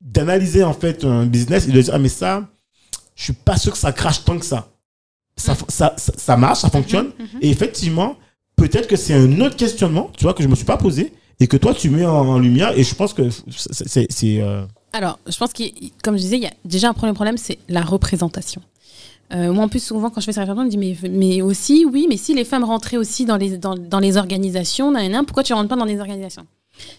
d'analyser en fait un business et de dire, ah, mais ça, je suis pas sûr que ça crache tant que ça. Ça, ça, ça, ça marche, ça fonctionne. Mhm, mhm. Et effectivement, peut-être que c'est un autre questionnement, tu vois, que je me suis pas posé et que toi, tu mets en, en lumière. Et je pense que c'est. euh, Alors, je pense que, comme je disais, il y a déjà un premier problème, c'est la représentation. Euh, moi, en plus, souvent, quand je fais cette réflexion, on me dit, mais, mais aussi, oui, mais si les femmes rentraient aussi dans les, dans, dans les organisations, nan, nan, nan, pourquoi tu ne rentres pas dans les organisations?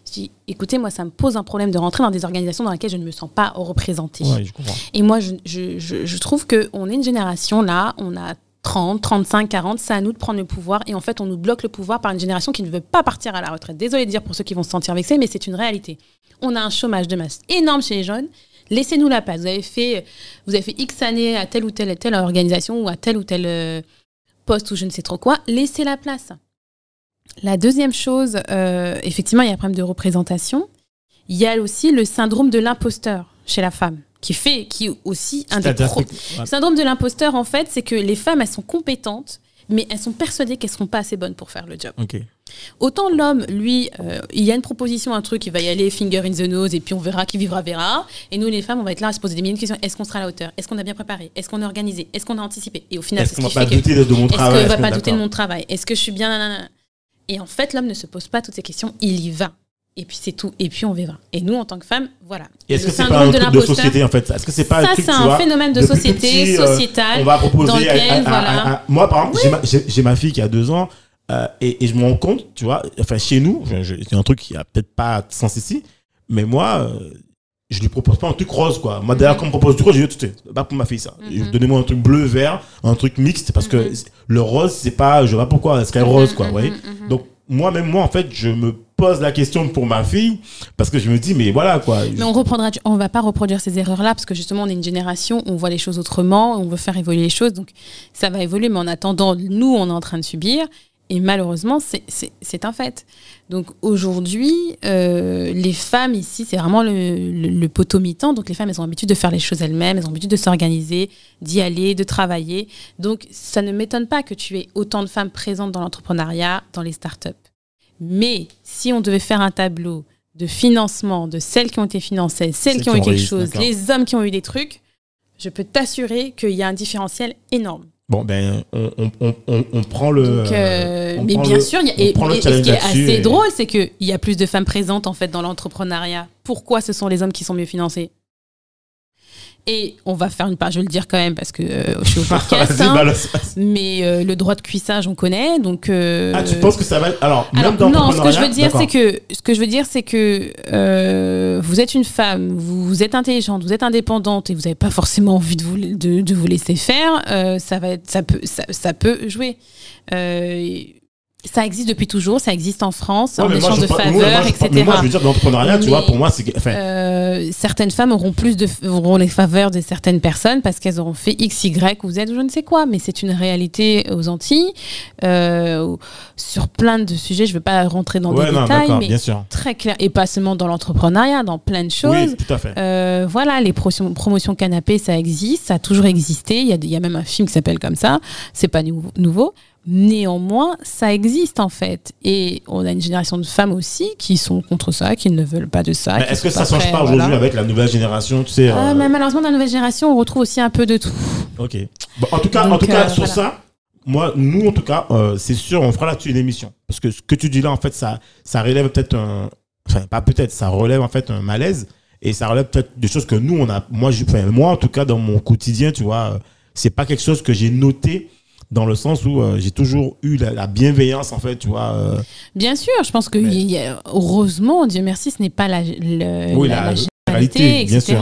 Je dis, écoutez, moi, ça me pose un problème de rentrer dans des organisations dans lesquelles je ne me sens pas représentée. ouais, je comprends. Et moi, je, je, je, je trouve qu'on est une génération là, on a 30, 35, 40, c'est à nous de prendre le pouvoir. Et en fait, on nous bloque le pouvoir par une génération qui ne veut pas partir à la retraite. Désolée de dire pour ceux qui vont se sentir vexés, mais c'est une réalité. On a un chômage de masse énorme chez les jeunes. Laissez-nous la place. Vous avez fait, vous avez fait X années à telle ou telle, telle organisation ou à tel ou tel euh, poste ou je ne sais trop quoi. Laissez la place. La deuxième chose, euh, effectivement, il y a un problème de représentation. Il y a aussi le syndrome de l'imposteur chez la femme, qui fait, qui est aussi un des pro- le syndrome de l'imposteur, en fait, c'est que les femmes, elles sont compétentes, mais elles sont persuadées qu'elles ne seront pas assez bonnes pour faire le job. Autant l'homme, lui, euh, il y a une proposition, un truc, il va y aller finger in the nose, et puis on verra qui vivra, verra. Et nous, les femmes, on va être là à se poser des milliers de questions. Est-ce qu'on sera à la hauteur? Est-ce qu'on a bien préparé? Est-ce qu'on est organisé? Est-ce qu'on a anticipé? Et au final, Est-ce qu'on va pas douter de mon Est-ce travail? qu'on va est-ce qu'on pas est douter de mon travail? Est-ce que je suis bien Et en fait, l'homme ne se pose pas toutes ces questions, il y va. Et puis c'est tout. Et puis on verra. Et nous, en tant que femmes, voilà. Et Est-ce que c'est pas un de truc de société en fait? Est-ce que c'est pas Ça, c'est un phénomène de société, petit, euh, sociétal. On va proposer. dans à- lequel, à- à- voilà. à- moi, par exemple, j'ai ma- j'ai j'ai ma fille qui a deux ans euh, et, et je me rends compte, tu vois, enfin chez nous, je- je- c'est un truc qui a peut-être pas de sens ici, mais moi, euh, je lui propose pas un truc rose, quoi. Moi, d'ailleurs, Mhm. quand on me propose du rose, je dis, c'est pas pour ma fille ça. Mhm. Donnez-moi un truc bleu, vert, un truc mixte, parce que Mhm. le rose, c'est pas, je sais pas pourquoi, c'est rose, quoi, Mhm, vous voyez. mhm, mhm. Donc, moi, même moi, en fait, je me pose la question pour ma fille, parce que je me dis, mais voilà, quoi. Mais on reprendra, on va pas reproduire ces erreurs-là parce que justement on est une génération, on voit les choses autrement, on veut faire évoluer les choses, donc ça va évoluer. Mais en attendant, nous, on est en train de subir et malheureusement, c'est un fait. Donc aujourd'hui, euh, les femmes ici, c'est vraiment le, le, le poteau mi-temps. Donc les femmes, elles ont l'habitude de faire les choses elles-mêmes, elles ont l'habitude de s'organiser, d'y aller, de travailler. Donc ça ne m'étonne pas que tu aies autant de femmes présentes dans l'entrepreneuriat, dans les startups. Mais si on devait faire un tableau de financement de celles qui ont été financées, celles qui ont eu quelque chose, les hommes qui ont eu des trucs, je peux t'assurer qu'il y a un différentiel énorme. Bon, ben, on, on, on, prend le. Donc, euh, on mais prend bien le- sûr, il y a- et, ce qui est assez et- drôle, c'est qu'il y a plus de femmes présentes en fait dans l'entrepreneuriat. Pourquoi ce sont les hommes qui sont mieux financés? Et on va faire une part, je vais le dire quand même parce que euh, je suis au <laughs> podcast. Hein, balance. mais euh, le droit de cuissage, on connaît. Donc, euh, Ah, tu penses que ça va. Alors, alors, même dans non, ce que je veux dire, c'est que ce que je veux dire, c'est que euh, vous êtes une femme, vous, vous êtes intelligente, vous êtes indépendante et vous n'avez pas forcément envie de vous, de, de vous laisser faire. euh, ça va, être, ça peut, ça, ça peut jouer. Ça existe depuis toujours, ça existe en France, Ouais, en échange de faveurs, moi, moi, je- etc. Mais moi, je veux dire, l'entrepreneuriat, tu vois, pour moi, c'est. Enfin, Euh, certaines femmes auront plus de auront les faveurs de certaines personnes parce qu'elles auront fait X, Y ou Z ou je ne sais quoi, mais c'est une réalité aux Antilles euh, sur plein de sujets. Je ne veux pas rentrer dans ouais, des non, détails, mais bien sûr. très clair et pas seulement dans l'entrepreneuriat, dans plein de choses. Oui, tout à fait. Euh, voilà, les pro- promotions canapé, ça existe, ça a toujours existé. Il y a, y a même un film qui s'appelle comme ça. C'est pas nou- nouveau. Néanmoins, ça existe en fait. Et on a une génération de femmes aussi qui sont contre ça, qui ne veulent pas de ça. Mais Est-ce que ça change prêts, pas aujourd'hui voilà. avec la nouvelle génération, tu sais Ah, euh, mais malheureusement, dans la nouvelle génération, on retrouve aussi un peu de tout. Ok. Bon, en tout cas, en tout cas euh, sur voilà. ça, moi, nous, en tout cas, euh, c'est sûr, on fera là-dessus une émission. Parce que ce que tu dis là, en fait, ça, ça relève peut-être un. Enfin, pas peut-être, ça relève en fait un malaise. Et ça relève peut-être des choses que nous, on a. Moi, enfin, moi, en tout cas, dans mon quotidien, tu vois, c'est pas quelque chose que j'ai noté dans le sens où euh, j'ai toujours eu la, la bienveillance, en fait, tu vois. euh, Bien sûr, je pense que Mais- y a- heureusement, Dieu merci, ce n'est pas la, le- Oui, la, généralité, bien etc.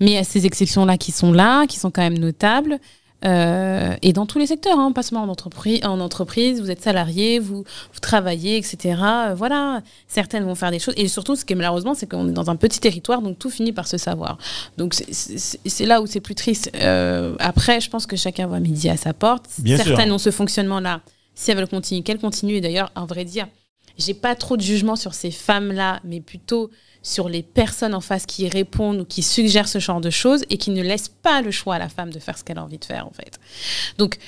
Mais il y a ces exceptions-là qui sont là, qui sont quand même notables. Euh, et dans tous les secteurs, hein, pas seulement en entreprise, en entreprise, vous êtes salarié, vous, vous travaillez, etc. Euh, voilà, certaines vont faire des choses. Et surtout, ce qui est malheureusement, c'est qu'on est dans un petit territoire, donc tout finit par se savoir. Donc c'est- là où c'est plus triste. Euh, après, je pense que chacun voit midi à sa porte. Bien sûr. certaines ont ce fonctionnement-là. Si elles veulent continuer, qu'elles continuent. Et d'ailleurs, à vrai dire, j'ai pas trop de jugement sur ces femmes-là, mais plutôt sur les personnes en face qui répondent ou qui suggèrent ce genre de choses et qui ne laissent pas le choix à la femme de faire ce qu'elle a envie de faire, en fait. Donc,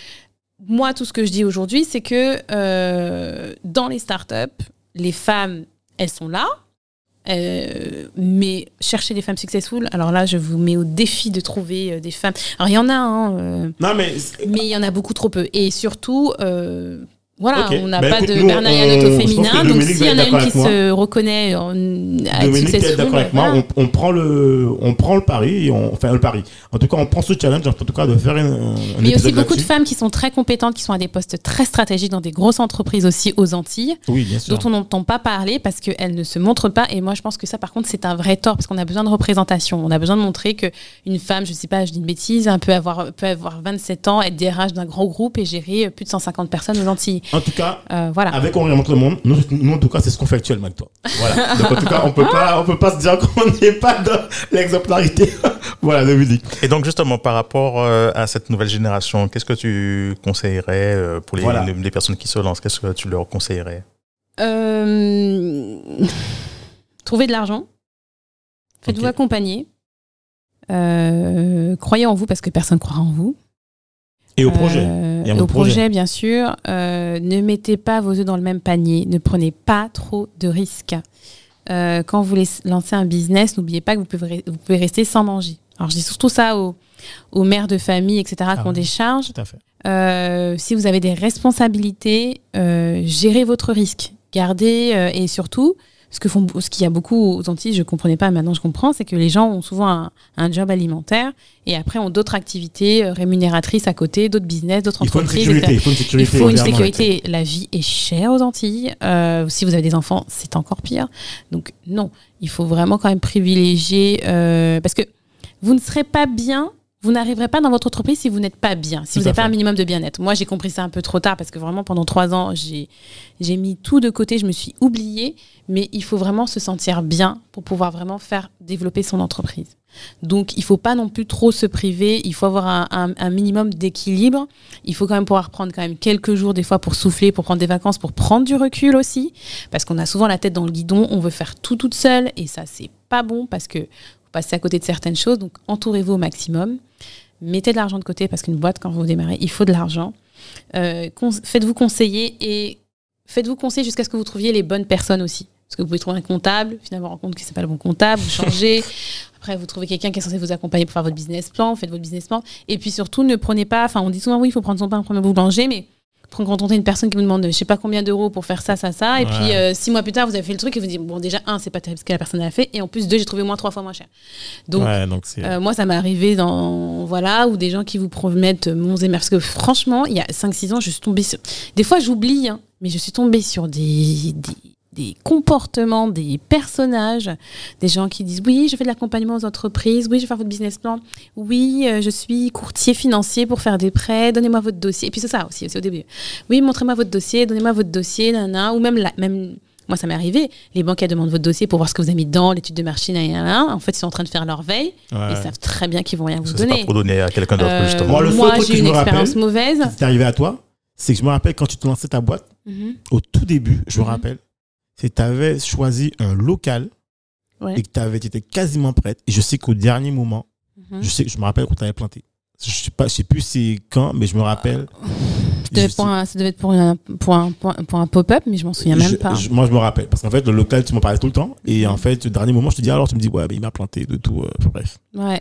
moi, tout ce que je dis aujourd'hui, c'est que euh, dans les startups, les femmes, elles sont là. euh, mais chercher des femmes successful, alors là, je vous mets au défi de trouver euh, des femmes. Alors, il y en a, hein, euh, Non, mais. mais il y en a beaucoup trop peu. Et surtout, Voilà, on n'a Bah, pas écoute, de pense que féminin. Donc, s'il y en être a une qui se reconnaît en, avec Dominique Successful, d'accord avec moi. voilà. On, on prend le, on prend le pari, et on, enfin le pari. En tout cas, on prend ce challenge, en tout cas, de faire un, un Mais il y a aussi beaucoup de femmes qui sont très compétentes, qui sont à des postes très stratégiques dans des grosses entreprises aussi aux Antilles, Oui, bien sûr. dont on n'entend pas parler parce qu'elles ne se montrent pas. Et moi, je pense que ça, par contre, c'est un vrai tort parce qu'on a besoin de représentation. On a besoin de montrer que une femme, je sais pas, je dis une bêtise, hein, peut avoir, peut avoir 27 ans, être DRH d'un gros groupe et gérer plus de 150 personnes aux Antilles. En tout cas, Euh, voilà. avec On remonte le monde, nous, nous, en tout cas, c'est ce qu'on fait actuellement avec toi. Voilà. <laughs> Donc, en tout cas, on peut pas, on peut pas se dire qu'on <laughs> n'est pas dans l'exemplarité. <laughs> voilà, Dominique. Et donc justement, par rapport euh, à cette nouvelle génération, qu'est-ce que tu conseillerais euh, pour les, Voilà. les- les personnes qui se lancent Qu'est-ce que tu leur conseillerais? Euh, Trouvez de l'argent. Faites-vous accompagner. Euh, croyez en vous parce que personne ne croira en vous. Et au projet. Euh, Et à au projet. projet, bien sûr. Euh, ne mettez pas vos œufs dans le même panier. Ne prenez pas trop de risques. Euh, quand vous voulez lancer un business, n'oubliez pas que vous pouvez, vous pouvez rester sans manger. Alors, je dis surtout ça aux, aux mères de famille, etc., qui ont oui. des charges. Tout à fait. Euh, si vous avez des responsabilités, euh, gérez votre risque. Gardez euh, et surtout, ce que font, ce qu'il y a beaucoup aux Antilles, je comprenais pas, maintenant je comprends, c'est que les gens ont souvent un, un job alimentaire et après ont d'autres activités euh, rémunératrices à côté, d'autres business, d'autres Il faut une entreprises. sécurité. Il faut une Il sécurité. faut une clairement, sécurité. La vie est chère aux Antilles. Euh, si vous avez des enfants, c'est encore pire. Donc non, il faut vraiment quand même privilégier euh, parce que vous ne serez pas bien. Vous n'arriverez pas dans votre entreprise si vous n'êtes pas bien, si Tout vous n'avez pas un minimum de bien-être. Moi, j'ai compris ça un peu trop tard parce que vraiment pendant trois ans, j'ai j'ai mis tout de côté, je me suis oubliée. Mais il faut vraiment se sentir bien pour pouvoir vraiment faire développer son entreprise. Donc, il faut pas non plus trop se priver. Il faut avoir un, un- un minimum d'équilibre. Il faut quand même pouvoir prendre quand même quelques jours des fois pour souffler, pour prendre des vacances, pour prendre du recul aussi, parce qu'on a souvent la tête dans le guidon. On veut faire tout toute seule et ça c'est pas bon parce que vous passez à côté de certaines choses. Donc, entourez-vous au maximum. Mettez de l'argent de côté parce qu'une boîte quand vous démarrez, il faut de l'argent. Euh, cons- faites-vous conseiller et faites-vous conseiller jusqu'à ce que vous trouviez les bonnes personnes aussi. Parce que vous pouvez trouver un comptable, finalement, vous compte que c'est pas le bon comptable, vous changez. <laughs> Après, vous trouvez quelqu'un qui est censé vous accompagner pour faire votre business plan, vous faites votre business plan. Et puis surtout, ne prenez pas, enfin, on dit souvent oui, il faut prendre son pain premier boulanger, mais prendre contenter une personne qui vous demande je sais pas combien d'euros pour faire ça, ça, ça. Et Ouais. puis euh, six mois plus tard, vous avez fait le truc et vous dites bon, déjà, un, c'est pas terrible ce que la personne a fait. Et en plus, deux, j'ai trouvé moins trois fois moins cher. Donc, ouais, donc c'est. euh, moi, ça m'est arrivé dans. Voilà, ou des gens qui vous promettent monts et merveilles. Parce que franchement, il y a 5-6 ans, je suis tombée sur. Des fois, j'oublie, hein, mais je suis tombée sur des, des, des comportements, des personnages, des gens qui disent Oui, je fais de l'accompagnement aux entreprises. Oui, je vais faire votre business plan. Oui, euh, je suis courtier financier pour faire des prêts. Donnez-moi votre dossier. Et puis, c'est ça aussi, c'est au début. Oui, montrez-moi votre dossier. Donnez-moi votre dossier. Nana. Ou même, la, même moi, ça m'est arrivé. Les banques, elles demandent votre dossier pour voir ce que vous avez mis dedans, l'étude de marché, nanana. En fait, ils sont en train de faire leur veille. ouais. Ils savent très bien qu'ils vont rien vous Ça, C'est pas donner. pour donner à quelqu'un d'autre, Euh, justement. Moi, le moi, j'ai une expérience rappelle, mauvaise. qui t'est arrivé à toi, c'est que je me rappelle quand tu te lançais ta boîte, Mhm. au tout début, je me Mhm. rappelle, c'est que tu avais choisi un local Ouais. et que tu étais quasiment prête. Et je sais qu'au dernier moment, Mhm. je sais, je me rappelle qu'on t'avait planté. Je sais pas, je sais plus c'est quand, mais je me rappelle. Ça devait, Je être pour sais- un, ça devait être pour un, pour un, pour un- pop-up, mais je m'en souviens même je- pas. je- moi, je me rappelle. Parce qu'en fait, le local, tu m'en parlais tout le temps. Et en fait, au dernier moment, je te dis alors, tu me dis, ouais, mais il m'a planté de tout. euh, enfin, bref. Ouais.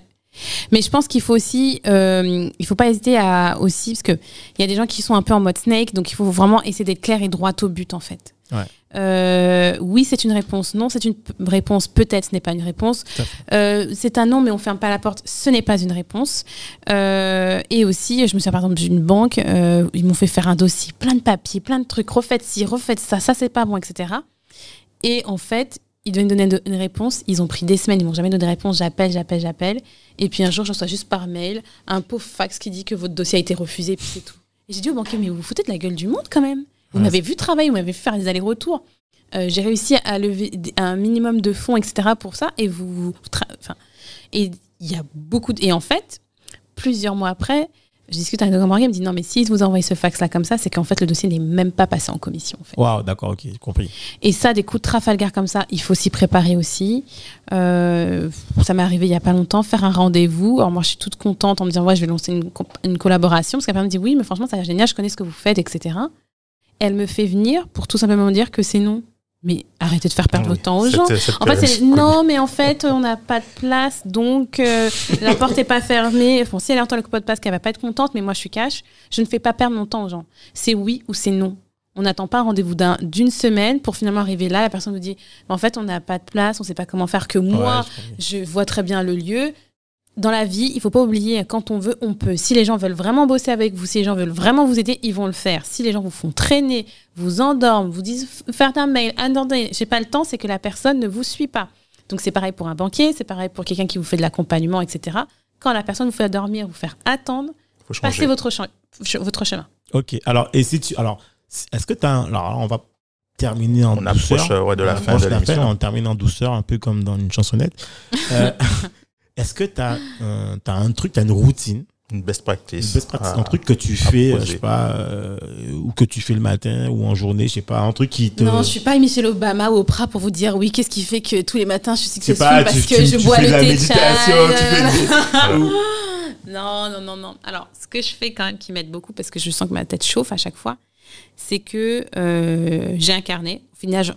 Mais je pense qu'il faut aussi, euh, il faut pas hésiter à aussi, parce que il y a des gens qui sont un peu en mode snake, donc il faut vraiment essayer d'être clair et droit au but en fait. Ouais. Euh, oui, c'est une réponse. Non, c'est une réponse. Peut-être, ce n'est pas une réponse. Euh, c'est un non, mais on ferme pas la porte. Ce n'est pas une réponse. Euh, et aussi, je me souviens par exemple d'une banque, ils m'ont fait faire un dossier, plein de papiers, plein de trucs. Refaites ci, refaites ça, ça c'est pas bon, etc. Et en fait, ils devaient me donner une réponse. Ils ont pris des semaines, ils m'ont jamais donné de réponse. J'appelle, j'appelle, j'appelle. Et puis un jour, je reçois juste par mail un pauvre fax qui dit que votre dossier a été refusé, puis c'est tout. Et j'ai dit au banquier, mais vous vous foutez de la gueule du monde quand même. Vous Ouais, m'avez vu travailler, vous m'avez vu faire des allers-retours. Euh, j'ai réussi à lever un minimum de fonds, etc. pour ça. Et vous, enfin, et il y a beaucoup. De, et en fait, plusieurs mois après, je discute avec un banquier, il me dit non, mais si vous envoyez ce fax-là comme ça, c'est qu'en fait le dossier n'est même pas passé en commission. En fait. Waouh, d'accord, ok, j'ai compris. Et ça, des coups de Trafalgar comme ça, il faut s'y préparer aussi. Euh, ça m'est arrivé il y a pas longtemps, faire un rendez-vous. Alors moi, je suis toute contente en me disant, ouais, je vais lancer une, collaboration. Parce qu'elle me dit, oui, mais franchement, ça a l'air génial, je connais ce que vous faites, etc. Elle me fait venir pour tout simplement me dire que c'est non. Mais arrêtez de faire perdre Ah oui, votre temps aux gens. En fait, c'est non, mais en fait, on n'a pas de place, donc euh, la <laughs> porte n'est pas fermée. Bon, si elle entend le pot de passe, qu'elle va pas être contente, mais moi, je suis cash. Je ne fais pas perdre mon temps aux gens. C'est oui ou c'est non. On n'attend pas un rendez-vous d'un- d'une semaine pour finalement arriver là. La personne nous dit en fait, on n'a pas de place, on ne sait pas comment faire que moi. Ouais, je comprends. je vois très bien le lieu. Dans la vie, il faut pas oublier, quand on veut, on peut. Si les gens veulent vraiment bosser avec vous, si les gens veulent vraiment vous aider, ils vont le faire. Si les gens vous font traîner, vous endorment, vous disent faire un mail, attendez, j'ai pas le temps, c'est que la personne ne vous suit pas. Donc c'est pareil pour un banquier, c'est pareil pour quelqu'un qui vous fait de l'accompagnement, etc. Quand la personne vous fait dormir, vous faire attendre, passez votre, champ- ch- votre chemin. Ok, alors, et si tu. Alors, est-ce que tu as. Un, alors, on va terminer en On douceur. approche euh, ouais, de la On fin approche de la fin, l'émission. on termine en douceur, un peu comme dans une chansonnette. Euh, <laughs> est-ce que tu as, un truc, tu as une routine, Une best une practice. best practice, Ah, un truc que tu fais, euh, je sais pas, euh, ou que tu fais le matin ou en journée, je sais pas, un truc qui te. Non, je suis pas Michelle Obama ou Oprah pour vous dire oui, qu'est-ce qui fait que tous les matins je suis successful pas, parce tu, que tu- je tu bois fais le de la thé méditation, chai, tu fais des- ou- <laughs> Non, non, non, non. Alors, ce que je fais quand même qui m'aide beaucoup, parce que je sens que ma tête chauffe à chaque fois, c'est que euh, j'ai un carnet.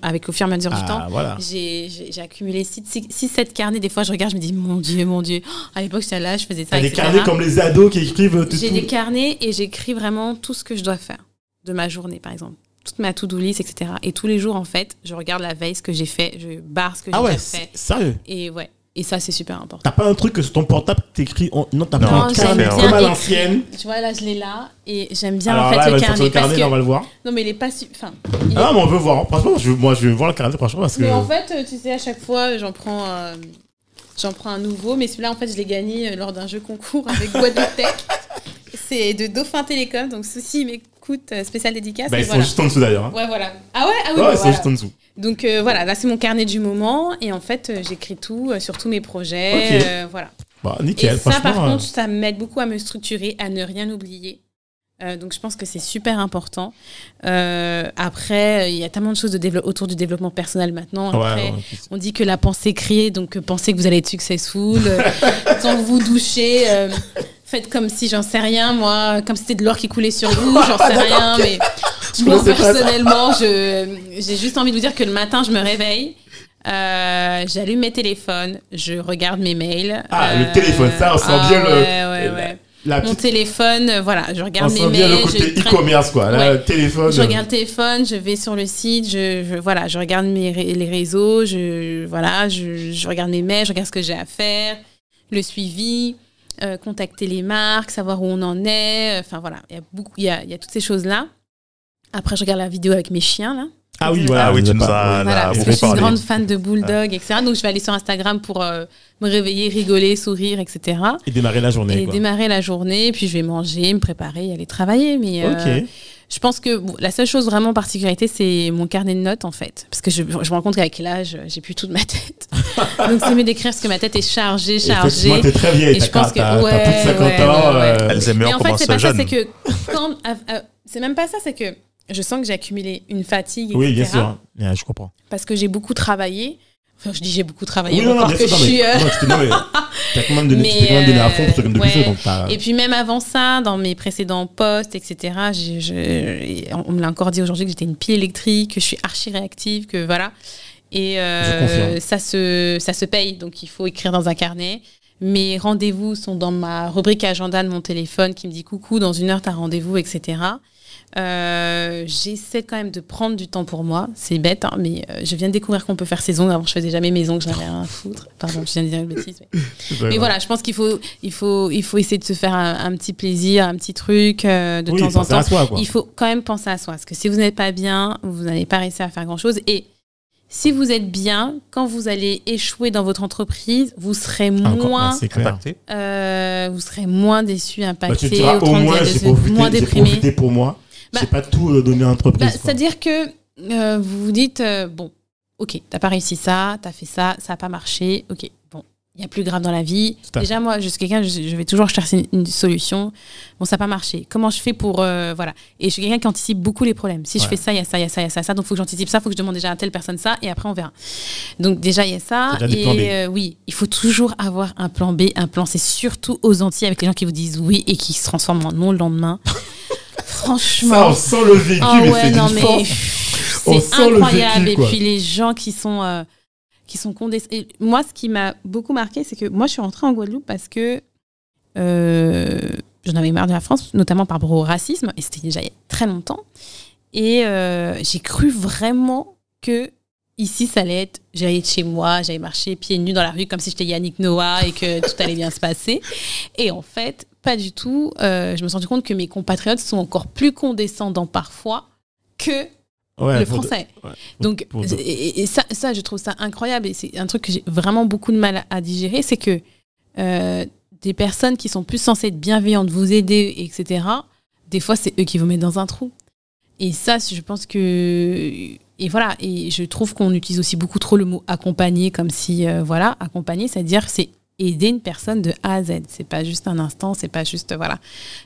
Avec au fur et à mesure du temps, Ah, voilà. j'ai j'ai- j'ai accumulé 6-7 carnets. Des fois, je regarde, je me dis, mon Dieu, mon Dieu. Oh, à l'époque, j'étais là, je faisais ça. Des etc. carnets comme les ados qui écrivent tout. J'ai des carnets et j'écris vraiment tout ce que je dois faire de ma journée, par exemple. Toute ma to-do list, etc. Et tous les jours, en fait, je regarde la veille, ce que j'ai fait, je barre ce que j'ai Ah ouais, déjà fait. sérieux? Et ouais. Et ça, c'est super important. T'as pas un truc que sur ton portable t'écris. en- Non, t'as Non, pas un carnet bien comme à l'ancienne. Tu vois, là, je l'ai là. Et j'aime bien, Alors en fait, là, le carnet. le carnet, parce là, on va le voir. Non, mais il est pas... su- Enfin, il Ah non, mais on veut voir. Franchement, je, moi, je veux voir le carnet, franchement, parce que. Mais en fait, euh, tu sais, à chaque fois, j'en prends, euh, j'en prends un nouveau. Mais celui-là, en fait, je l'ai gagné euh, lors d'un jeu concours avec Guadeloupe Tech. <laughs> C'est de Dauphin Télécom. Donc, ceci m'écoute, euh, spécial dédicace. Bah, ils sont juste en dessous d'ailleurs. hein. Ouais, voilà. Ah ouais? Ah oui, Ouais, bah, ils sont juste en dessous. Donc, euh, voilà, là, c'est mon carnet du moment. Et en fait, euh, j'écris tout sur tous mes projets. Euh, voilà. Bah, Et nickel, ça, par contre, ça m'aide beaucoup à me structurer, à ne rien oublier. Euh, donc, je pense que c'est super important. Euh, après, il y a tellement de choses de autour du développement personnel maintenant. Après, ouais. on dit que la pensée crée, donc pensez que vous allez être successful. Euh, <laughs> quand vous euh, faites comme si j'en sais rien, moi, comme si c'était de l'or qui coulait sur vous, <laughs> j'en sais rien. Mais moi, personnellement, j'ai juste envie de vous dire que le matin, je me réveille. euh, J'allume mes téléphones, je regarde mes mails. Ah, euh, le téléphone, ça, on sent ah bien le- ouais, ouais, la- ouais. La Mon petite- téléphone, euh, voilà, je On regarde mes sent bien mails. le côté e-commerce, quoi. Là, téléphone. je euh, regarde le téléphone, je vais sur le site, je, je- voilà, je regarde mes, les réseaux, je, voilà, je, je regarde mes mails, je regarde ce que j'ai à faire, le suivi, euh, contacter les marques, savoir où on en est. Enfin voilà, il y a il y a, toutes ces choses là. Après, je regarde la vidéo avec mes chiens là. Ah oui, Ah voilà. Ah oui, tu nous as-. Voilà, parce que je suis une grande fan de bulldog, etc. Donc je vais aller sur Instagram pour euh, me réveiller, rigoler, sourire, etc. Et démarrer la journée. Et quoi. démarrer la journée, puis je vais manger, me préparer, aller travailler. Mais euh, je pense que bon, la seule chose vraiment particularité, c'est mon carnet de notes, en fait. Parce que je, je me rends compte qu'avec l'âge, j'ai plus toute ma tête. <laughs> Donc, c'est mieux d'écrire parce que ma tête est chargée, chargée. Effectivement, t'es très vieille. Et je pense que- ouais, plus de 50 ouais, ans. ouais, ouais. euh, Mais en fait, c'est pas ça, c'est que quand. c'est même pas ça, c'est que je sens que j'ai accumulé une fatigue, etc. Oui, bien sûr. Je comprends. Parce que j'ai beaucoup travaillé. Enfin, je dis j'ai beaucoup travaillé, Oui, non, non, que sûr. je suis. euh, non, mais <laughs> T'as quand même donné tu quand même donné à fond pour ce ouais. Donc Et puis même avant ça, dans mes précédents postes, etc., je- on me l'a encore dit aujourd'hui que j'étais une pile électrique, que je suis archi réactive, que voilà. Et euh, ça se, ça se paye, donc il faut écrire dans un carnet. Mes rendez-vous sont dans ma rubrique agenda de mon téléphone qui me dit coucou, dans une heure, t'as rendez-vous, etc. Euh, J'essaie quand même de prendre du temps pour moi. C'est bête, hein, mais euh, je viens de découvrir qu'on peut faire ses ongles. Avant, je faisais jamais mes ongles, j'en avais rien à foutre. Pardon, je viens de dire une bêtise. mais- <laughs> mais voilà, je pense qu'il faut, il faut, il faut essayer de se faire un, un petit plaisir, un petit truc euh, de Oui, temps en temps. soi, quoi. Il faut quand même penser à soi. Parce que si vous n'êtes pas bien, vous n'allez pas réussir à faire grand-chose. Et si vous êtes bien, quand vous allez échouer dans votre entreprise, vous serez Encore, moins. Impacté. euh, vous serez moins déçu, Bah, impacté, tu diras, au moins, moins déprimé. profité pour moi. Bah, J'ai pas tout euh, donné à Bah, l'entreprise. quoi. C'est-à-dire que euh, vous vous dites, euh, bon, ok, t'as pas réussi ça, t'as fait ça, ça n'a pas marché, ok, bon, il y a plus grave dans la vie. Déjà, moi, je suis quelqu'un, je, je vais toujours chercher une, une solution. Bon, ça n'a pas marché. Comment je fais pour. euh, voilà. Et je suis quelqu'un qui anticipe beaucoup les problèmes. Si je fais ça, il y a ça, il y a ça, il y a ça, ça. Donc, il faut que j'anticipe ça, il faut que je demande déjà à telle personne ça, et après, on verra. Donc, déjà, il y a ça. Et euh, oui, il faut toujours avoir un plan B, un plan C, surtout aux Antilles, avec les gens qui vous disent oui et qui se transforment en non le lendemain. <laughs> Franchement. Ça, on sent le vécu, Ah mais ouais, c'est non, mais. On le incroyable. vécu, et puis les gens qui sont, euh, qui sont condescendants. Moi, ce qui m'a beaucoup marqué, c'est que moi, je suis rentrée en Guadeloupe parce que euh, j'en avais marre de la France, notamment par rapport au racisme, et c'était déjà il y a très longtemps. Et euh, j'ai cru vraiment que ici, ça allait être, j'allais être chez moi, j'allais marcher pieds nus dans la rue comme si j'étais Yannick Noah et que tout allait bien se passer. Et en fait, pas du tout. Euh, je me suis rendu compte que mes compatriotes sont encore plus condescendants parfois que Ouais, le de- français. ouais. Donc, et, et ça, ça, je trouve ça incroyable. Et c'est un truc que j'ai vraiment beaucoup de mal à digérer. C'est que euh, des personnes qui sont plus censées être bienveillantes, vous aider, etc., des fois, c'est eux qui vous mettent dans un trou. Et ça, je pense que. Et voilà. Et je trouve qu'on utilise aussi beaucoup trop le mot accompagner, comme si, euh, voilà, accompagner, c'est-à-dire c'est aider une personne de A à Z. C'est pas juste un instant, c'est pas juste. Voilà.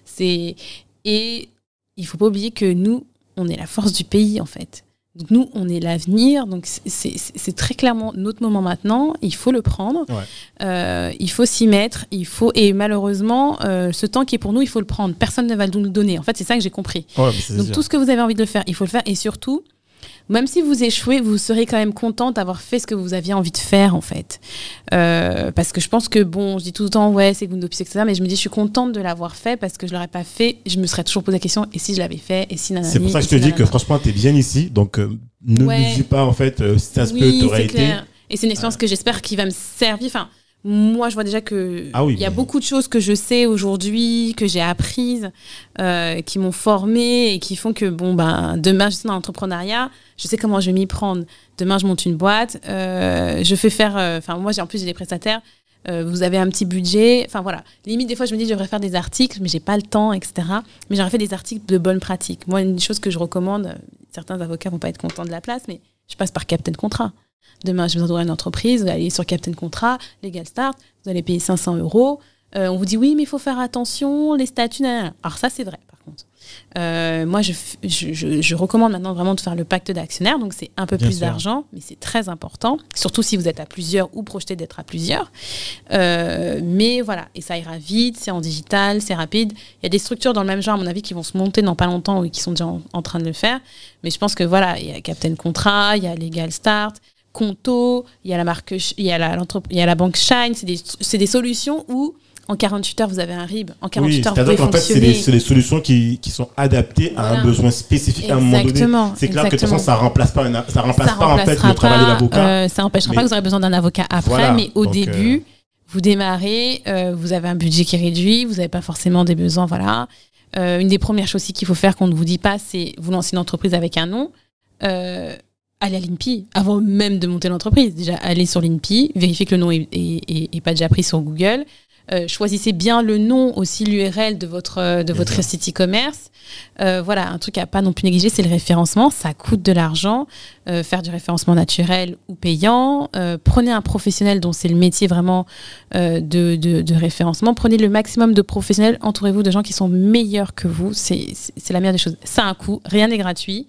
C'est. Et il faut pas oublier que nous, on est la force du pays, en fait. Donc nous, on est l'avenir. Donc c'est- très clairement notre moment maintenant. Il faut le prendre. Ouais. Euh, il faut s'y mettre. Il faut et malheureusement, euh, ce temps qui est pour nous, il faut le prendre. Personne ne va nous le donner. En fait, c'est ça que j'ai compris. Ouais, Donc sûr. tout ce que vous avez envie de le faire, il faut le faire. Et surtout, même si vous échouez, vous serez quand même content d'avoir fait ce que vous aviez envie de faire, en fait. Euh, parce que je pense que, bon, je dis tout le temps, ouais, c'est Gundopis, etc. Mais je me dis, je suis contente de l'avoir fait parce que je l'aurais pas fait. Je me serais toujours posé la question, et si je l'avais fait Et si nanani, C'est pour ça que je te si dis que franchement, t'es bien ici. Donc, euh, ne Ouais. nous dis pas, en fait, euh, si ça se peut, Oui, t'aurais c'est été. clair. Et c'est une expérience que j'espère qui va me servir. Enfin, moi, je vois déjà que Ah oui, il y a beaucoup de choses que je sais aujourd'hui, que j'ai apprises, euh, qui m'ont formée et qui font que bon ben demain je suis dans l'entrepreneuriat, je sais comment je vais m'y prendre. Demain je monte une boîte, euh, je fais faire. euh, Enfin moi j'ai en plus j'ai des prestataires. euh, vous avez un petit budget, enfin voilà. Limite des fois je me dis je devrais faire des articles, mais j'ai pas le temps, etc. Mais j'aurais fait des articles de bonne pratique. Moi une chose que je recommande, certains avocats vont pas être contents de la place, mais je passe par Captain Contrat. Demain, je vais ouvrir une entreprise, vous allez sur Captain Contrat, Legal Start, vous allez payer 500 euros. Euh, on vous dit oui, mais il faut faire attention, les statuts. Alors ça, c'est vrai, par contre. Euh, moi, je, f- je, je- je recommande maintenant vraiment de faire le pacte d'actionnaires, donc c'est un peu Bien plus d'argent, mais c'est très important, surtout si vous êtes à plusieurs ou projeté d'être à plusieurs. Euh, mais voilà, et ça ira vite, c'est en digital, c'est rapide. Il y a des structures dans le même genre, à mon avis, qui vont se monter dans pas longtemps ou qui sont déjà en, en train de le faire. Mais je pense que voilà, il y a Captain Contrat, il y a Legal Start, Conto, il y a la marque, il y a la, il y a la banque Shine. C'est des, des solutions où en 48 heures vous avez un RIB. En 48 Oui, heures vous c'est-à-dire pouvez qu'en fait, c'est fonctionner. des, solutions qui, qui sont adaptées à un besoin spécifique à un moment donné. Exactement. C'est clair que de toute façon, ça remplace pas, une- ça remplace Ça pas en fait le travail de l'avocat. euh, ça n'empêchera pas que vous aurez besoin d'un avocat après, Voilà, mais au début, euh, vous démarrez, euh, vous avez un budget qui est réduit, vous n'avez pas forcément des besoins, voilà. Une des premières choses aussi qu'il faut faire qu'on ne vous dit pas, c'est vous lancer une entreprise avec un nom. Euh, allez à l'INPI avant même de monter l'entreprise. Déjà, allez sur l'INPI, vérifiez que le nom est pas déjà pris sur Google. Euh, choisissez bien le nom aussi, l'URL de votre, euh, de votre site e-commerce. Euh, voilà, un truc à pas non plus négliger, c'est le référencement. Ça coûte de l'argent. Euh, faire du référencement naturel ou payant. Prenez un professionnel dont c'est le métier vraiment de, de- de référencement. Prenez le maximum de professionnels. Entourez-vous de gens qui sont meilleurs que vous. C'est la meilleure des choses. Ça a un coût. Rien n'est gratuit.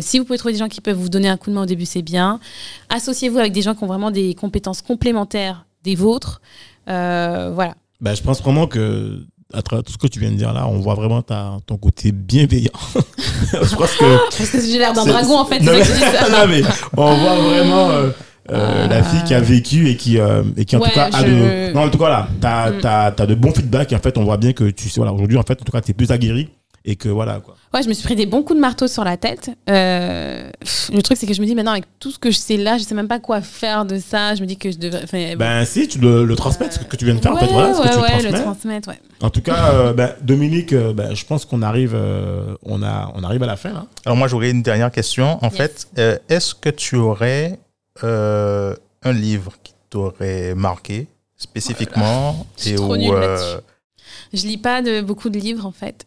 Si vous pouvez trouver des gens qui peuvent vous donner un coup de main au début, c'est bien. Associez-vous avec des gens qui ont vraiment des compétences complémentaires des vôtres. Euh, voilà. bah, je pense vraiment que à travers tout ce que tu viens de dire là, on voit vraiment ta, ton côté bienveillant. <laughs> je pense que <laughs> Parce que j'ai l'air d'un dragon en fait. Non, <laughs> non, mais on voit vraiment euh, euh, Ah. la fille qui a vécu et qui, et qui en Ouais, tout cas a de. Non, en tout cas, là, t'as Mm. as, de bons feedbacks et en fait, on voit bien que tu sais, voilà, aujourd'hui, en fait, en tout cas, t'es plus aguerri et que voilà, quoi. Ouais, je me suis pris des bons coups de marteau sur la tête. Euh, le truc, c'est que je me dis maintenant, avec tout ce que je sais là, je sais même pas quoi faire de ça. Je me dis que je devrais. Ben, si, tu le, le transmettre, ce que tu viens de faire, en fait, ouais, voilà, ce que ouais, tu ouais, transmets. le transmettre, ouais. En tout cas, euh, ben, Dominique, euh, ben, je pense qu'on arrive, euh, on a, on arrive à la fin, là. Alors moi, j'aurais une dernière question. En Yes. fait, euh, est-ce que tu aurais euh, un livre qui t'aurait marqué spécifiquement je suis et trop où, euh. Je lis pas de, beaucoup de livres en fait.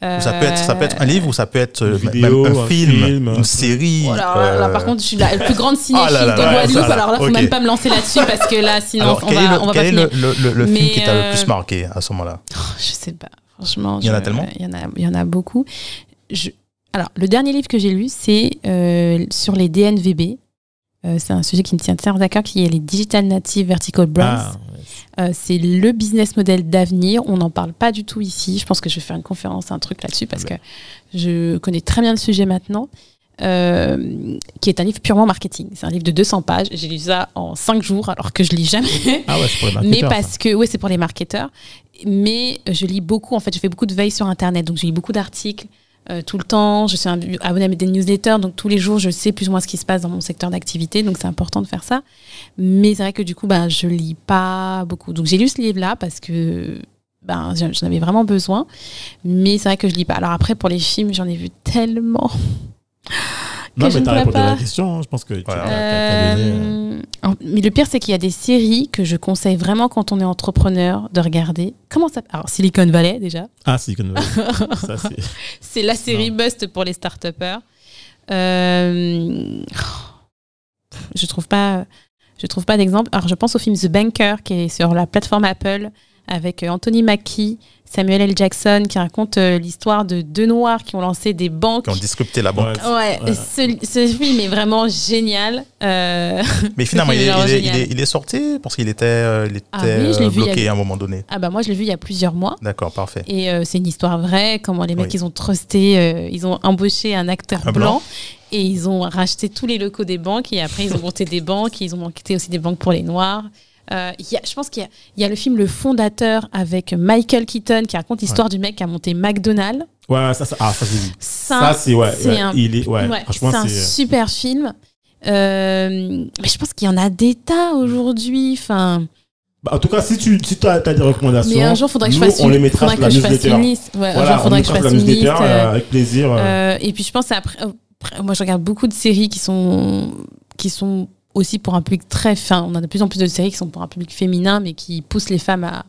Ça peut être ça peut être un livre ou ça peut être Une euh, vidéo, même un, un film, film, un- une série. Oh là, là, euh, par contre, je suis la, la plus grande cinéphile Ah là là de Guadeloupe. ça, là, alors là, faut même pas me lancer là-dessus parce que là, sinon, alors, on va, le, on va quel pas est finir. le, le- le film qui t'a le euh, plus marqué à ce moment-là? Oh, je sais pas. Franchement, Il y en a tellement? Il y en a, il y en a beaucoup. Je- alors, le dernier livre que j'ai lu, c'est euh, sur les DNVB. Euh, c'est un sujet qui me tient très à cœur, qui est les Digital Native Vertical Brands. Ah, Euh, c'est le business model d'avenir. On n'en parle pas du tout ici. Je pense que je vais faire une conférence, un truc là-dessus, parce que je connais très bien le sujet maintenant. Euh, qui est un livre purement marketing. C'est un livre de 200 pages. J'ai lu ça en 5 jours, alors que je lis jamais. ah ouais, c'est pour les <laughs> Mais marketeurs, ça. parce que, oui, c'est pour les marketeurs. Mais je lis beaucoup, en fait, je fais beaucoup de veille sur Internet. Donc, je lis beaucoup d'articles. Euh, tout le temps. Je suis abonnée à des newsletters, donc tous les jours, je sais plus ou moins ce qui se passe dans mon secteur d'activité, donc c'est important de faire ça. Mais c'est vrai que du coup, bah, je lis pas beaucoup. Donc j'ai lu ce livre-là parce que ben, j'en avais vraiment besoin. Mais c'est vrai que je lis pas. Alors après, pour les films, j'en ai vu tellement. Non, mais t'as répondu à la question, hein. je pense que tu euh, Mais le pire, c'est qu'il y a des séries que je conseille vraiment quand on est entrepreneur de regarder. Comment ça Alors, Silicon Valley, déjà. Ah, Silicon Valley. <laughs> c'est la série Bust pour les start-upers. Euh... Je trouve pas. Je trouve pas d'exemple. Alors, je pense au film The Banker qui est sur la plateforme Apple avec euh, Anthony Mackie, Samuel L. Jackson qui raconte euh, l'histoire de deux noirs qui ont lancé des banques. Qui ont disrupté la banque. Ouais, Ce, film est vraiment génial. Euh, Mais finalement, <laughs> il est, il, est, sorti parce qu'il était, il était ah bloqué à un moment donné. Ah bah moi, je l'ai vu il y a plusieurs mois. D'accord, parfait. Et c'est une histoire vraie, comment les mecs, ils ont trusté, ils ont embauché un acteur blanc. Et ils ont racheté tous les locaux des banques et après ils ont monté des banques, ils ont monté aussi des banques pour les noirs. Euh, y a, je pense qu'il y, y, a le film Le Fondateur avec Michael Keaton qui raconte l'histoire du mec qui a monté McDonald's. Ouais, ça, ça, ah, ça, c'est ouais, ouais, un, il est, ouais, c'est un super film. Euh, mais je pense qu'il y en a des tas aujourd'hui. Enfin. Bah, en tout cas, si tu si as, as, des recommandations, mais un jour, faudrait que je fasse on les mettra sur la newsletter. Ouais, voilà, un jour, faudrait que je fasse une liste. Euh, avec plaisir. Euh, et puis, je pense après, après, moi, je regarde beaucoup de séries qui sont qui sont aussi pour un public très fin. On a de plus en plus de séries qui sont pour un public féminin, mais qui poussent les femmes à,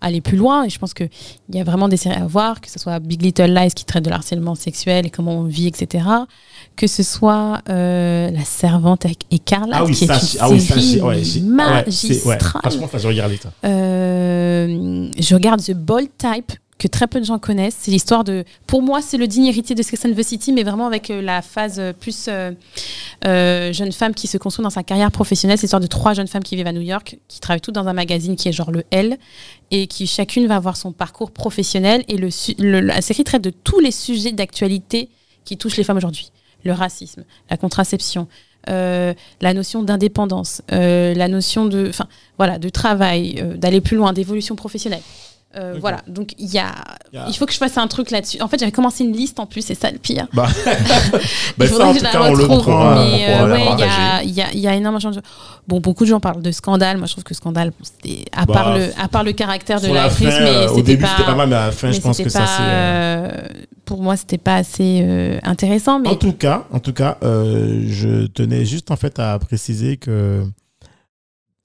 aller plus loin. Et je pense qu'il y a vraiment des séries à voir, que ce soit Big Little Lies qui traite de l'harcèlement sexuel et comment on vit, etc. Que ce soit euh, La Servante Écarlate, ah qui est une ah série magistrale. Franchement, je regarde ça. Euh, je regarde The Bold Type que très peu de gens connaissent. C'est l'histoire de. Pour moi, c'est le digne héritier de Sex and the City, mais vraiment avec euh, la phase euh, plus euh, jeune femme qui se construit dans sa carrière professionnelle. C'est l'histoire de trois jeunes femmes qui vivent à New York, qui travaillent toutes dans un magazine qui est genre le L, et qui chacune va avoir son parcours professionnel. Et le, la série traite de tous les sujets d'actualité qui touchent les femmes aujourd'hui le racisme, la contraception, la notion d'indépendance, la notion de, enfin, voilà, de travail, d'aller plus loin, d'évolution professionnelle. Euh, voilà, donc il y a... il faut que je fasse un truc là-dessus. En fait, j'avais commencé une liste en plus, c'est ça le pire. Bah, <laughs> il faudrait que je la retrouve. Mais euh, ouais, il y a, y, y a, énormément de choses. Bon, beaucoup de gens parlent de scandale. Moi, je trouve que scandale, c'était à, bah, part le, à part le caractère de l'actrice, mais euh, c'était pas. pas mal, mais à la fin, je pense que ça c'est. pour moi, c'était pas assez intéressant. Mais... En tout cas, en tout cas, je tenais juste en fait à préciser que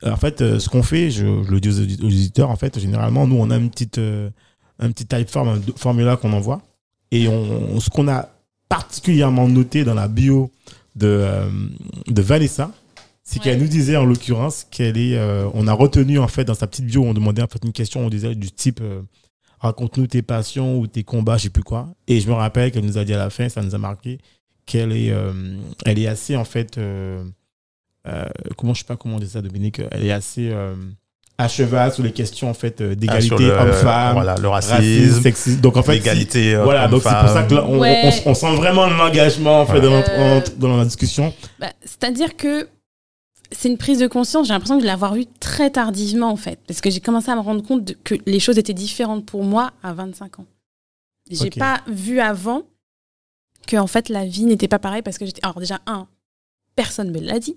en fait, euh, ce qu'on fait, je, le dis aux auditeurs, en fait, généralement, nous, on a une petite, euh, un petit typeform, un formulaire qu'on envoie. Et on, ce qu'on a particulièrement noté dans la bio de, euh, de Vanessa, c'est qu'elle nous disait en l'occurrence qu'elle est. on a retenu en fait dans sa petite bio, on demandait en fait une question, on disait du type raconte-nous tes passions ou tes combats, je sais plus quoi. Et je me rappelle qu'elle nous a dit à la fin, ça nous a marqué, qu'elle est, elle est assez en fait euh, comment je sais pas comment on dit ça, Dominique, elle est assez euh, à cheval sur les questions en fait euh, d'égalité ah, homme-femme, voilà, le racisme, sexisme. Donc en fait, l'égalité voilà, donc c'est pour ça que on, on, sent vraiment l'engagement en fait dans, la discussion. Bah, c'est-à-dire que c'est une prise de conscience. J'ai l'impression de l'avoir eu très tardivement en fait, parce que j'ai commencé à me rendre compte que les choses étaient différentes pour moi à 25 ans. J'ai pas vu avant que en fait la vie n'était pas pareille parce que j'étais. Alors déjà un, personne me l'a dit.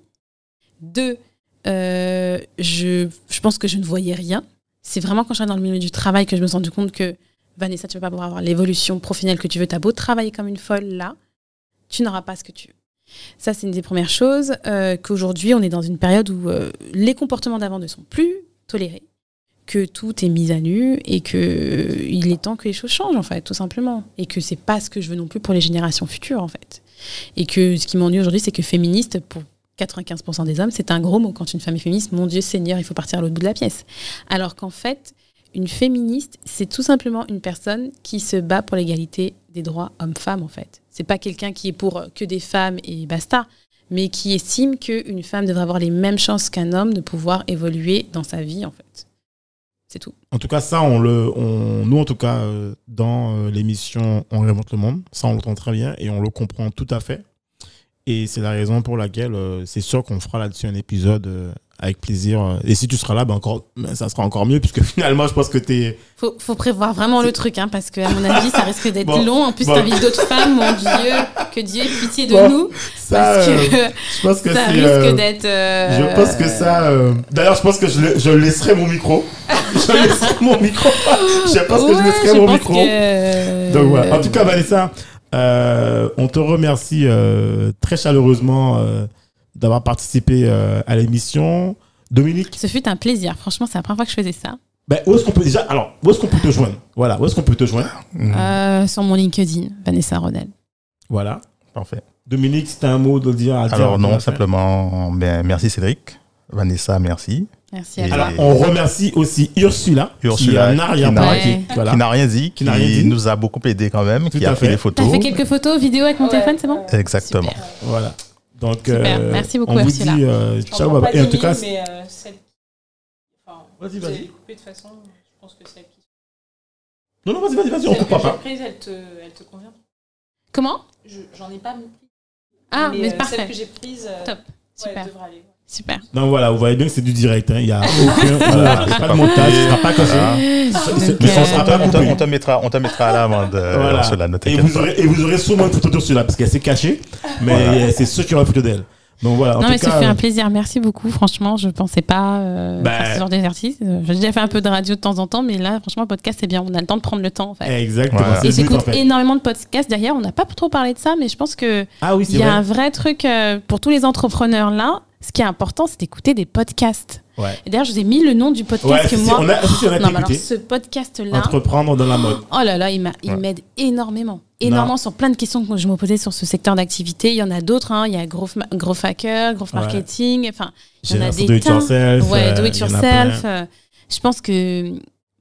Deux, euh, je, je, pense que je ne voyais rien. C'est vraiment quand je suis dans le milieu du travail que je me suis rendu compte que Vanessa, tu ne vas pas pouvoir avoir l'évolution professionnelle que tu veux. Tu as beau travailler comme une folle là, tu n'auras pas ce que tu veux. Ça, c'est une des premières choses. Euh, qu'aujourd'hui, on est dans une période où euh, les comportements d'avant ne sont plus tolérés, que tout est mis à nu et que il est temps que les choses changent, en fait, tout simplement. Et que c'est pas ce que je veux non plus pour les générations futures, en fait. Et que ce qui m'ennuie aujourd'hui, c'est que féministe, pour 95% des hommes, c'est un gros mot. Quand une femme est féministe, mon Dieu Seigneur, il faut partir à l'autre bout de la pièce. Alors qu'en fait, une féministe, c'est tout simplement une personne qui se bat pour l'égalité des droits hommes-femmes, en fait. C'est pas quelqu'un qui est pour que des femmes et basta, mais qui estime qu'une femme devrait avoir les mêmes chances qu'un homme de pouvoir évoluer dans sa vie, en fait. C'est tout. En tout cas, ça, on le, nous, en tout cas, euh, dans euh, l'émission On réinvente le monde, ça, on l'entend très bien et on le comprend tout à fait. Et c'est la raison pour laquelle euh, c'est sûr qu'on fera là-dessus un épisode euh, avec plaisir. Et si tu seras là, ben encore, ben ça sera encore mieux, puisque <laughs> finalement, je pense que tu es. Faut, faut prévoir vraiment le truc, hein, parce que à mon avis, ça risque d'être Bon, long. En plus, bon. t'invites d'autres femmes, mon Dieu, que Dieu ait pitié de Bon, nous, Ça, parce que euh, je pense que ça risque euh, d'être. euh, Je pense que ça. euh, D'ailleurs, je pense que je, le- je laisserai mon micro. <laughs> je laisserai mon micro. <laughs> je pense que je ouais, laisserai je mon micro. que- Donc voilà. En tout cas, Vanessa, euh, on te remercie euh, très chaleureusement euh, d'avoir participé euh, à l'émission. Dominique, Ce fut un plaisir. Franchement, c'est la première fois que je faisais ça. ben, où est-ce qu'on peut déjà. Alors, où est-ce qu'on peut te joindre? Voilà, où est-ce qu'on peut te joindre? Euh, sur mon LinkedIn, Vanessa Rodel. Voilà. Parfait. Dominique, si tu as un mot de dire à dire Alors non, simplement, ben, merci Cédric. Vanessa, merci. Merci à. Alors, on remercie aussi Ursula, Ursula, qui qui n'a-. Ouais. Voilà. Qui n'a rien dit, qui, rien dit. nous a beaucoup aidé quand même, Tout qui a fait fait. des T'as photos. fait quelques photos, vidéos avec mon téléphone, c'est bon Exactement. Super. Voilà. Donc, Super. euh, Merci beaucoup, on vous Ursula. dit euh, ciao, bye pas bye. Et en tout 10 000, cas, mais euh, celle... Enfin, Vas-y, vas-y. coupé de toute façon, je pense que celle qui... non, non, vas-y, vas-y, vas-y, on Celle comprend que j'ai pas. prise, elle te, elle te convient Comment? Je- J'en ai pas pris. Ah, mais, euh, Celle parfait. que j'ai prise, euh, Top. ouais, Super. elle devrait aller. Super. Non, voilà, vous voyez bien que c'est du direct. hein. Il n'y a aucun <laughs> Voilà, pas pas de montage, ce sera pas caché. Voilà. Donc, On te, mettra, on te mettra à l'amende, euh, Voilà. Ursula, ne Et vous, aurez, et vous aurez sûrement une photo d'Ursula parce qu'elle s'est cachée. Mais Voilà. c'est qu'il y aura une photo d'elle. Donc voilà. En non, tout mais cas, ça fait un plaisir. Merci beaucoup. Franchement, je pensais pas euh, Bah. faire ce genre d'exercice. J'ai déjà fait un peu de radio de temps en temps, mais là, franchement, le podcast, c'est bien. On a le temps de prendre le temps, en fait. Exactement. Voilà. Et j'écoute en fait. énormément de podcasts derrière. On n'a pas trop parlé de ça, mais je pense que Ah oui, il c'est y a un vrai. vrai truc euh, pour tous les entrepreneurs là. Ce qui est important, c'est d'écouter des podcasts. Ouais. D'ailleurs, je vous ai mis le nom du podcast Ouais, que moi. on a, on a <laughs> non, mais alors ce podcast-là, Entreprendre dans la mode. oh là là, il Ouais. m'aide énormément. Énormément sur plein de questions que je me posais sur ce secteur d'activité. Il y en a d'autres. hein. Il y a Growth, Growth Hacker, Growth. Marketing. Enfin, il y en a des do it tas. yourself. Ouais, euh, do it yourself. euh, Je pense que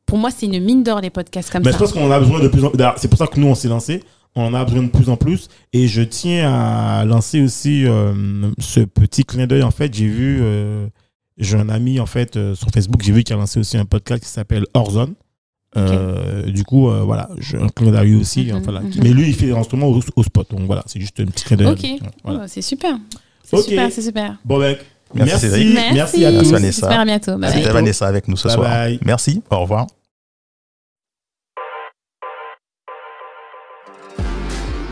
pour moi, c'est une mine d'or les podcasts comme Mais je ça. pense qu'on a besoin de plus en plus. C'est pour ça que nous, on s'est lancé. On en a besoin de plus en plus. Et je tiens à lancer aussi euh, ce petit clin d'œil. En fait, j'ai vu, euh, j'ai un ami en fait euh, sur Facebook, j'ai vu qu'il a lancé aussi un podcast qui s'appelle Horzone. Euh, Du coup, euh, voilà, j'ai un clin d'œil aussi. Mhm, hein, voilà. mhm. Mais lui, il fait des instruments au, au spot. Donc voilà, c'est juste un petit clin d'œil. Ok, Voilà. Oh, c'est super. C'est Ok. super, c'est super. Bon, ben, Merci, merci, merci, à Merci, tous. Vanessa. J'espère à bientôt. Bye bye. C'était. Vanessa avec nous ce Bye soir. bye. Merci, au revoir.